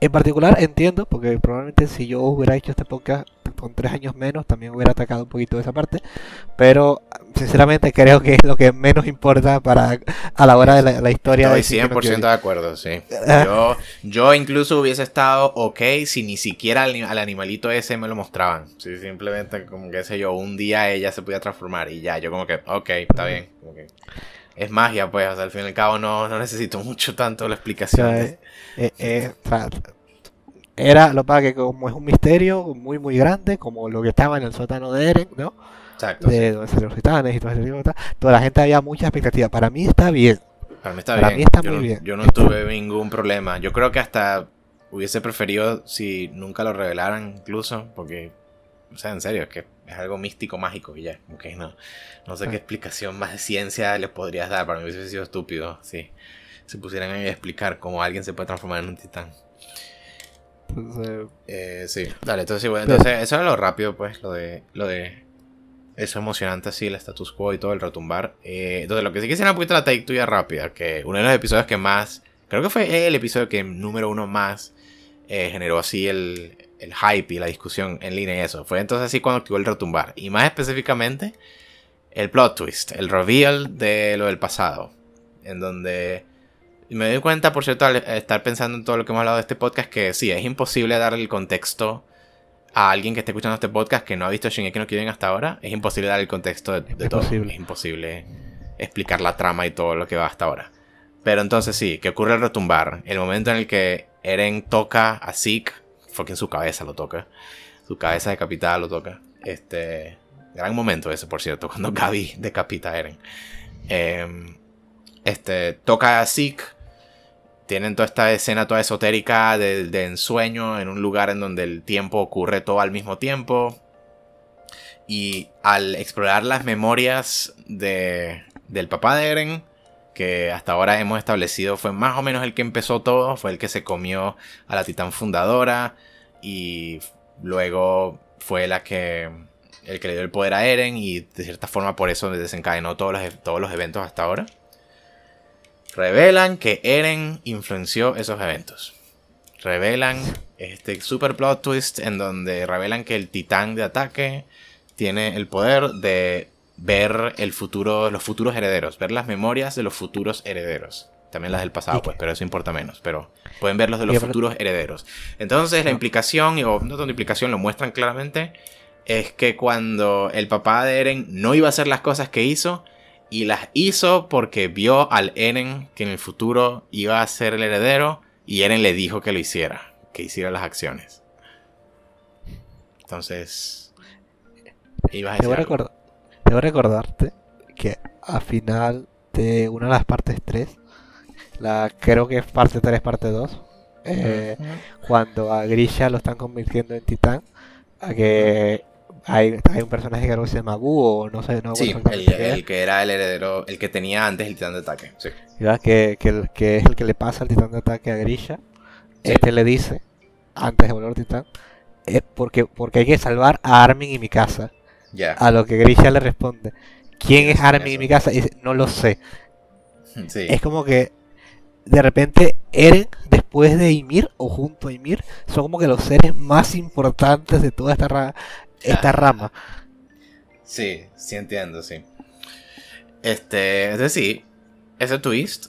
En particular entiendo, porque probablemente si yo hubiera hecho este podcast con tres años menos, también hubiera atacado un poquito esa parte. Pero sinceramente creo que es lo que menos importa para a la hora de la, historia. Estoy 100% de acuerdo, sí. Yo, yo incluso hubiese estado ok si ni siquiera al, animalito ese me lo mostraban. Si simplemente, como que sé yo, un día ella se podía transformar y ya, yo como que, ok, está bien. es magia, pues, al fin y al cabo no, no necesito mucho tanto la explicación. Eh, eh, eh, era lo que como es un misterio muy muy grande, como lo que estaba en el sótano de Eren, ¿no? Exacto. de donde salieron los titanes y todo ese tipo de. Toda la gente había mucha expectativa. Para mí está bien. Para mí está Para bien. mí está yo muy no, bien. Yo no tuve ningún problema. Yo creo que hasta hubiese preferido si nunca lo revelaran incluso, porque, o sea, en serio, es que es algo místico, mágico y ya. Como que no, no sé Ah. qué explicación más de ciencia les podrías dar. Para mí hubiese sido estúpido si se pusieran a explicar cómo alguien se puede transformar en un titán. Entonces, Eh, sí, dale, entonces sí, bueno, entonces eso era lo rápido, pues, lo de, lo de eso emocionante así, el status quo y todo, el retumbar. Eh, entonces lo que sí quisiera un poquito la take tuya rápida, que uno de los episodios que más, creo que fue el episodio que número uno más eh, generó así el, el hype y la discusión en línea y eso, fue entonces así cuando activó el retumbar. Y más específicamente, el plot twist, el reveal de lo del pasado, en donde... Y me doy cuenta, por cierto, al estar pensando en todo lo que hemos hablado de este podcast, que sí, es imposible darle el contexto a alguien que esté escuchando este podcast que no ha visto Shingeki no Kyojin hasta ahora. Es imposible dar el contexto de, de Es todo. Es imposible explicar la trama y todo lo que va hasta ahora. Pero entonces sí, que ocurre el retumbar. El momento en el que Eren toca a Zeke, en su cabeza lo toca. Su cabeza decapitada lo toca. Este. Gran momento ese, por cierto, [laughs] cuando Gaby decapita a Eren. Em, este. Toca a Zeke. Tienen toda esta escena toda esotérica de, ensueño en un lugar en donde el tiempo ocurre todo al mismo tiempo. Y al explorar las memorias de, del papá de Eren, que hasta ahora hemos establecido fue más o menos el que empezó todo, fue el que se comió a la titán fundadora y luego fue la que el que le dio el poder a Eren y de cierta forma por eso desencadenó todos los, todos los eventos hasta ahora. Revelan que Eren influenció esos eventos. Revelan este super plot twist en donde revelan que el titán de ataque tiene el poder de ver el futuro, los futuros herederos, ver las memorias de los futuros herederos. También las del pasado, pues, pero eso importa menos. Pero pueden ver los de los futuros herederos. Entonces, la implicación, o no tanto implicación, lo muestran claramente, es que cuando el papá de Eren no iba a hacer las cosas que hizo, y las hizo porque vio al Eren que en el futuro iba a ser el heredero, y Eren le dijo que lo hiciera, que hiciera las acciones. Entonces, ibas a debo, recordar, debo recordarte que a final de una de las partes 3, la, creo que es parte 3, parte 2, eh, cuando a Grisha lo están convirtiendo en titán, a que hay, hay un personaje que se llama Búho, o no sé, no Sí, el, que era el heredero, el que tenía antes el titán de ataque. Sí. ¿verdad? Que, que, es el que le pasa el titán de ataque a Grisha. Sí. Este le dice, antes de volver titán, es porque, porque hay que salvar a Armin y mi casa. A lo que Grisha le responde, ¿quién ¿Quién es Armin y mi casa? Y dice, no lo sé. [laughs] Sí. Es como que de repente Eren, después de Ymir o junto a Ymir, son como que los seres más importantes de toda esta, esta Ah. rama. Sí, sí entiendo, sí. Este, entonces sí, ese twist,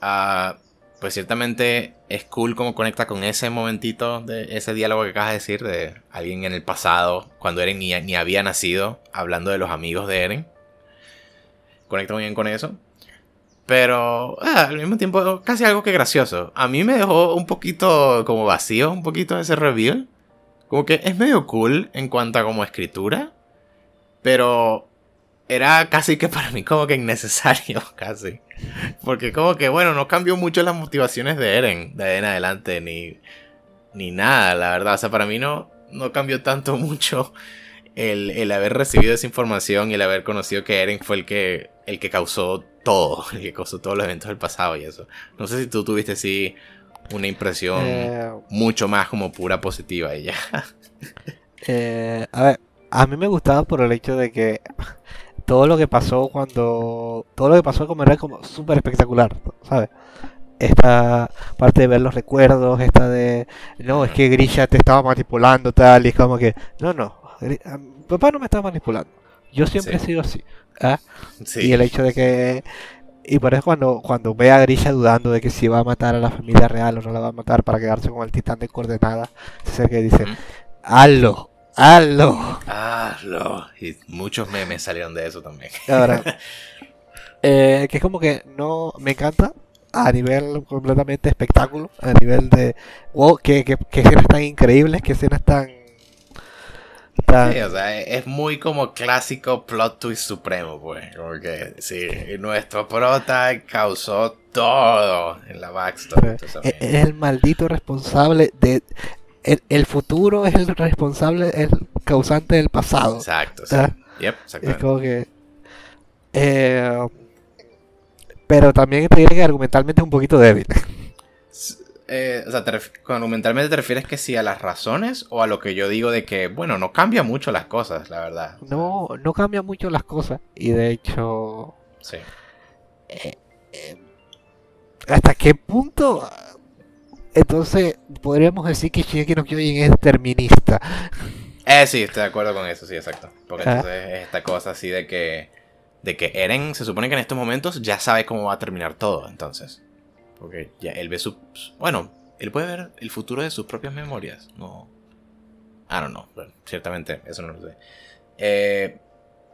ah, pues ciertamente es cool como conecta con ese momentito de ese diálogo que acabas de decir de alguien en el pasado, cuando Eren ni, ni había nacido, hablando de los amigos de Eren. Conecta muy bien con eso. Pero ah, al mismo tiempo, casi algo que gracioso. A mí me dejó un poquito como vacío, un poquito ese reveal. Como que es medio cool en cuanto a como escritura. Pero era casi que para mí como que innecesario, [laughs] casi. Porque como que, bueno, no cambió mucho las motivaciones de Eren de ahí en adelante, ni, ni nada, la verdad. O sea, para mí no, no cambió tanto [laughs] mucho el, el haber recibido esa información y el haber conocido que Eren fue el que, el que causó todo, [laughs] el que causó todos los eventos del pasado y eso. No sé si tú tuviste así una impresión Eh, mucho más como pura positiva ya. eh, a ver, a mí me gustaba por el hecho de que todo lo que pasó cuando... Todo lo que pasó como era como súper espectacular, ¿sabes? Esta parte de ver los recuerdos, esta de... No, es que Grisha te estaba manipulando tal, y es como que... No, no, papá no me está manipulando. Yo siempre Sí. he sido así. ¿ah? Sí. Y el hecho de que... Y por eso cuando, cuando ve a Grisha dudando de que si va a matar a la familia real o no la va a matar para quedarse con el titán de coordenadas, es el que dice, hazlo, hazlo. Ah, lo. Y muchos memes salieron de eso también. Ahora, [laughs] eh, que es como que no me encanta a nivel completamente espectáculo, a nivel de wow, que, que, que escenas tan increíbles, que escenas tan Sí, o sea, es muy como clásico plot twist supremo, pues. Porque sí, nuestro prota causó todo en la backstory. Es el maldito responsable de. El, futuro es el responsable, el causante del pasado. Exacto, sí. Yep, es como que. Eh, pero también te diré que argumentalmente es un poquito débil. Eh, o sea, con argumentalmente te refieres que sí a las razones o a lo que yo digo de que, bueno, no cambia mucho las cosas, la verdad. No, no cambia mucho las cosas. Y de hecho. Sí. Eh, eh, ¿Hasta qué punto? Entonces, podríamos decir que Shingeki no Kyojin es determinista. Eh, sí, estoy de acuerdo con eso, sí, exacto. Porque ah. entonces es esta cosa así de que. De que Eren se supone que en estos momentos ya sabe cómo va a terminar todo, entonces. Porque ya él ve su. Bueno, él puede ver el futuro de sus propias memorias. No. I don't know. ciertamente, eso no lo sé. Eh,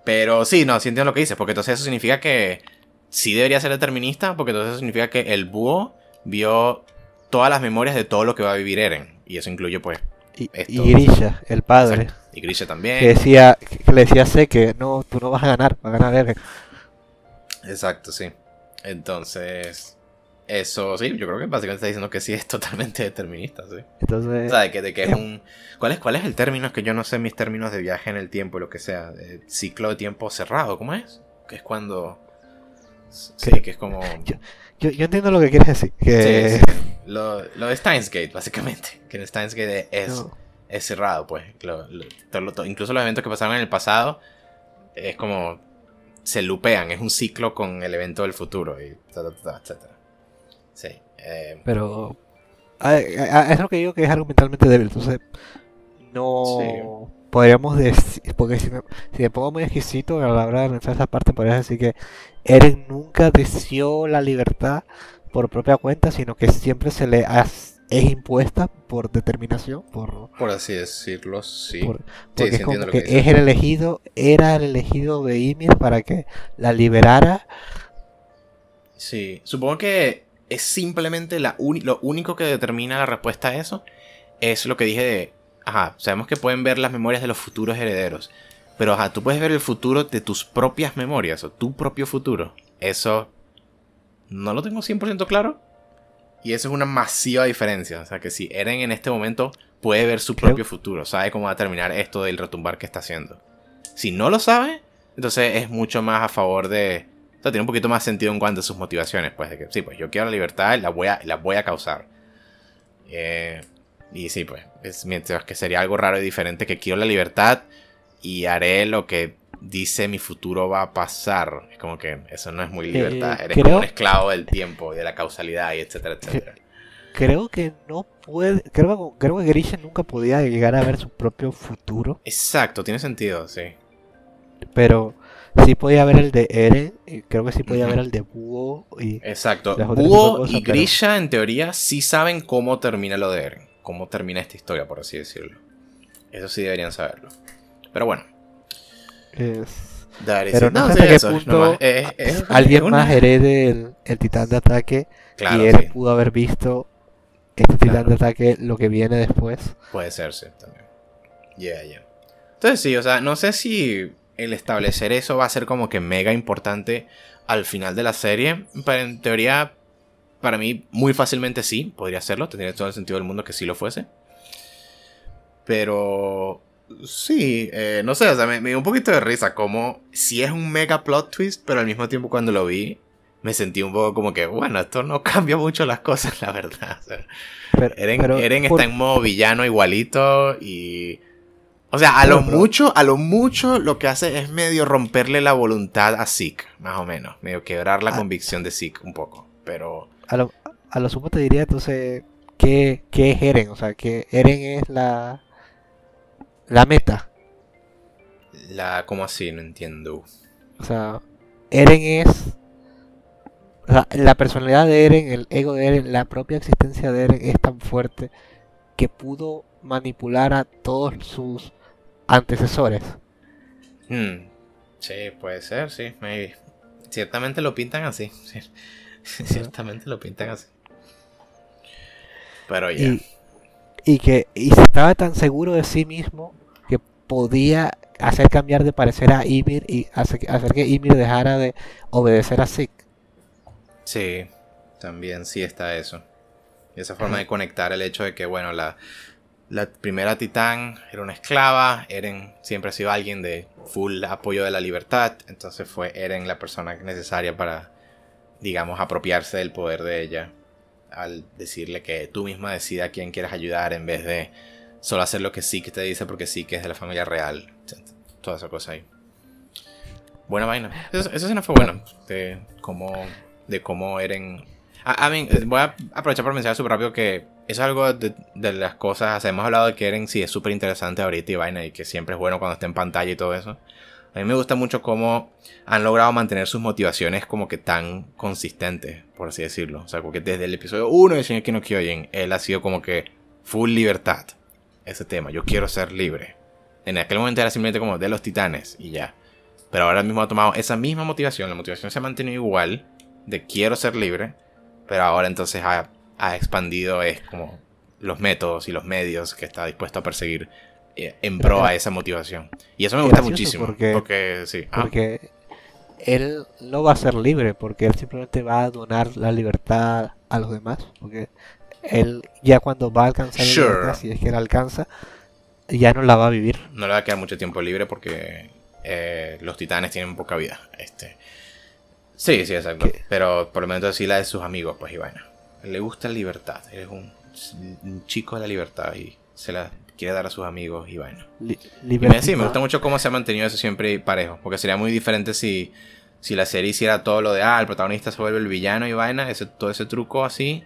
pero sí, no, sí entiendo lo que dices. Porque entonces eso significa que sí debería ser determinista. Porque entonces eso significa que el búho vio todas las memorias de todo lo que va a vivir Eren. Y eso incluye, pues. Y, Grisha, el padre. Y Grisha también. Que decía, que le decía sé que no, tú no vas a ganar, va a ganar Eren. Exacto, sí. Entonces. Eso sí, yo creo que básicamente está diciendo que sí es [laughs] totalmente determinista, sí. Entonces. O sea, de que, de que es un. ¿Cuál es, ¿Cuál es el término? Es que yo no sé mis términos de viaje en el tiempo y lo que sea. Ciclo de tiempo cerrado, ¿cómo es? Que es cuando. Sí, que es como. Yo, yo, entiendo lo que quieres decir. Que... [laughs] Lo, lo, de Steins Gate, básicamente. Que en Steins Gate es, es cerrado, pues. incluso los eventos que pasaron en el pasado es como. Se lupean, es un ciclo con el evento del futuro y etcétera. Sí. Eh, Pero es lo que digo que es argumentalmente débil. Entonces, no podríamos decir, porque si me, pongo muy exquisito a la hora de analizar esa parte, podría decir que Eren nunca deseó la libertad por propia cuenta, sino que siempre se le es impuesta por determinación, por, por así decirlo, sí. porque es como que, es el elegido, era el elegido de Ymir para que la liberara. Sí, supongo que es simplemente la lo único que determina la respuesta a eso. Es lo que dije de, ajá, sabemos que pueden ver las memorias de los futuros herederos. Pero ajá, tú puedes ver el futuro de tus propias memorias o tu propio futuro. Eso no lo tengo 100% claro. Y eso es una masiva diferencia. O sea que si Eren en este momento puede ver su propio futuro, sabe cómo va a terminar esto del retumbar que está haciendo. Si no lo sabe, entonces es mucho más a favor de, o sea, tiene un poquito más sentido en cuanto a sus motivaciones, pues, de que sí, pues yo quiero la libertad y la voy a, la voy a causar. Eh, y sí, pues, es, mientras que sería algo raro y diferente que quiero la libertad y haré lo que dice mi futuro va a pasar. Es como que eso no es muy libertad. Eres como un esclavo del tiempo y de la causalidad y etcétera, etcétera. Creo que no puede. Creo, creo que Grisha nunca podía llegar a ver su propio futuro. Exacto, tiene sentido, sí. Pero sí podía haber el de Eren, y creo que sí podía haber el de Búho y... Exacto. Búho y Grisha en teoría sí saben cómo termina lo de Eren, cómo termina esta historia, por así decirlo. Eso sí deberían saberlo. Pero bueno. Pero no, sé qué punto alguien más herede el, titán de ataque y Eren pudo haber visto este titán de ataque lo que viene después. Puede ser, sí, también. Yeah, yeah. Entonces sí, o sea, no sé si el establecer eso va a ser como que mega importante al final de la serie. Pero en teoría, para mí, muy fácilmente sí, podría serlo. Tendría todo el sentido del mundo que sí lo fuese. Pero sí, eh, no sé, o sea, me, dio un poquito de risa. Como si es un mega plot twist, pero al mismo tiempo cuando lo vi, me sentí un poco como que, bueno, esto no [laughs] cambia mucho las cosas, la verdad. Eren, está en modo villano igualito y o sea, a lo mucho, a lo mucho lo que hace es medio romperle la voluntad a Zeke, más o menos. Medio quebrar la ah. convicción de Zeke un poco. Pero. A lo, a lo sumo te diría entonces. ¿qué, ¿Qué es Eren? O sea, que Eren es la. La meta. La. ¿Cómo así? No entiendo. O sea, Eren es. la personalidad de Eren, el ego de Eren, la propia existencia de Eren es tan fuerte que pudo manipular a todos sus antecesores. Hmm. Sí, puede ser, sí. Ciertamente lo pintan así. [laughs] Ciertamente lo pintan así. Pero ya. Y, que y estaba tan seguro de sí mismo que podía hacer cambiar de parecer a Ymir y hacer, hacer que Ymir dejara de obedecer a Zeke. Sí, también sí está eso. Y esa forma de conectar el hecho de que, bueno, la, la primera titán era una esclava, Eren siempre ha sido alguien de full apoyo de la libertad, entonces fue Eren la persona necesaria para, digamos, apropiarse del poder de ella, al decirle que tú misma decida a quién quieres ayudar en vez de solo hacer lo que sí que te dice porque sí que es de la familia real, toda esa cosa ahí. Buena vaina. Eso no fue bueno, de cómo, de cómo Eren... A, mí, voy a aprovechar para mencionar súper rápido que es algo de, las cosas. hemos hablado de que Eren sí es súper interesante ahorita y vaina, y que siempre es bueno cuando está en pantalla y todo eso. A mí me gusta mucho cómo han logrado mantener sus motivaciones como que tan consistentes, por así decirlo. O sea, porque desde el episodio 1 de Shingeki no Kyojin, él ha sido como que full libertad. Ese tema, yo quiero ser libre. En aquel momento era simplemente como de los titanes y ya. Pero ahora mismo ha tomado esa misma motivación. La motivación se ha mantenido igual de quiero ser libre. Pero ahora entonces ha, expandido es como los métodos y los medios que está dispuesto a perseguir eh, en pro a esa motivación. Y eso me gusta muchísimo. Porque, sí. Ah. Porque él no va a ser libre, porque él simplemente va a donar la libertad a los demás. Porque él ya cuando va a alcanzar la libertad, si es que la alcanza, ya no la va a vivir. No le va a quedar mucho tiempo libre porque eh, los titanes tienen poca vida. Este. Sí, sí, exacto. Pero por lo menos sí la de sus amigos, pues y bueno. Le gusta la libertad. es un, chico de la libertad y se la quiere dar a sus amigos y bueno. me, sí, me gusta mucho cómo se ha mantenido eso siempre parejo. Porque sería muy diferente si, si la serie hiciera todo lo de, ah, el protagonista se vuelve el villano y vaina, ese, todo ese truco así.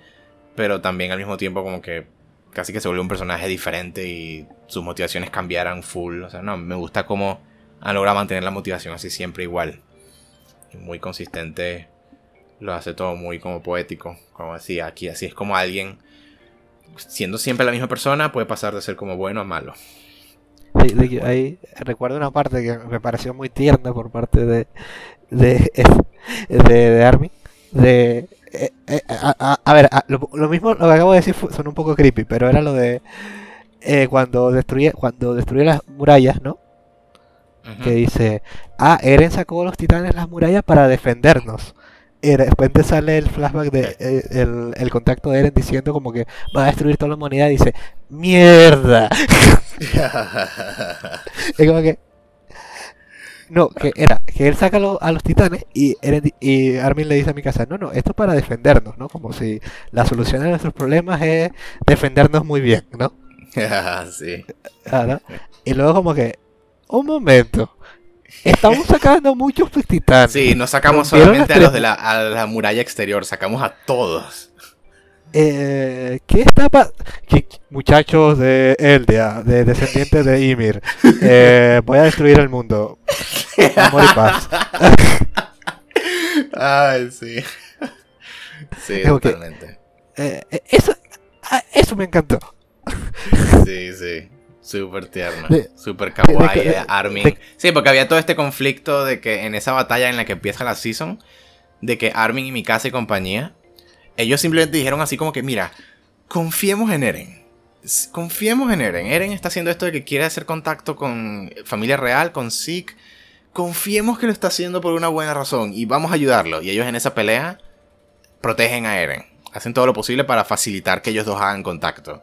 Pero también al mismo tiempo como que casi que se vuelve un personaje diferente y sus motivaciones cambiaran full. O sea, no, me gusta cómo han logrado mantener la motivación así siempre igual. muy consistente. Lo hace todo muy como poético. Como decía, aquí así es como alguien, siendo siempre la misma persona, puede pasar de ser como bueno a malo. Sí, ahí recuerdo una parte que me pareció muy tierna por parte de de, [laughs] de, de Armin. De eh, eh, a, ver, lo, mismo lo que acabo de decir son un poco creepy, pero era lo de eh, cuando destruye cuando destruye las murallas, ¿no? Que dice, ah, Eren sacó los titanes las murallas para defendernos. Y después te sale el flashback de el, contacto de Eren diciendo como que va a destruir toda la humanidad y dice, mierda. [laughs] es como que no, que era que él saca a los titanes y, y Armin le dice a mi casa, no, no, esto es para defendernos, ¿no? Como si la solución a nuestros problemas es defendernos muy bien, ¿no? [laughs] sí. Ah, y luego como que, un momento, estamos sacando muchos titanes. Sí, no sacamos solamente a los de la, a la muralla exterior, sacamos a todos. Eh, ¿Qué está Muchachos de Eldea, de descendientes de Ymir, eh, voy a destruir el mundo. Amor y paz. [laughs] Ay, sí. Sí, totalmente. Eh, eh, eso, ah, eso me encantó. Sí, sí. Súper tierno. Súper kawaii, Armin. sí, porque había todo este conflicto de que en esa batalla en la que empieza la season, de que Armin y Mikasa y compañía ellos simplemente dijeron así como que, mira, confiemos en Eren. Confiemos en Eren. Eren está haciendo esto de que quiere hacer contacto con familia real, con Zeke. Confiemos que lo está haciendo por una buena razón y vamos a ayudarlo. Y ellos en esa pelea protegen a Eren hacen todo lo posible para facilitar que ellos dos hagan contacto.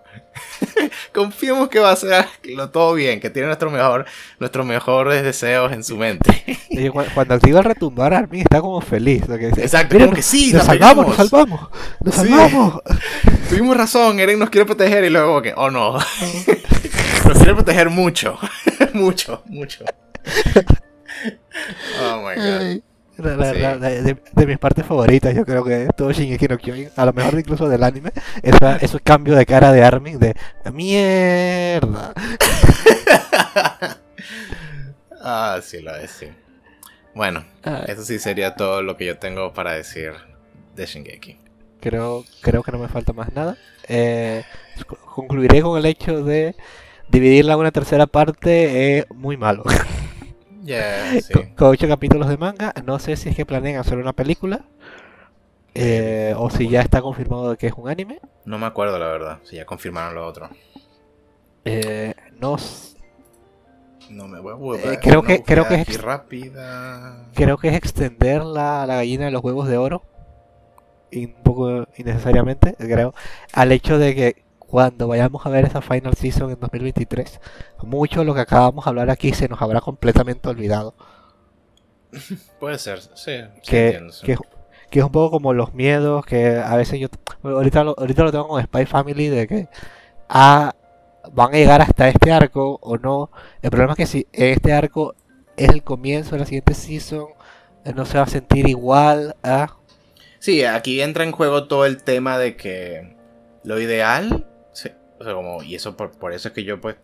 [laughs] Confiemos que va a ser todo bien, que tiene nuestro mejor, nuestros mejores deseos en su mente. [laughs] cuando activa el retumbar, Armin está como feliz. Exacto, como que sí, nos salvamos, nos salvamos, nos salvamos. [laughs] Tuvimos razón, Eren nos quiere proteger y luego que, oh no, nos quiere proteger mucho, mucho, mucho. Oh my god de, mis partes favoritas, yo creo que todo Shingeki no Kyojin, a lo mejor incluso del anime, esa, esos cambios de cara de Armin de mierda. [laughs] ah, sí, lo es, sí. Bueno, ah. eso sí sería todo lo que yo tengo para decir de Shingeki. Creo, creo que no me falta más nada. Eh, concluiré con el hecho de dividirla en una tercera parte es muy malo. [laughs] con, ocho capítulos de manga. No sé si es que planean hacer una película. Eh, o si ya está confirmado de que es un anime. No me acuerdo la verdad, si ya confirmaron lo otro. Eh, no, No me voy a volver. Eh, creo que- creo que es rápida. Creo que es extender la, la gallina de los huevos de oro. Y un poco innecesariamente, creo. Al hecho de que cuando vayamos a ver esa final season en 2023, mucho de lo que acabamos de hablar aquí se nos habrá completamente olvidado. [laughs] Puede ser, sí. sí que, entiendo, sí. que, que es un poco como los miedos que a veces yo ahorita lo, ahorita lo tengo con Spy Family de que ah, van a llegar hasta este arco o no el problema es que si este arco es el comienzo de la siguiente season eh, no se va a sentir igual a Sí, aquí entra en juego todo el tema de que lo ideal, o sea, como, y eso por, eso es que yo pues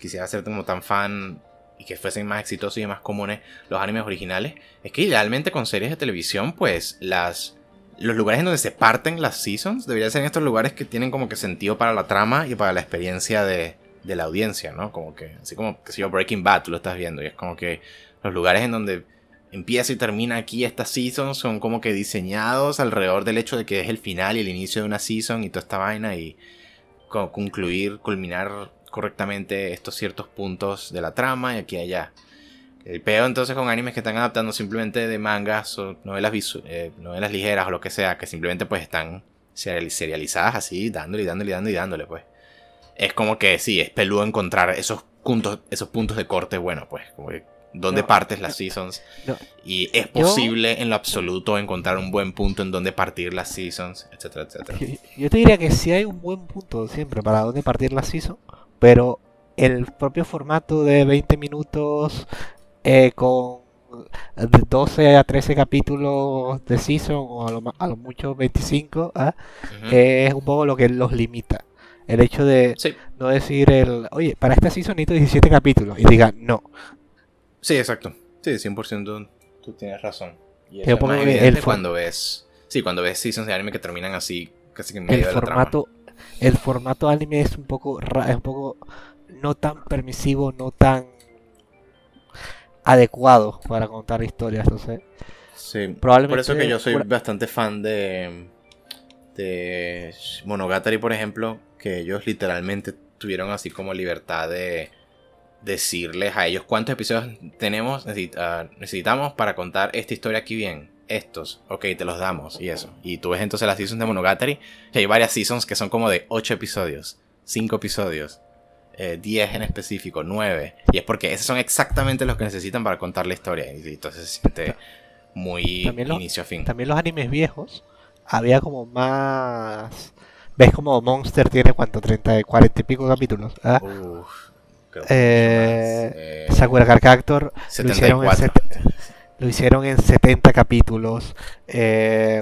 quisiera ser como tan fan y que fuesen más exitosos y más comunes los animes originales, es que idealmente con series de televisión pues las los lugares en donde se parten las seasons deberían ser estos lugares que tienen como que sentido para la trama y para la experiencia de, de la audiencia, ¿no? Como que, así como, que si yo, Breaking Bad, tú lo estás viendo, y es como que los lugares en donde empieza y termina aquí esta season son como que diseñados alrededor del hecho de que es el final y el inicio de una season y toda esta vaina y concluir, culminar correctamente estos ciertos puntos de la trama y aquí y allá. El peo entonces con animes que están adaptando simplemente de mangas o novelas, eh, novelas ligeras o lo que sea, que simplemente pues están serial- serializadas así, dándole y dándole y dándole y dándole pues. Es como que sí, es peludo encontrar esos puntos, esos puntos de corte, bueno pues, como que dónde No. partes las seasons. No. Y es Yo- posible en lo absoluto encontrar un buen punto en donde partir las seasons, etcétera, etcétera. yo, yo te diría que sí hay un buen punto siempre para dónde partir la season pero el propio formato de 20 minutos eh, con de 12 a 13 capítulos de season o a lo, a lo mucho 25 ¿ah? Ujú. es un poco lo que los limita. El hecho de Sí, no decir el, oye, para esta season necesito 17 capítulos y diga no. Sí, exacto. Sí, 100% tú tienes razón. Y es más el evidente for- cuando ves... Sí, cuando ves seasons de anime que terminan así, casi que en El medio de la trama. formato, el formato anime es un poco es un poco no tan permisivo, no tan adecuado para contar historias, entonces Sí, Probablemente por eso que yo soy bastante fan de, de Monogatari, por ejemplo, que ellos literalmente tuvieron así como libertad de decirles a ellos cuántos episodios tenemos, necesit- ah, necesitamos para contar esta historia aquí bien. Estos, ok, te los damos y eso. Y tú ves entonces las seasons de Monogatari, que hay varias seasons que son como de 8 episodios, 5 episodios, eh, 10 en específico, 9. Y es porque esos son exactamente los que necesitan para contar la historia. Y entonces se siente muy inicio a fin. también los animes viejos había como más ves como Monster tiene cuánto 30 40 y pico capítulos. Uf, creo Eh, más. Eh, Sakura Card lo hicieron, en 74. set- lo hicieron en 70 capítulos. eh,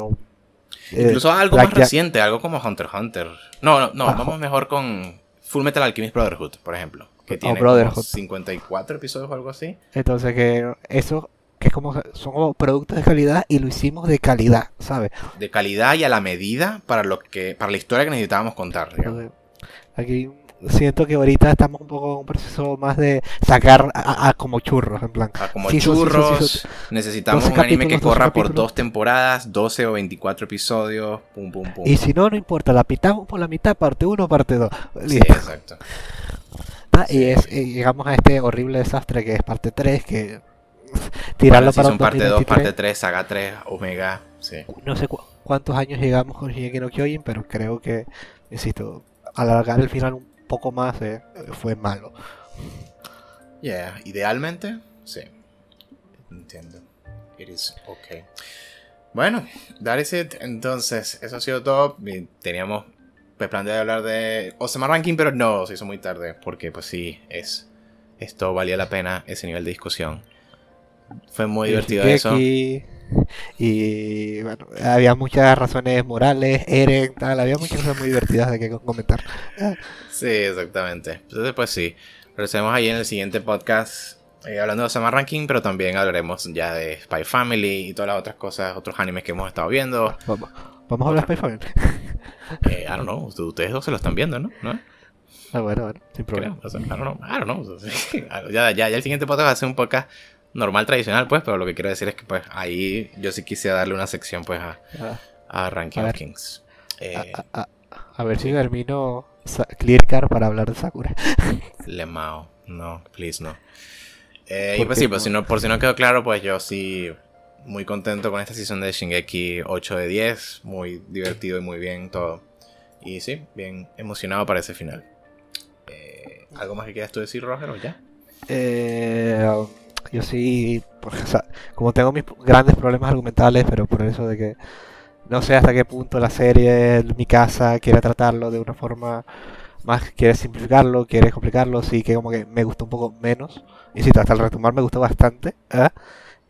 eh, Incluso algo más reciente, algo como Hunter x Hunter. No, no, no, Ah, vamos mejor con Full Metal Alchemist Brotherhood, por ejemplo. Que Oh, tiene como Brotherhood. 54 episodios o algo así. Entonces que eso que es como son como productos de calidad y lo hicimos de calidad, ¿sabes? De calidad y a la medida para lo que para la historia que necesitábamos contar. digamos. Aquí siento que ahorita estamos un poco en un proceso más de sacar a, a como churros, en plan. Ah, como Sí, sí, sí, sí, churros, necesitamos 12 un anime que capítulos, 12 corra por dos temporadas, 12 o 24 episodios, pum, pum, pum. Y si no, no importa, la pitamos por la mitad, parte 1, parte 2. Sí, exacto. y es, y llegamos a este horrible desastre que es parte 3, que tirarlo Bueno, para Season parte 2, 2023. parte 3, saga 3, Omega. Sí. No sé cu- cuántos años llegamos con Shingeki no Kyojin, pero creo que, insisto, alargar el final un poco más eh, fue malo. Yeah, idealmente, sí. Entiendo. It is okay. Bueno, that is it. Entonces, eso ha sido todo. Teníamos pues, plan de hablar de Osama Ranking, pero no, se hizo muy tarde. Porque, pues sí, es. Esto valía la pena, ese nivel de discusión. Fue muy divertido eso. Y bueno, había muchas razones morales, Eren, tal, había muchas cosas muy divertidas de que comentar. Sí, exactamente. Entonces, pues sí. Regresemos ahí en el siguiente podcast. eh, hablando de Osama Ranking, pero también hablaremos ya de Spy Family y todas las otras cosas, otros animes que hemos estado viendo. Vamos, vamos a hablar Spy Family. Eh, I don't know, ustedes dos se lo están viendo, ¿no? ¿No? Ah, bueno, bueno, sin problema. Creo, o sea, I don't know, I don't know. [laughs] ya, ya, ya el siguiente podcast va a ser un podcast normal, tradicional, pues, pero lo que quiero decir es que, pues, ahí yo sí quisiera darle una sección, pues, a, Ah, a Ranking A of ver. Kings. Eh, a, a- a- a ver si termino Clear Car para hablar de Sakura. [laughs] Lemao, no, please no. Eh, y pues sí, pues si no, por si no quedó claro, pues yo sí muy contento con esta sesión de Shingeki 8 de 10, muy divertido y muy bien todo. Y sí, bien emocionado para ese final. Eh, ¿Algo más que quieras tú decir, Roger, o ya? Eh, yo sí, como tengo mis grandes problemas argumentales, pero por eso de que no sé hasta qué punto la serie, mi casa, quiere tratarlo de una forma más, quiere simplificarlo, quiere complicarlo, sí que como que me gustó un poco menos. Y sí, hasta el retomar me gustó bastante. ¿eh?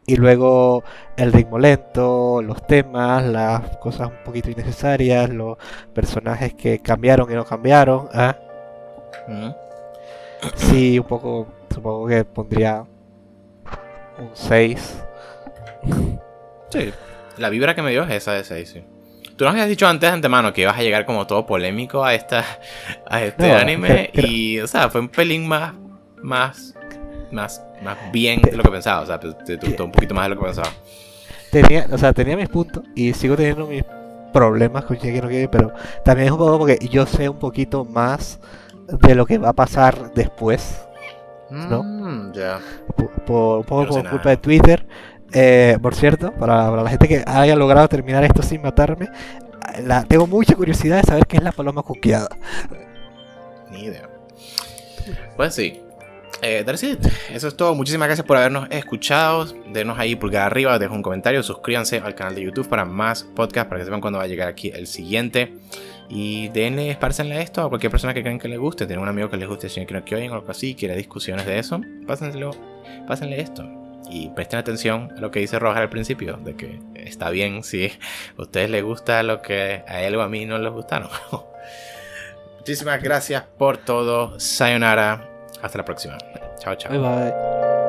Y luego el ritmo lento, los temas, las cosas un poquito innecesarias, los personajes que cambiaron y no cambiaron. ¿eh? Sí, un poco, supongo que pondría un 6. Sí, la vibra que me dio es esa de 6, sí. Tú nos habías dicho antes de antemano que ibas a llegar como todo polémico a esta a este anime y, o sea, fue un pelín más más más más bien de lo que pensaba, o sea, te, gustó un poquito más de lo que pensaba. Tenía, o sea, tenía mis puntos y sigo teniendo mis problemas con Shingeki no Kyojin, pero también es un poco porque yo sé un poquito más de lo que va a pasar después, ¿no? Mm, ya. Por, un poco por culpa de Twitter. Eh, por cierto, para, la gente que haya logrado terminar esto sin matarme, la, tengo mucha curiosidad de saber qué es la paloma cuqueada. Ni idea. Pues sí, eh, eso es todo. Muchísimas gracias por habernos escuchado. Denos ahí pulgar arriba, dejen un comentario, suscríbanse al canal de YouTube para más podcasts, para que sepan cuándo va a llegar aquí el siguiente. Y denle, espárcenle esto a cualquier persona que crean que le guste. Tienen un amigo que les guste que no oyen o algo así, quiere discusiones de eso. Pásenle esto. Y presten atención a lo que dice Roja al principio, de que está bien si a ustedes les gusta lo que a él o a mí no les gustaron. [laughs] Muchísimas gracias por todo. Sayonara. Hasta la próxima. Chao, chao. Bye bye.